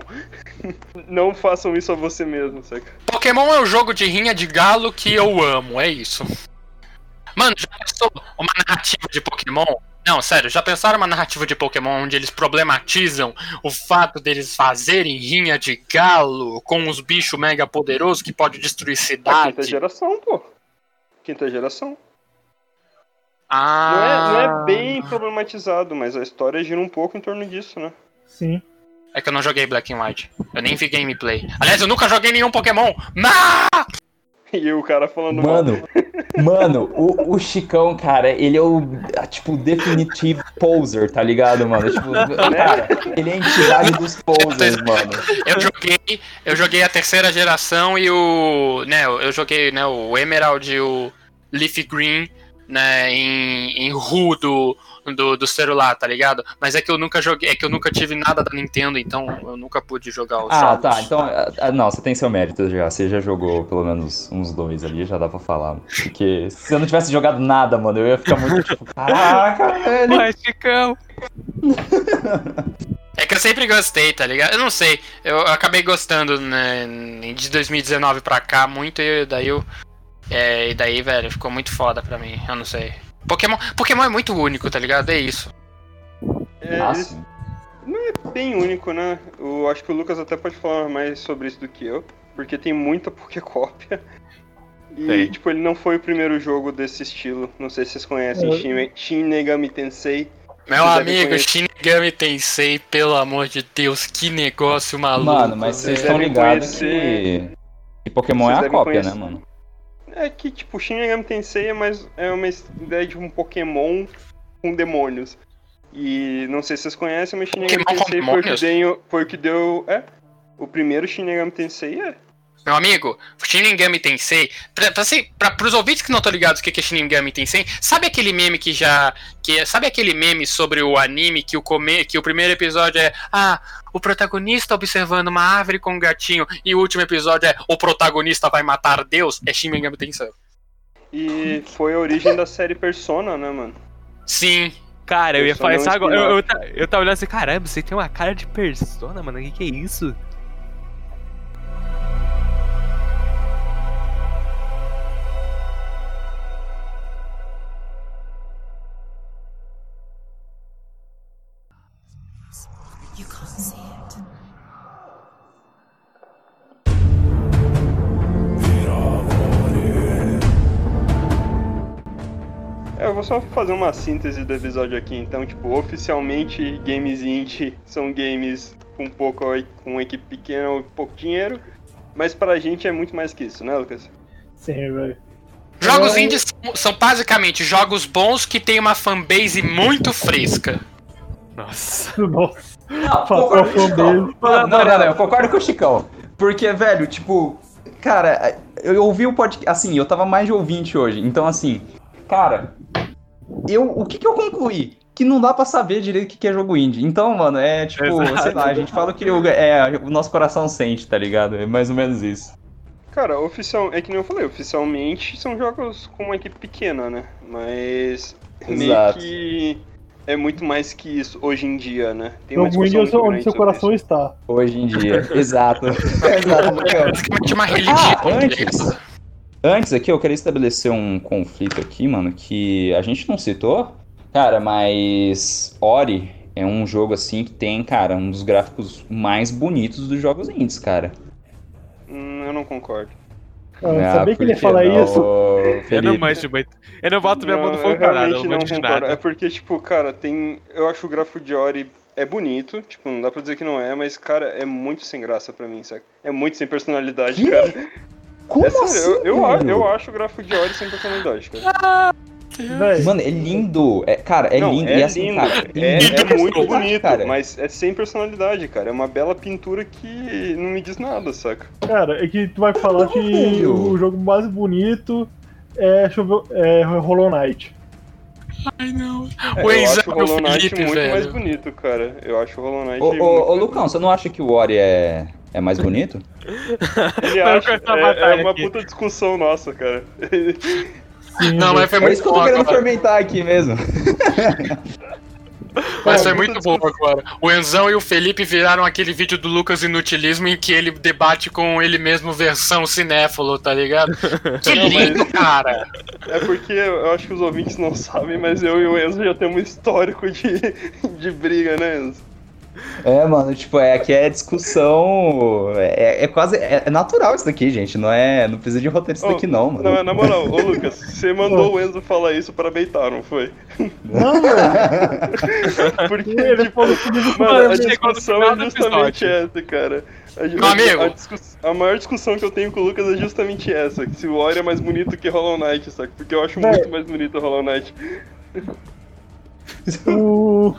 C: não façam isso a você mesmo, saca?
A: Pokémon é o jogo de rinha de galo que eu amo, é isso. Mano, já pensou uma narrativa de Pokémon? Não, sério, já pensaram uma narrativa de Pokémon onde eles problematizam o fato deles fazerem rinha de galo com os bichos mega poderosos que pode destruir
C: A quinta
A: cidade?
C: geração, pô. Quinta geração.
A: Ah,
C: Não é, não é bem problematizado, mas a história gira um pouco em torno disso, né?
E: Sim.
A: É que eu não joguei Black and White. Eu nem vi gameplay. Aliás, eu nunca joguei nenhum Pokémon. Mas...
C: E o cara falando mal.
B: Mano, mano, o, o Chicão, cara, ele é o, tipo, definitivo poser, tá ligado, mano? Tipo, cara, ele é a entidade dos posers, mano.
A: Eu joguei, eu joguei a terceira geração e o, né, eu joguei, né, o Emerald e o Leaf Green, né, em, em RU do, do, do celular, tá ligado? Mas é que eu nunca joguei, é que eu nunca tive nada da Nintendo, então eu nunca pude jogar os
B: Ah,
A: jogos.
B: tá, então, ah, não, você tem seu mérito já, você já jogou pelo menos uns dois ali, já dá pra falar. Porque se eu não tivesse jogado nada, mano, eu ia ficar muito tipo, caraca, velho.
D: Chicão.
A: É que eu sempre gostei, tá ligado? Eu não sei, eu acabei gostando, né, de 2019 pra cá muito e daí eu, é, e daí, velho, ficou muito foda pra mim, eu não sei. Pokémon, Pokémon é muito único, tá ligado? É isso.
C: É,
B: Ah, sim.
C: não é bem único, né? Eu acho que o Lucas até pode falar mais sobre isso do que eu, porque tem muita Pokécópia. E,
D: Tem.
C: tipo, ele não foi o primeiro jogo desse estilo. Não sei se vocês conhecem
E: É.
C: Shin, Shin Megami Tensei.
A: Meu amigo,
C: conhecer.
A: Shinigami Tensei, pelo amor de Deus, que negócio maluco.
B: Mano, mas vocês
C: Vocês
B: estão ligados
C: conhecer-
B: que, que Pokémon
C: Vocês
B: é a cópia,
C: conhecer-
B: né, mano?
C: É que, tipo, Shin Megami Tensei é, mais, é uma ideia de um Pokémon com demônios. E não sei se vocês conhecem, mas Shin Megami Tensei foi o, que deu, foi o que deu. É. O primeiro Shin Megami Tensei é.
A: Meu amigo, Shinigami Tensei, pra, pra, pra, pros ouvintes que não estão ligados o que que é Shinigami Tensei, sabe aquele meme que já. Que, sabe aquele meme sobre o anime que o, come, que o primeiro episódio é. Ah, o protagonista observando uma árvore com um gatinho, e o último episódio é o protagonista vai matar Deus? É Shinigami Tensei.
C: E foi a origem da série Persona, né, mano?
A: Sim.
D: Cara, eu ia falar
C: é um
D: isso agora. Eu, eu, eu tava olhando assim, caramba, você tem uma cara de persona, mano. O que, que é isso?
C: Vou só fazer uma síntese do episódio aqui, então, tipo, oficialmente games indie são games com pouco com uma equipe pequena ou pouco dinheiro, mas pra gente é muito mais que isso, né, Lucas?
E: Sim, velho.
A: Jogos
E: É.
A: indies são, basicamente jogos bons que tem uma fanbase muito fresca.
D: Nossa.
E: Nossa.
B: Não, concordo com o Chicão.
E: fanbase.
B: Não, não, não, não, eu concordo com o Chicão. Porque, velho, tipo, cara, eu ouvi o podcast. Assim, eu tava mais de ouvinte hoje. Então, assim, cara, eu, o que que eu concluí? Que não dá pra saber direito o que é jogo indie. Então, mano, é tipo,
D: Exato.
B: sei lá, a gente fala o que o, é, o nosso coração sente, tá ligado? É mais ou menos isso.
C: Cara, oficial, é que nem eu falei, oficialmente são jogos com uma equipe pequena, né? Mas meio
B: Exato.
C: que é muito mais que isso hoje em dia, né? Tem
E: Jogo indie é
C: muito
E: onde seu coração
C: isso.
E: está.
B: Hoje em dia. Exato. Exato, Chicão.
A: Basicamente uma religião.
B: Ah, antes. Antes aqui, eu queria estabelecer um conflito aqui, mano, que a gente não citou, cara, mas Ori é um jogo assim que tem, cara, um dos gráficos mais bonitos dos jogos indies, cara.
C: Hum, eu não concordo.
E: Eu
B: Ah,
E: sabia que ele ia falar
B: não,
E: isso.
B: ô,
D: Eu não
B: Felipe?
D: manjo muito. Eu não boto minha mão no
C: Não,
D: fogo pra nada, eu não
C: não
D: de
C: concordo. É
D: nada.
C: porque, tipo, cara, tem. Eu acho o gráfico de Ori é bonito, tipo, não dá pra dizer que não é, mas, cara, é muito sem graça pra mim, sabe? É muito sem personalidade,
B: Que?
C: cara.
B: Como
C: É sério,
B: assim,
C: eu, eu, a- eu acho o gráfico de Ori sem personalidade, cara.
B: Mano, é lindo. É, cara, é
C: não,
B: lindo.
C: é
B: e assim,
C: lindo,
B: cara,
C: é,
B: muita
C: é muito bonito,
B: cara.
C: mas é sem personalidade, cara. É uma bela pintura que não me diz nada, saca?
E: cara, é que tu vai falar que o jogo mais bonito é, deixa eu ver, é Hollow Knight.
A: Ai, não.
C: É,
A: O
C: eu
A: Enzo
C: acho o
A: é
C: Hollow Knight
A: Felipe,
C: muito mais
A: velho.
C: bonito, cara. Eu acho o Hollow Knight
B: Ô, ô, ô,
C: mais
B: Lucão, você não acha que o Ori é, é mais bonito?
C: Ele acha, é,
D: batalha
C: é uma
D: aqui.
C: puta discussão nossa, cara.
E: Sim,
A: Não, mas foi
B: É
A: muito
B: isso que eu
A: bom
B: tô querendo
A: agora.
B: fermentar aqui mesmo.
A: Mas
E: É,
A: foi muito bom agora. O Enzão e o Felipe viraram aquele vídeo do Lucas Inutilismo em que ele debate com ele mesmo versão cinéfilo, tá ligado? Que lindo, cara!
C: É porque eu acho que os ouvintes não sabem, mas eu e o Enzo já temos um histórico de, de briga, né, Enzo?
B: É, mano, tipo, é, aqui é discussão. É, é quase. É, é natural isso daqui, gente. Não é. Não precisa de roteiro isso
C: Oh,
B: daqui, não, mano.
C: Não, é na moral, ô Lucas, você mandou o Enzo falar isso pra beitar, não foi?
E: Não, mano.
C: Porque,
E: Ele
C: tipo,
E: falou comigo
C: mano, a discussão é justamente essa, cara. A,
A: Meu amigo.
C: A, discuss- a maior discussão que eu tenho com o Lucas é justamente essa, que se o Ori é mais bonito que Hollow Knight, saca? Porque eu acho
E: Véi.
C: muito mais bonito o Hollow Knight.
E: O...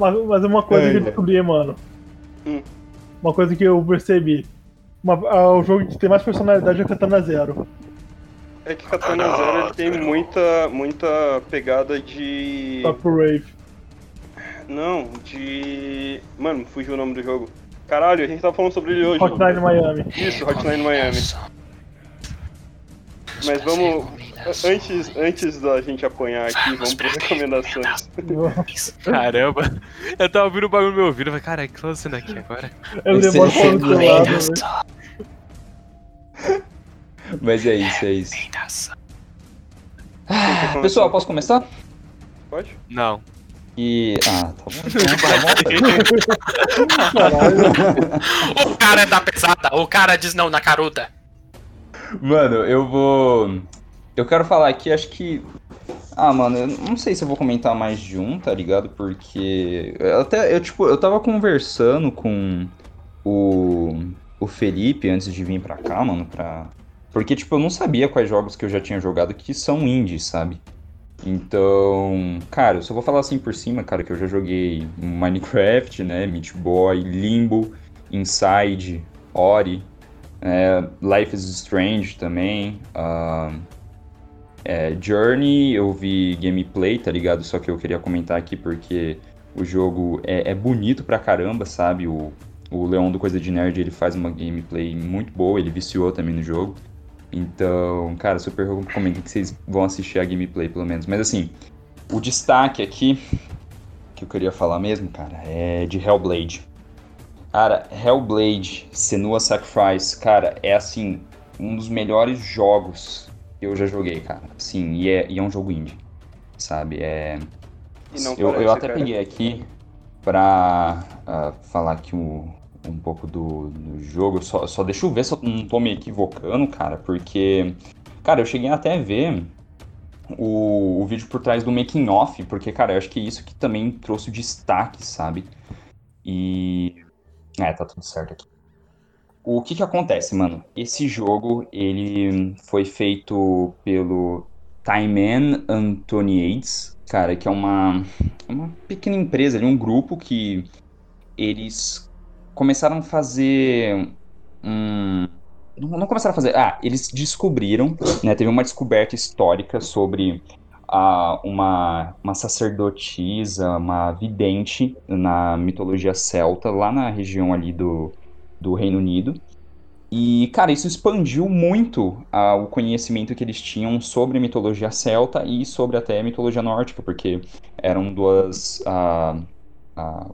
E: Mas, mas uma coisa
B: Ai,
E: que eu descobri, mano.
C: Hum.
E: Uma coisa que eu percebi. Uma, ah, o jogo que tem mais personalidade é Katana Zero.
C: É que Katana Zero ele tem muita, muita pegada de.
E: Top Rave.
C: Não, de. Mano, fugiu o nome do jogo. Caralho, a gente tava falando sobre ele hoje.
E: Hotline Miami.
C: Isso, Hotline Miami. Mas vamos. Antes, antes da gente apanhar aqui, vamos para recomendações.
D: Caramba. Eu tava ouvindo o bagulho no meu ouvido. Eu falei, caralho, o que tá acontecendo aqui agora?
E: Eu demoro
B: sempre
E: seu lado, velho.
B: Mas é isso, é isso.
C: Pessoal,
B: Pessoal, posso começar?
C: Pode?
D: Não.
B: E. Ah, tá bom. Então, tá bom.
A: O cara é da pesada, o cara diz não na caruda.
B: Mano, eu vou. Eu quero falar aqui, acho que. Ah, mano, eu não sei se eu vou comentar mais de um, tá ligado? Porque. Até, eu, tipo, eu tava conversando com o, o Felipe antes de vir pra cá, mano, pra. Porque, tipo, eu não sabia quais jogos que eu já tinha jogado que são indies, sabe? Então, cara, eu só vou falar assim por cima, cara, que eu já joguei Minecraft, né? Meat Boy, Limbo, Inside, Ori, é, Life is Strange também. ah, é, Journey, eu vi gameplay, tá ligado? Só que eu queria comentar aqui porque o jogo é, é bonito pra caramba, sabe? O, o Leão do Coisa de Nerd, ele faz uma gameplay muito boa, ele viciou também no jogo. Então, cara, super recomendo que vocês vão assistir a gameplay, pelo menos. Mas assim, o destaque aqui, que eu queria falar mesmo, cara, é de Hellblade. Cara, Hellblade, Senua Sacrifice, cara, é assim, um dos melhores jogos que eu já joguei, cara. Sim, e é, e é um jogo indie, sabe? É... Eu,
C: parece,
B: eu até
C: cara.
B: peguei aqui pra ah, falar aqui um, um pouco do, do jogo. Só, só deixa eu ver se eu não tô me equivocando, cara, porque, cara, eu cheguei até a ver o, o vídeo por trás do making off, porque, cara, eu acho que é isso que também trouxe o destaque, sabe? E. É, tá tudo certo aqui. O que que acontece, mano? Esse jogo, ele foi feito pelo Thyman Antoniades, cara, que é uma, uma pequena empresa, ali, um grupo que eles começaram a fazer um... Não começaram a fazer... Ah, eles descobriram, né, teve uma descoberta histórica sobre ah, uma, uma sacerdotisa, uma vidente na mitologia celta, lá na região ali do, do Reino Unido. E, cara, isso expandiu muito o conhecimento que eles tinham sobre a mitologia celta e sobre até a mitologia nórdica, porque eram duas,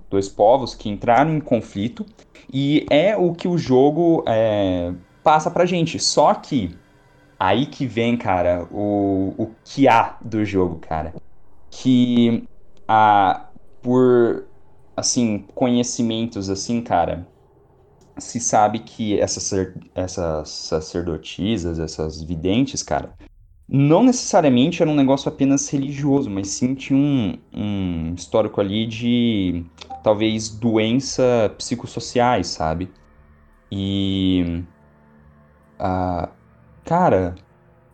B: dois povos que entraram em conflito, e é o que o jogo é, passa pra gente. Só que aí que vem, cara, o, o que há do jogo, cara. Que ah, por, assim, conhecimentos, assim, cara, se sabe que essas, essas sacerdotisas, essas videntes, cara, não necessariamente era um negócio apenas religioso, mas sim tinha um, um histórico ali de talvez doença psicossociais, sabe? E. ah, cara,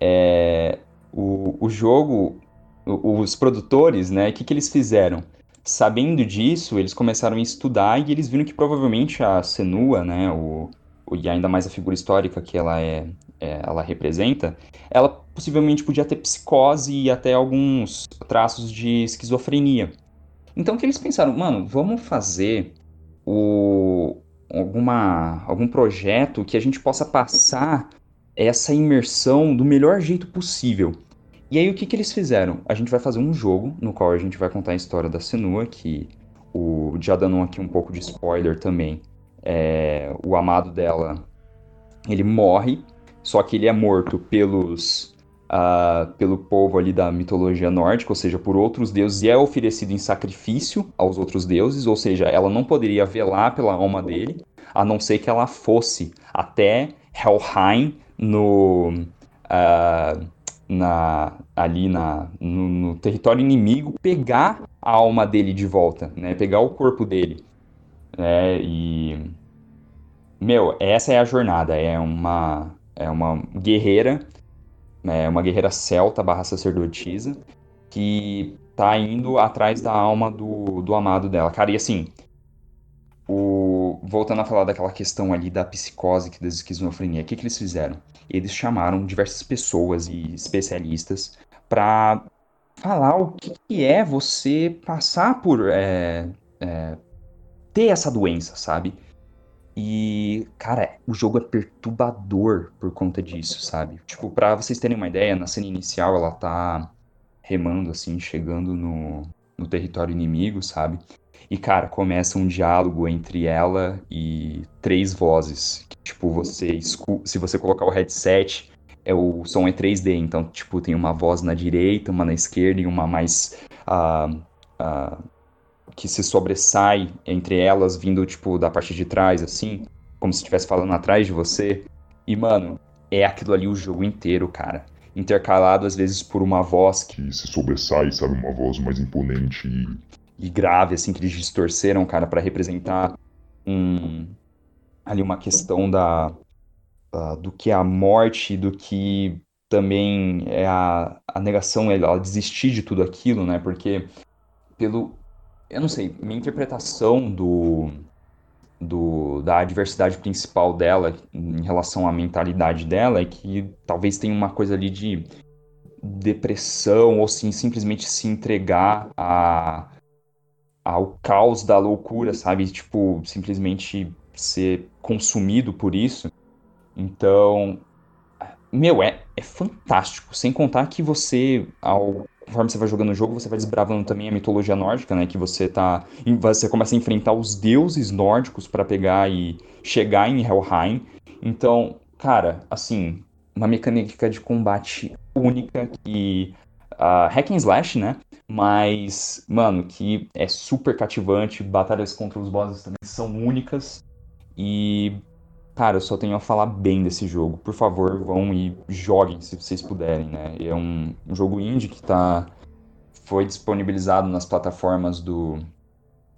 B: é, o, o jogo, os produtores, né, o que, que eles fizeram? Sabendo disso, eles começaram a estudar e eles viram que provavelmente a Senua, né, o, o- e ainda mais a figura histórica que ela é, é, ela representa, ela possivelmente podia ter psicose e até alguns traços de esquizofrenia. Então o que eles pensaram, mano, vamos fazer o, alguma, algum projeto que a gente possa passar essa imersão do melhor jeito possível. E aí o que, que eles fizeram? A gente vai fazer um jogo no qual a gente vai contar a história da Senua, que o já dando aqui um pouco de spoiler também. É, o amado dela, ele morre, só que ele é morto pelos ah, pelo povo ali da mitologia nórdica, ou seja, por outros deuses, e é oferecido em sacrifício aos outros deuses, ou seja, ela não poderia velar pela alma dele, a não ser que ela fosse até Helheim no ah, na, ali na, no, no território inimigo, pegar a alma dele de volta, né? Pegar o corpo dele. né? e. Meu, essa é a jornada. É uma, é uma guerreira, é uma guerreira celta barra sacerdotisa, que tá indo atrás da alma do, do amado dela. Cara, e assim. O, voltando a falar daquela questão ali da psicose, da esquizofrenia, o que, que eles fizeram? Eles chamaram diversas pessoas e especialistas para falar o que, que é você passar por é, é, ter essa doença, sabe? E, cara, o jogo é perturbador por conta disso, sabe? Tipo, pra vocês terem uma ideia, na cena inicial ela tá remando, assim, chegando no, no território inimigo, sabe? E, cara, começa um diálogo entre ela e três vozes. Que, tipo, você se você colocar o headset, é o som é 3D, então, tipo, tem uma voz na direita, uma na esquerda e uma mais. ah, ah, que se sobressai entre elas, vindo, tipo, da parte de trás, assim, como se estivesse falando atrás de você. E, mano, é aquilo ali o jogo inteiro, cara. Intercalado, às vezes, por uma voz Que
F: se sobressai, sabe? Uma voz mais imponente e
B: e grave, assim, que eles distorceram, cara, para representar um, ali uma questão da, ah, do que é a morte, do que também é a, a negação, ela desistir de tudo aquilo, né? Porque pelo, eu não sei, minha interpretação do, do da adversidade principal dela em relação à mentalidade dela é que talvez tenha uma coisa ali de depressão ou sim simplesmente se entregar a ao caos da loucura, sabe? Tipo, simplesmente ser consumido por isso. Então, meu, é, é fantástico. Sem contar que você, ao conforme você vai jogando o jogo, você vai desbravando também a mitologia nórdica, né? Que você tá. Você começa a enfrentar os deuses nórdicos para pegar e chegar em Helheim. Então, cara, assim, uma mecânica de combate única que. Uh, hack and slash, né? Mas, mano, que é super cativante. Batalhas contra os bosses também são únicas. E, cara, eu só tenho a falar bem desse jogo. Por favor, vão e joguem se vocês puderem, né? É um, um jogo indie que tá, foi disponibilizado nas plataformas do,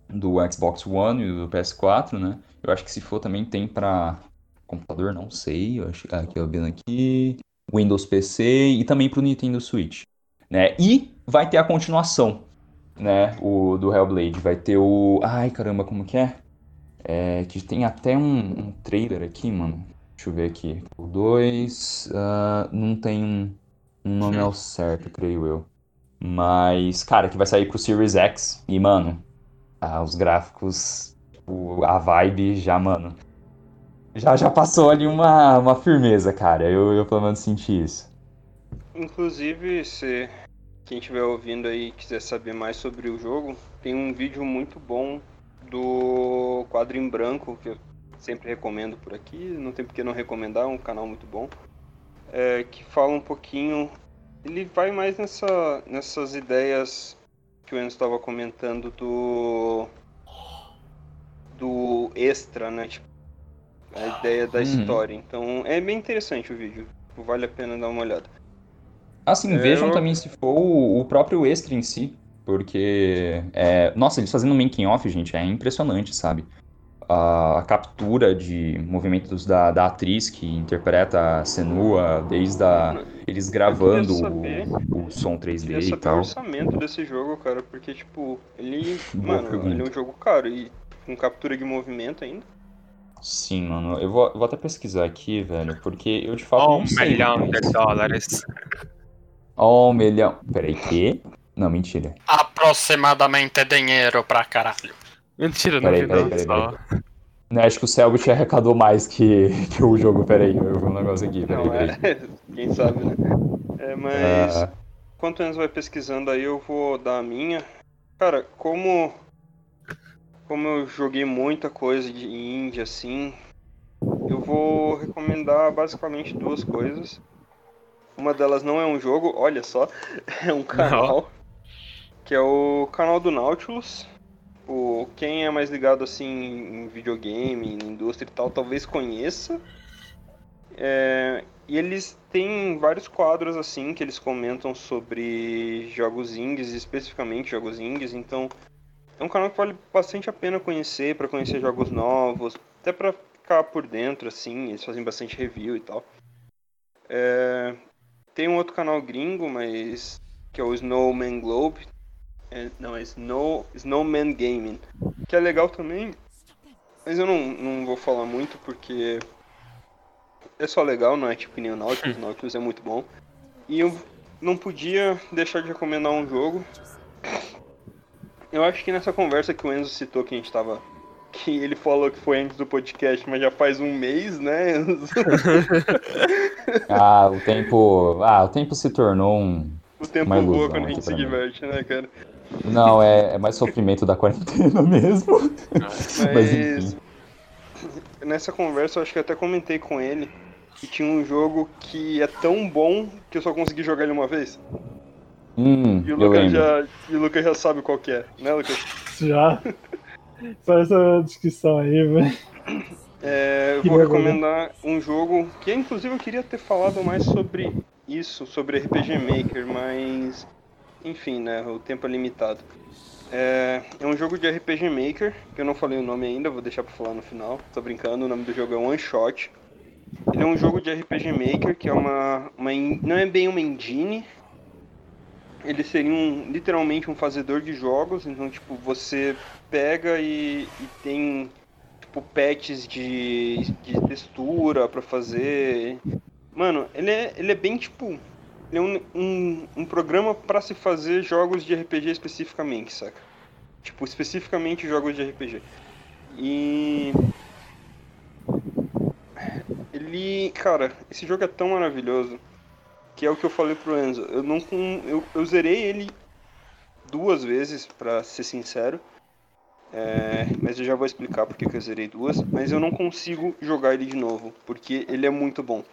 B: do Xbox One e do PS4, né? Eu acho que se for também tem pra computador, não sei. Eu acho, aqui, eu vendo aqui. Windows PC e também pro Nintendo Switch. Né? E vai ter a continuação, né? O do Hellblade. Vai ter o. Ai, caramba, como que é? É, que tem até um, um trailer aqui, mano. Deixa eu ver aqui. O 2. não tem um, um nome ao certo, creio eu. Mas, cara, que vai sair pro Series X. E, mano, ah, os gráficos, o- a vibe já, mano. Já, já passou ali uma, uma firmeza, cara. Eu, eu pelo menos senti isso.
C: Inclusive, se quem estiver ouvindo aí e quiser saber mais sobre o jogo, tem um vídeo muito bom do Quadro em Branco, que eu sempre recomendo por aqui, não tem por que não recomendar, é um canal muito bom, é, que fala um pouquinho. Ele vai mais nessa, nessas ideias que o Enzo estava comentando do. do extra, né? Tipo, a ideia da
B: Uhum.
C: história. Então é bem interessante o vídeo, vale a pena dar uma olhada.
B: Assim,
C: É,
B: vejam
C: eu-
B: também se for o, o próprio extra em si, porque, é, nossa, eles fazendo making off, gente, é impressionante, sabe? A, a captura de movimentos da, da atriz que interpreta a Senua, desde a, eles gravando
C: saber-
B: o, o som 3D
C: Queria
B: e
C: saber o
B: tal.
C: orçamento desse jogo, cara, porque, tipo, ele.
B: Boa
C: mano,
B: pergunta.
C: ele é um jogo caro e com captura de movimento ainda.
B: Sim, mano, eu vou, eu vou até pesquisar aqui, velho, porque eu de fato
D: Um
B: não sei.
D: milhão de dólares.
B: Oh, um milhão. Peraí, que? Não, mentira.
A: Aproximadamente dinheiro pra caralho.
D: Mentira, não
B: Peraí, peraí, peraí,
D: só.
B: Não, acho que o Selbit arrecadou mais que, que o jogo. Peraí, eu vi um negócio aqui. Peraí,
C: Não,
B: peraí.
C: é. Quem sabe, né? É, mas.
B: Ah,
C: enquanto o Enzo vai pesquisando aí, eu vou dar a minha. Cara, como. Como eu joguei muita coisa de indie assim, eu vou recomendar basicamente duas coisas. Uma delas não é um jogo, olha só, é um canal. Que é o canal do Nautilus. O, quem é mais ligado assim em videogame, em indústria e tal, talvez conheça. É, e eles têm vários quadros assim que eles comentam sobre jogos indies, especificamente jogos indies, então é um canal que vale bastante a pena conhecer, para conhecer jogos novos, até para ficar por dentro assim, eles fazem bastante review e tal. É, tem um outro canal gringo, mas que é o Snowman Globe. É, não, é Snow, Snowman Gaming. Que é legal também. Mas eu não, não vou falar muito porque é só legal, não é tipo nem o Nautilus. O Nautilus é muito bom. E eu não podia deixar de recomendar um jogo. Eu acho que nessa conversa que o Enzo citou que a gente tava. Que ele falou que foi antes do podcast, mas já faz um mês, né?
B: Ah, o tempo. Ah, o tempo se tornou um.
C: O tempo voa quando a gente se diverte, né, cara?
B: Não, é, é mais sofrimento da quarentena mesmo. Mas
C: Mas
B: enfim.
C: nessa conversa eu acho que eu até comentei com ele que tinha um jogo que é tão bom que eu só consegui jogar ele uma vez.
B: Hum,
C: E o Lucas já, e o Lucas já sabe qual que é, né, Lucas?
E: Já. Só essa descrição aí, velho.
C: É, vou recomendar um jogo que, inclusive, eu queria ter falado mais sobre isso, sobre RPG Maker, mas enfim, né? O tempo é limitado. É, é um jogo de RPG Maker, que eu não falei o nome ainda, vou deixar pra falar no final. Tô brincando, o nome do jogo é One Shot. Ele é um jogo de RPG Maker que é uma, uma não é bem uma engine. Ele seria um, literalmente um fazedor de jogos, então tipo, você pega e, e tem tipo patches de, de textura pra fazer. Mano, ele é, ele é bem tipo. Ele é um, um, um programa pra se fazer jogos de RPG especificamente, saca? Tipo, especificamente jogos de RPG. E. Ele. Cara, esse jogo é tão maravilhoso. Que é o que eu falei pro Enzo. Eu não. Eu, eu zerei ele duas vezes, pra ser sincero. É, mas eu já vou explicar porque que eu zerei duas. Mas eu não consigo jogar ele de novo, porque ele é muito bom.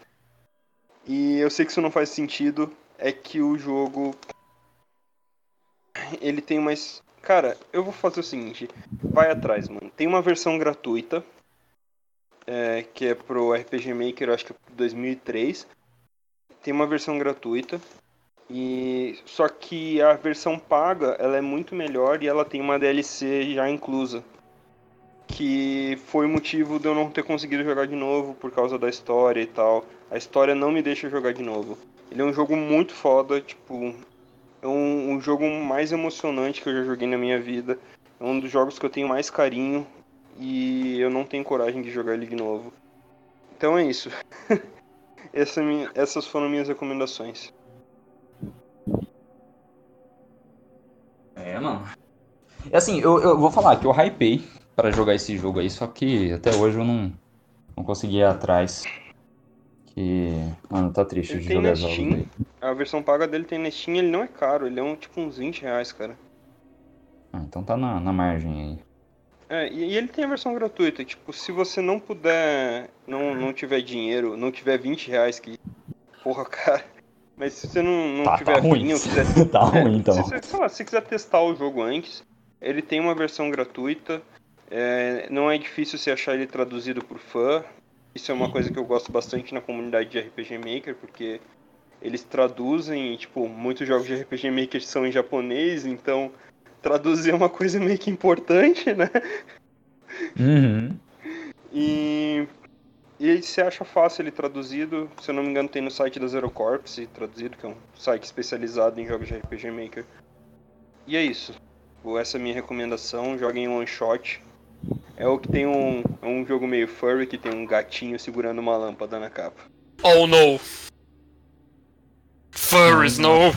C: E eu sei que isso não faz sentido, é que o jogo. Ele tem mais. Cara, eu vou fazer o seguinte: vai atrás, mano. Tem uma versão gratuita, é, que é pro RPG Maker, acho que é 2003. Tem uma versão gratuita. E só que a versão paga, ela é muito melhor e ela tem uma DLC já inclusa. Que foi o motivo de eu não ter conseguido jogar de novo por causa da história e tal. A história não me deixa jogar de novo. Ele é um jogo muito foda, tipo, é um, um jogo mais emocionante que eu já joguei na minha vida. É um dos jogos que eu tenho mais carinho e eu não tenho coragem de jogar ele de novo. Então é isso. Essa é minha- essas foram minhas recomendações.
B: É, mano. É assim, eu, eu vou falar que eu hypei pra jogar esse jogo aí, só que até hoje eu não, não consegui ir atrás. Que. Mano, tá triste
C: Ele
B: de jogar jogos.
C: A versão paga dele tem na Steam, ele não é caro, ele é um tipo uns 20 reais, cara.
B: Ah, então tá na, na margem aí.
C: É, e, ele tem a versão gratuita, tipo, se você não puder, não, não tiver dinheiro, não tiver 20 reais que. Porra, cara. Mas se você não, não
B: Tá,
C: tiver
B: tá ruim.
C: quiser
B: tá ruim então.
C: Se, lá, se quiser testar o jogo antes, ele tem uma versão gratuita. é, não é difícil você achar ele traduzido por fã. Isso é uma coisa que eu gosto bastante na comunidade de RPG Maker, porque eles traduzem, tipo, muitos jogos de RPG Maker são em japonês, então traduzir é uma coisa meio que importante, né?
B: Uhum.
C: E, e aí você acha fácil ele traduzido, se eu não me engano tem no site da Zero Corps traduzido, que é um site especializado em jogos de RPG Maker. E é isso. Essa é a minha recomendação, joguem One Shot. É o que tem um, é um jogo meio furry que tem um gatinho segurando uma lâmpada na capa.
A: Oh no! Furries, no!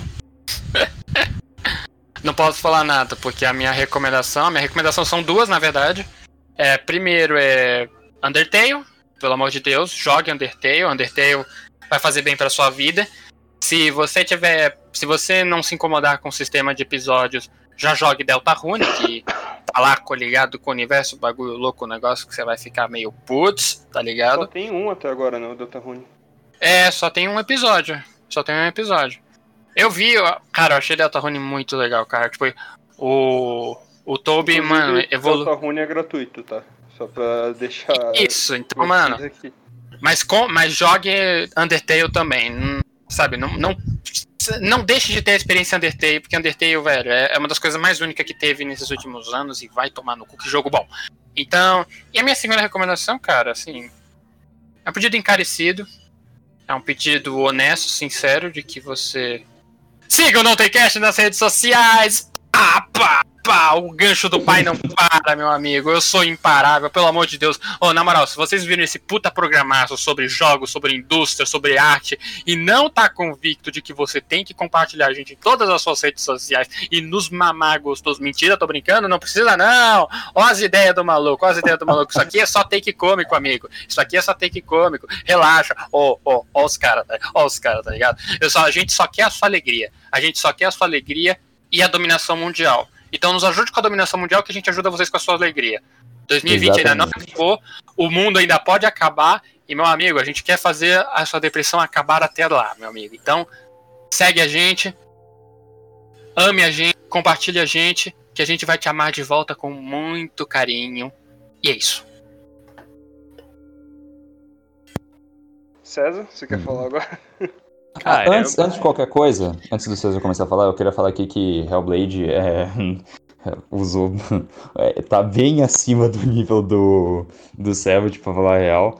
A: Não posso falar nada, porque a minha recomendação, a minha recomendação são duas, na verdade. É, primeiro é Undertale, pelo amor de Deus, jogue Undertale, Undertale vai fazer bem pra sua vida. Se você tiver se você não se incomodar com o sistema de episódios, já jogue Deltarune, que tá lá coligado com o universo, bagulho louco, negócio que você vai ficar meio putz, tá
C: Só
A: ligado?
C: tem um até agora, né? O Deltarune.
A: É, só tem um episódio. Só tem um episódio. Eu vi, cara, eu achei Deltarune muito legal, cara. Tipo, o. O Toby, mano, evoluiu.
C: Deltarune é gratuito, tá? Só pra deixar.
A: Isso, então, mano.
C: aqui.
A: Mas, com, mas jogue Undertale também. Não- sabe, não, não, não deixe de ter a experiência Undertale, porque Undertale, velho, é, é uma das coisas mais únicas que teve nesses últimos anos e vai tomar no cu que jogo bom. Então, e a minha segunda recomendação, cara, assim, é um pedido encarecido. É um pedido honesto, sincero, de que você siga o Não Tem Cast nas redes sociais. Pá, pá, pá, o gancho do pai não para, meu amigo. Eu sou imparável, pelo amor de Deus. Ô, na moral, se vocês viram esse puta programaço sobre jogos, sobre indústria, sobre arte, e não tá convicto de que você tem que compartilhar a gente em todas as suas redes sociais e nos mamar gostoso. Mentira, tô brincando, não precisa não. Ó as ideias do maluco, ó as ideias do maluco. Isso aqui é só take cômico, amigo. Isso aqui é só take cômico. Relaxa. Ó, ó, ó os caras, tá? ó os caras, tá ligado? Eu só, a gente só quer a sua alegria. A gente só quer a sua alegria e a dominação mundial. Então nos ajude com a dominação mundial que a gente ajuda vocês com a sua alegria. 2020 ainda não
B: Exatamente.
A: acabou, o mundo ainda pode acabar, e meu amigo, a gente quer fazer a sua depressão acabar até lá, meu amigo. Então, segue a gente, ame a gente, compartilhe a gente, que a gente vai te amar de volta com muito carinho. E é isso.
C: César, você quer falar agora?
D: Cara,
B: Ah, antes, antes de qualquer coisa, antes do César começar a falar, eu queria falar aqui que Hellblade é, usou. é, tá bem acima do nível do, do Savage, pra falar a real.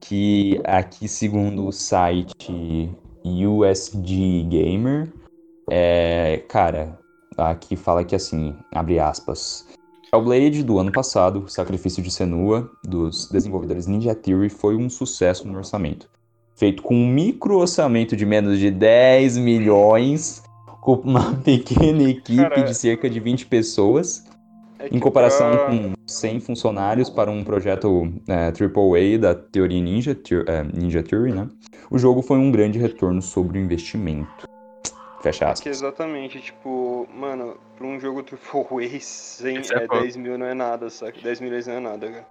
B: Que aqui, segundo o site USG Gamer, é, cara, aqui fala que assim, abre aspas. Hellblade do ano passado, Sacrifício de Senua, dos desenvolvedores Ninja Theory, foi um sucesso no orçamento feito com um micro orçamento de menos de 10 milhões, com uma pequena equipe
C: Cara,
B: de cerca de 20 pessoas,
C: É
B: em
C: que
B: comparação
C: pra-
B: com 100 funcionários para um projeto é, AAA da Teoria Ninja, Teo- é, Ninja Theory, né? O jogo foi um grande retorno sobre o investimento. Fecha
C: Que
B: aspas.
C: exatamente, tipo, mano, pra um jogo AAA, 100,
D: Isso é
C: é,
D: pouco.
C: 10 mil não é nada, saca? 10 milhões não é nada, cara.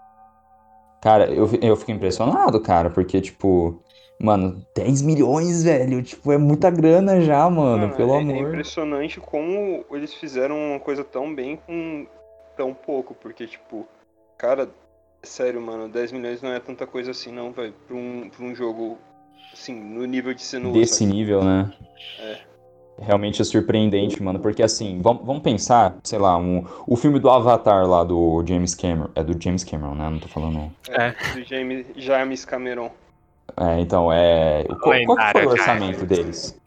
B: Cara, eu, eu fiquei impressionado, cara, porque, tipo, mano, 10 milhões, velho, tipo, é muita grana já, mano,
C: Mano,
B: pelo
C: é, é
B: amor.
C: impressionante como eles fizeram uma coisa tão bem com tão pouco, porque, tipo, cara, sério, mano, 10 milhões não é tanta coisa assim, não, velho, pra um, pra um jogo, assim, no nível de Senua,
B: Desse
C: saca?
B: nível, né?
C: É.
B: Realmente é surpreendente, mano. Porque assim, vamos, pensar, sei lá, um, o filme do Avatar lá do James Cameron. É do James Cameron, né? Não tô falando.
C: É, do James, James Cameron.
B: É, então, é. Qual, qual que foi o orçamento deles?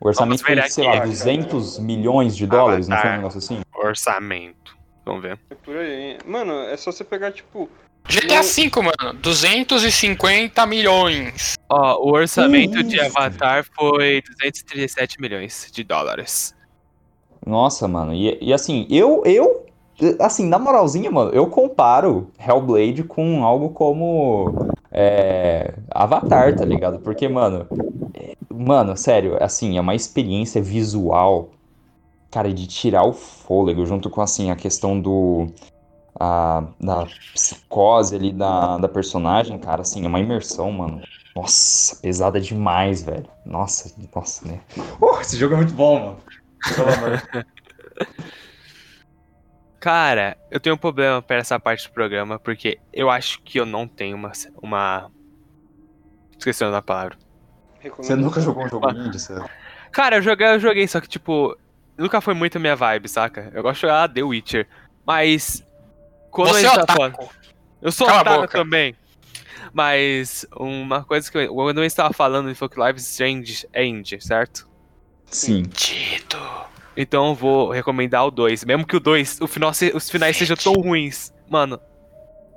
B: O orçamento foi, sei
D: aqui,
B: lá,
C: cara.
B: 200 milhões de dólares, não foi um
D: Avatar.
B: negócio assim?
D: Orçamento. Vamos ver.
C: É por aí. Mano, é só você pegar, tipo,
A: GTA V, mano, 250 milhões.
D: Ó, o orçamento de? Avatar foi 237 milhões de dólares.
B: Nossa, mano. E, e assim, eu, eu. Assim, na moralzinha, mano, eu comparo Hellblade com algo como. É, Avatar, tá ligado? Porque, mano. Mano, sério, assim, é uma experiência visual, cara, de tirar o fôlego, junto com, assim, a questão do. A, da psicose ali da, da personagem, cara, assim, é uma imersão, mano. Nossa, pesada demais, velho. Nossa, nossa, né? Uh, esse jogo é muito bom, mano.
D: Cara, eu tenho um problema para essa parte do programa, porque eu acho que eu não tenho uma. uma... Esqueci da palavra.
B: Você nunca jogou um jogo indie, você?
D: Cara, eu joguei, eu joguei, só que, tipo, nunca foi muito a minha vibe, saca? Eu gosto de jogar The Witcher. Mas. Quando
A: Você
D: a
A: é
D: tá falando. Eu sou
A: Cala
D: também. Mas uma coisa que eu, quando eu estava falando, ele falou que Life is Strange é indie, certo?
B: Sim.
A: Tito.
D: Então eu vou recomendar o 2. Mesmo que o 2, o final, os finais sejam tão ruins. Mano,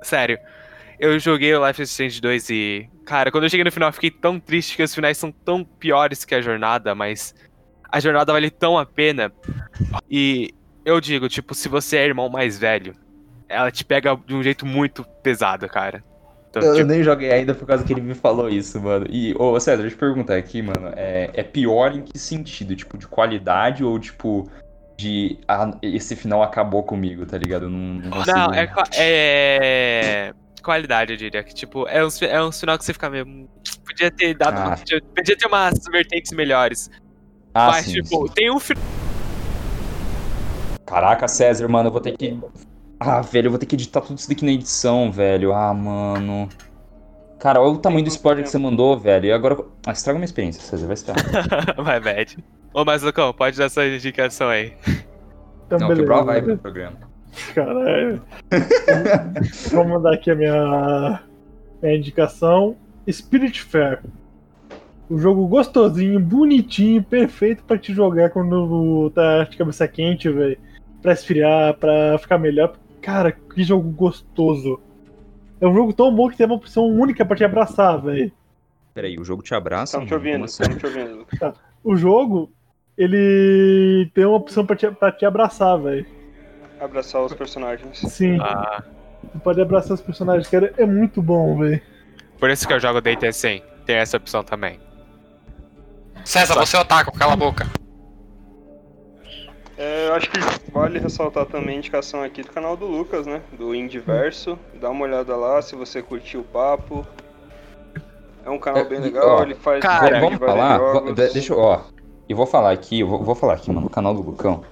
D: sério. Eu joguei o Life is Strange 2 e. Cara, quando eu cheguei no final, eu fiquei tão triste que os finais são tão piores que a jornada, mas. A jornada vale tão a pena. E eu digo, tipo, se você é irmão mais velho, ela te pega de um jeito muito pesado, cara. Então,
B: Eu
D: tipo,
B: nem joguei ainda por causa que ele me falou isso, mano. E, ô, César, deixa eu te perguntar aqui, mano. É, é pior em que sentido? Tipo, de qualidade ou, tipo, de. Ah, esse final acabou comigo, tá ligado? Eu não, não consigo.
D: Não, é, é. Qualidade, eu diria. Que, tipo, é uns, é uns final que você fica meio. "Hum, Podia ter dado.
B: Ah.
D: Podia, podia ter umas vertentes melhores.
B: Ah,
D: mas,
B: sim,
D: tipo,
B: sim.
D: tem um final.
B: Caraca, César, mano, eu vou ter que. Ah, velho, eu vou ter que editar tudo isso daqui na edição, velho. Ah, mano. Cara, olha o tamanho do spoiler que você mandou, velho. E agora. Ah, estraga minha experiência, César, vai estragar.
D: My bad. Ô, mas Lucão, pode dar sua indicação aí.
E: Então,
B: Não,
E: beleza.
B: quebrar a vibe do programa.
E: Caralho. Vou mandar aqui a minha, minha indicação. Spirit Fair. Um jogo gostosinho, bonitinho, perfeito pra te jogar quando tá de cabeça quente, velho. Pra esfriar, pra ficar melhor. Cara, que jogo gostoso. É um jogo tão bom que tem uma opção única pra te abraçar, velho.
B: Peraí, o jogo te abraça?
C: Estamos te ouvindo,
B: assim?
C: estamos te ouvindo. Lucas.
E: O jogo, ele tem uma opção pra te, pra te abraçar, velho.
C: Abraçar os personagens.
E: Sim,
D: Ah,
E: você pode abraçar os personagens, cara. É muito bom, velho.
D: por isso que eu jogo DT 100. Tem essa opção também.
A: César, você é otaku, cala a boca.
C: É, eu acho que vale ressaltar também a indicação aqui do canal do Lucas, né? Do Indiverso. Dá uma olhada lá se você curtiu o papo. É um canal
B: É,
C: bem
B: e,
C: legal,
B: ó,
C: ele faz
D: cara,
B: Vamos falar?
C: jogos.
B: Deixa eu, ó. Eu vou falar aqui, eu vou, vou falar aqui, mano, no canal do Lucão.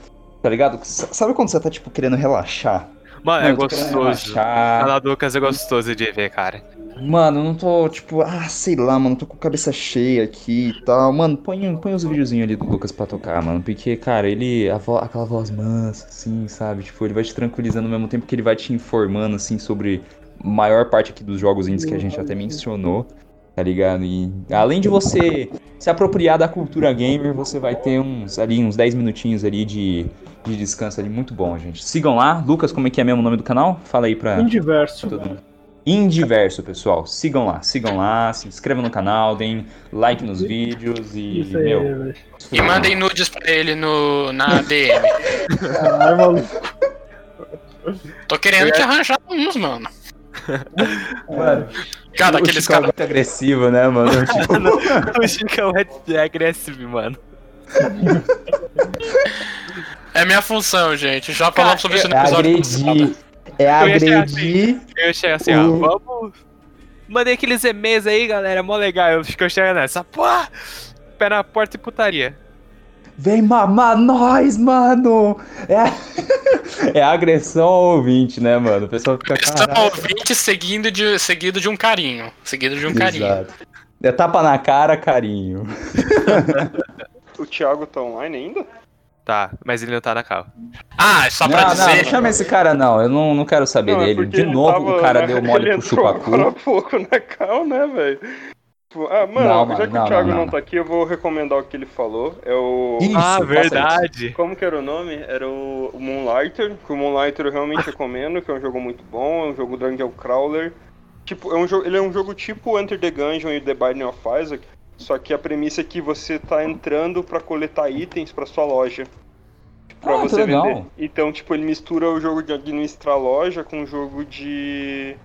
B: Tá ligado? Sabe quando você tá, tipo, querendo relaxar?
D: Mano, é
B: Mano, querendo
D: gostoso. O canal do Lucas é gostoso de ver, cara.
B: Mano, eu não tô, tipo, ah, sei lá, mano, tô com a cabeça cheia aqui e tal. Mano, põe, põe os videozinhos ali do Lucas pra tocar, mano. Porque, cara, ele. Vo- aquela voz mansa, assim, sabe? Tipo, ele vai te tranquilizando ao mesmo tempo que ele vai te informando, assim, sobre maior parte aqui dos jogos indies que a gente até mencionou, tá ligado? E além de você se apropriar da cultura gamer, você vai ter uns ali, uns 10 minutinhos ali de, de descanso ali, muito bom, gente. Sigam lá. Lucas, como é que é mesmo o nome do canal? Fala aí pra.
E: Indiverso.
B: Todo mundo. Indiverso, pessoal. Sigam lá, sigam lá, se inscrevam no canal, deem like nos vídeos e,
E: Isso aí,
B: meu.
E: velho.
A: E mandem nudes pra ele no, na DM.
E: Caralho, maluco.
A: Tô querendo te arranjar uns, mano.
B: Mano,
A: Cara,
B: o
A: aqueles
B: Chico é
A: caras.
B: muito agressivo, né, mano? Tipo,
D: o Chicão é, é agressivo, mano.
A: É minha função, gente. Já falamos sobre isso no
B: é
A: episódio
B: agredir. É
D: Eu ia chegar
B: agredir.
D: Eu chego assim,
B: O-
D: ó, vamos. Mandei aqueles e-mails aí, galera, mó legal. Eu fico chegando nessa, pô, pé na porta e putaria.
B: Vem mamar nós, mano! É, é agressão ao ouvinte, né, mano? O pessoal fica
A: Questão
B: caralho.
A: ouvinte seguindo de, seguido de um carinho. Seguido de um carinho.
B: Exato. É tapa na cara, carinho.
C: O Thiago tá online ainda?
D: Tá, mas ele não tá na cal.
A: Ah, só pra
B: não,
A: dizer.
B: não, chama esse cara não, eu não, não quero saber
C: Não, é
B: dele. De
C: ele
B: novo
C: tava
B: o cara deu mole
C: ele
B: pro chupacu.
C: há pouco na cal, né, velho? Tipo, Ah, mano,
B: Não,
C: já
B: mano,
C: que
B: não,
C: o Thiago
B: não,
C: não,
B: não.
C: tá aqui, eu vou recomendar o que ele falou. É o.
B: Isso,
D: ah, verdade.
C: Como que era o nome? Era o o Moonlighter, que o Moonlighter eu realmente recomendo, que é um jogo muito bom, é um jogo Dungeon Crawler. Tipo, é um jogo, ele é um jogo tipo Enter the Gungeon e The Binding of Isaac, só que a premissa é que você tá entrando pra coletar itens pra sua loja. Pra
B: Ah,
C: você
B: legal.
C: vender. Então, tipo, ele mistura o jogo de administrar loja com o jogo de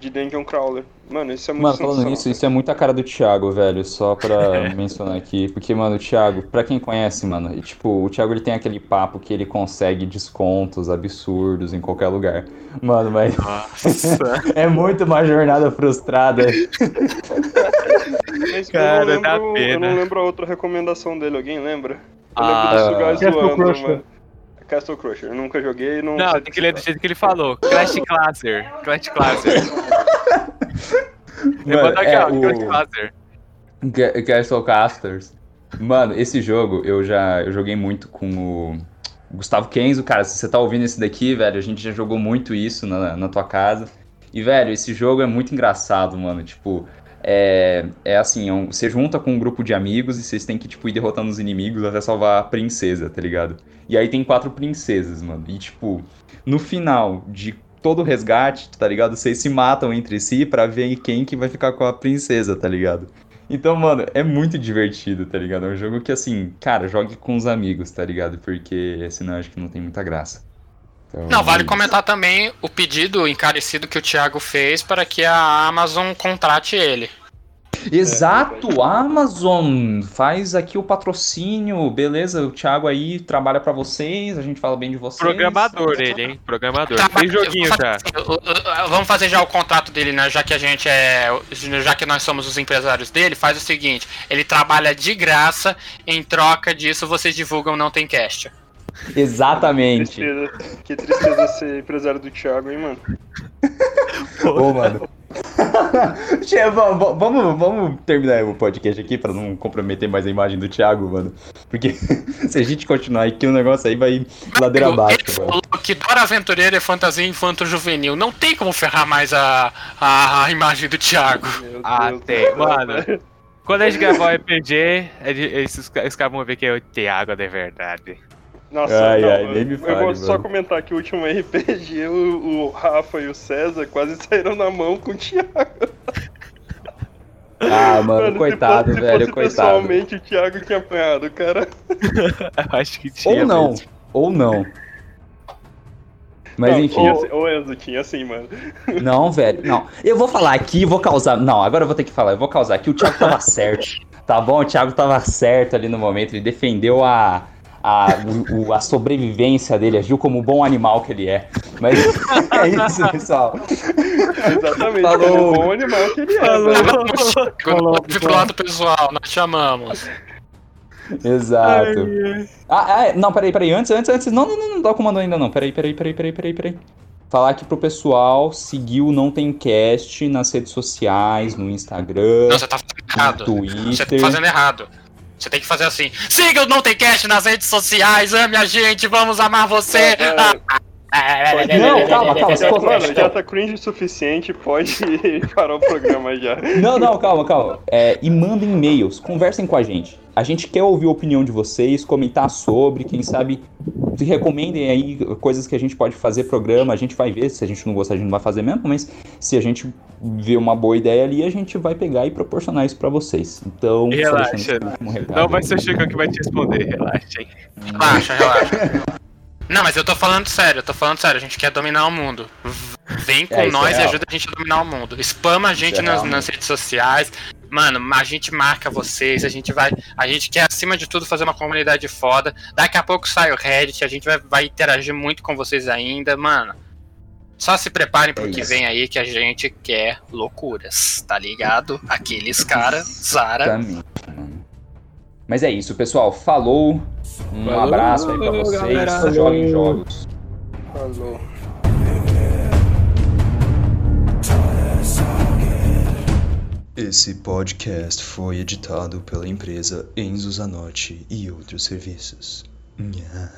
C: de Dungeon Crawler. Mano, isso é muito
B: Mano, falando nisso, isso é muito a cara do Thiago, velho, só pra mencionar aqui. Porque, mano, o Thiago, pra quem conhece, mano, e, tipo, o Thiago ele tem aquele papo que ele consegue descontos absurdos em qualquer lugar. Mano, mas
D: Nossa.
B: é muito uma jornada frustrada.
C: Mas
D: Cara,
C: eu, não
D: dá
C: lembro, eu
D: pena.
C: não lembro a outra recomendação dele, alguém lembra? Eu
D: Ah,
C: lembro do Sugar
E: Castle
C: zoando,
E: Crusher.
C: mano. Castle Crusher, eu nunca joguei, não
D: Não, tem que ler do jeito que ele falou. Clash Classer. Clash Classer. Eu
B: Mano,
D: vou dar aqui,
B: é,
D: ó. Clash
B: o
D: Classer.
B: Castle Casters. Mano, esse jogo eu já eu joguei muito com o Gustavo Kenzo, cara. Se você tá ouvindo esse daqui, velho, a gente já jogou muito isso na, na tua casa. E, velho, esse jogo é muito engraçado, mano. Tipo, é, é assim, é um- você junta com um grupo de amigos e vocês têm que, tipo, ir derrotando os inimigos até salvar a princesa, tá ligado? E aí tem quatro princesas, mano. E, tipo, no final de todo o resgate, tá ligado? Vocês se matam entre si pra ver quem que vai ficar com a princesa, tá ligado? Então, mano, é muito divertido, tá ligado? É um jogo que, assim, cara, jogue com os amigos, tá ligado? Porque senão acho que não tem muita graça. Então,
A: Não, vale comentar também o pedido encarecido que o Thiago fez para que a Amazon contrate ele.
B: Exato, Amazon faz aqui o patrocínio, beleza? O Thiago aí trabalha pra vocês, a gente fala bem de vocês.
D: Programador ele, hein? Programador.
A: Tá,
D: Tem joguinho
A: vamos
D: já.
A: Vamos fazer já o contrato dele, né? Já que a gente é. Já que nós somos os empresários dele, faz o seguinte: ele trabalha de graça, em troca disso vocês divulgam Não Tem Cast.
B: Exatamente.
C: Tristeza. Que tristeza ser empresário do Thiago, hein, mano?
B: Ô, mano. Va- vamos, vamos terminar o podcast aqui pra não comprometer mais a imagem do Thiago, mano. Porque se a gente continuar aqui, o negócio aí vai ladeira
A: Ele
B: abaixo, mano.
A: falou que Dora Aventureira é fantasia infanto-juvenil. Não tem como ferrar mais a, a, a imagem do Thiago.
C: Meu
D: Ah, mano. Quando a gente gravar o RPG, ele- esses, os caras vão ver que é o Thiago de verdade.
C: Nossa,
B: Ai,
C: não,
B: ai,
C: eu-
B: nem me
C: eu
B: fale,
C: vou só
B: mano.
C: comentar que o último RPG, o, o Rafa e o César quase saíram na mão com o Thiago.
B: Ah, mano,
C: se
B: coitado,
C: fosse- se
B: velho,
C: fosse
B: coitado.
C: pessoalmente, o Thiago tinha apanhado, cara.
D: Eu acho que tinha.
B: Ou não,
D: mesmo.
B: ou não. Mas
C: não,
B: enfim.
C: Assim- ô Enzo, tinha assim, mano.
B: Não, velho, não. Eu vou falar aqui, vou causar. Não, agora eu vou ter que falar. Eu vou causar aqui. O Thiago tava certo. Tá bom? O Thiago tava certo ali no momento. Ele defendeu a. A, o- o- a sobrevivência dele, agiu como um bom animal que ele é. Mas é isso, pessoal.
C: Exatamente,
B: Falou.
C: como um bom animal que ele é,
D: Falou.
C: velho.
E: Falou,
A: pro lado pessoal, nós chamamos.
B: Exato. Ah, ah, não, peraí, peraí. Antes, antes, antes. Não, não, não, não dá o comando ainda não. Peraí, peraí, peraí, peraí, peraí, peraí. Falar aqui pro pessoal seguir o Não Tem Cast nas redes sociais, no Instagram,
A: Não, você tá fazendo
B: no
A: errado. Você tá
B: Twitter.
A: fazendo errado. Você tem que fazer assim. Siga o Não Tem Cast nas redes sociais, ame a gente, vamos amar você.
C: É,
A: Ah,
B: Não, calma, calma.
C: Já, mano, já tá cringe o suficiente, pode parar o programa já.
B: Não, não, calma, calma. É, e mandem e-mails, conversem com a gente. A gente quer ouvir a opinião de vocês, comentar sobre, quem sabe se recomendem aí coisas que a gente pode fazer programa, a gente vai ver, se a gente não gostar, a gente não vai fazer mesmo, mas se a gente ver uma boa ideia ali, a gente vai pegar e proporcionar isso pra vocês. Então,
D: Relaxa. Não vai ser o Chico que vai te responder, relaxa, hein?
A: Relaxa, relaxa. Não, mas eu tô falando sério, eu tô falando sério, a gente quer dominar o mundo. Vem com
B: É, é
A: nós e
B: real.
A: ajuda a gente a dominar o mundo. Spama a gente
B: é
A: nas, nas redes sociais. Mano, a gente marca vocês, a gente vai. A gente quer, acima de tudo, fazer uma comunidade foda. Daqui a pouco sai o Reddit, a gente vai, vai interagir muito com vocês ainda, mano. Só se preparem pro
B: É
A: que vem aí que a gente quer loucuras, tá ligado? Aqueles caras, Zara.
B: Mas é isso, pessoal. Falou. Um
D: Falou,
B: abraço aí pra vocês.
D: galera.
B: Joguem jogos.
C: Falou.
G: Esse podcast foi editado pela empresa Enzo Zanotti e outros serviços. Nha.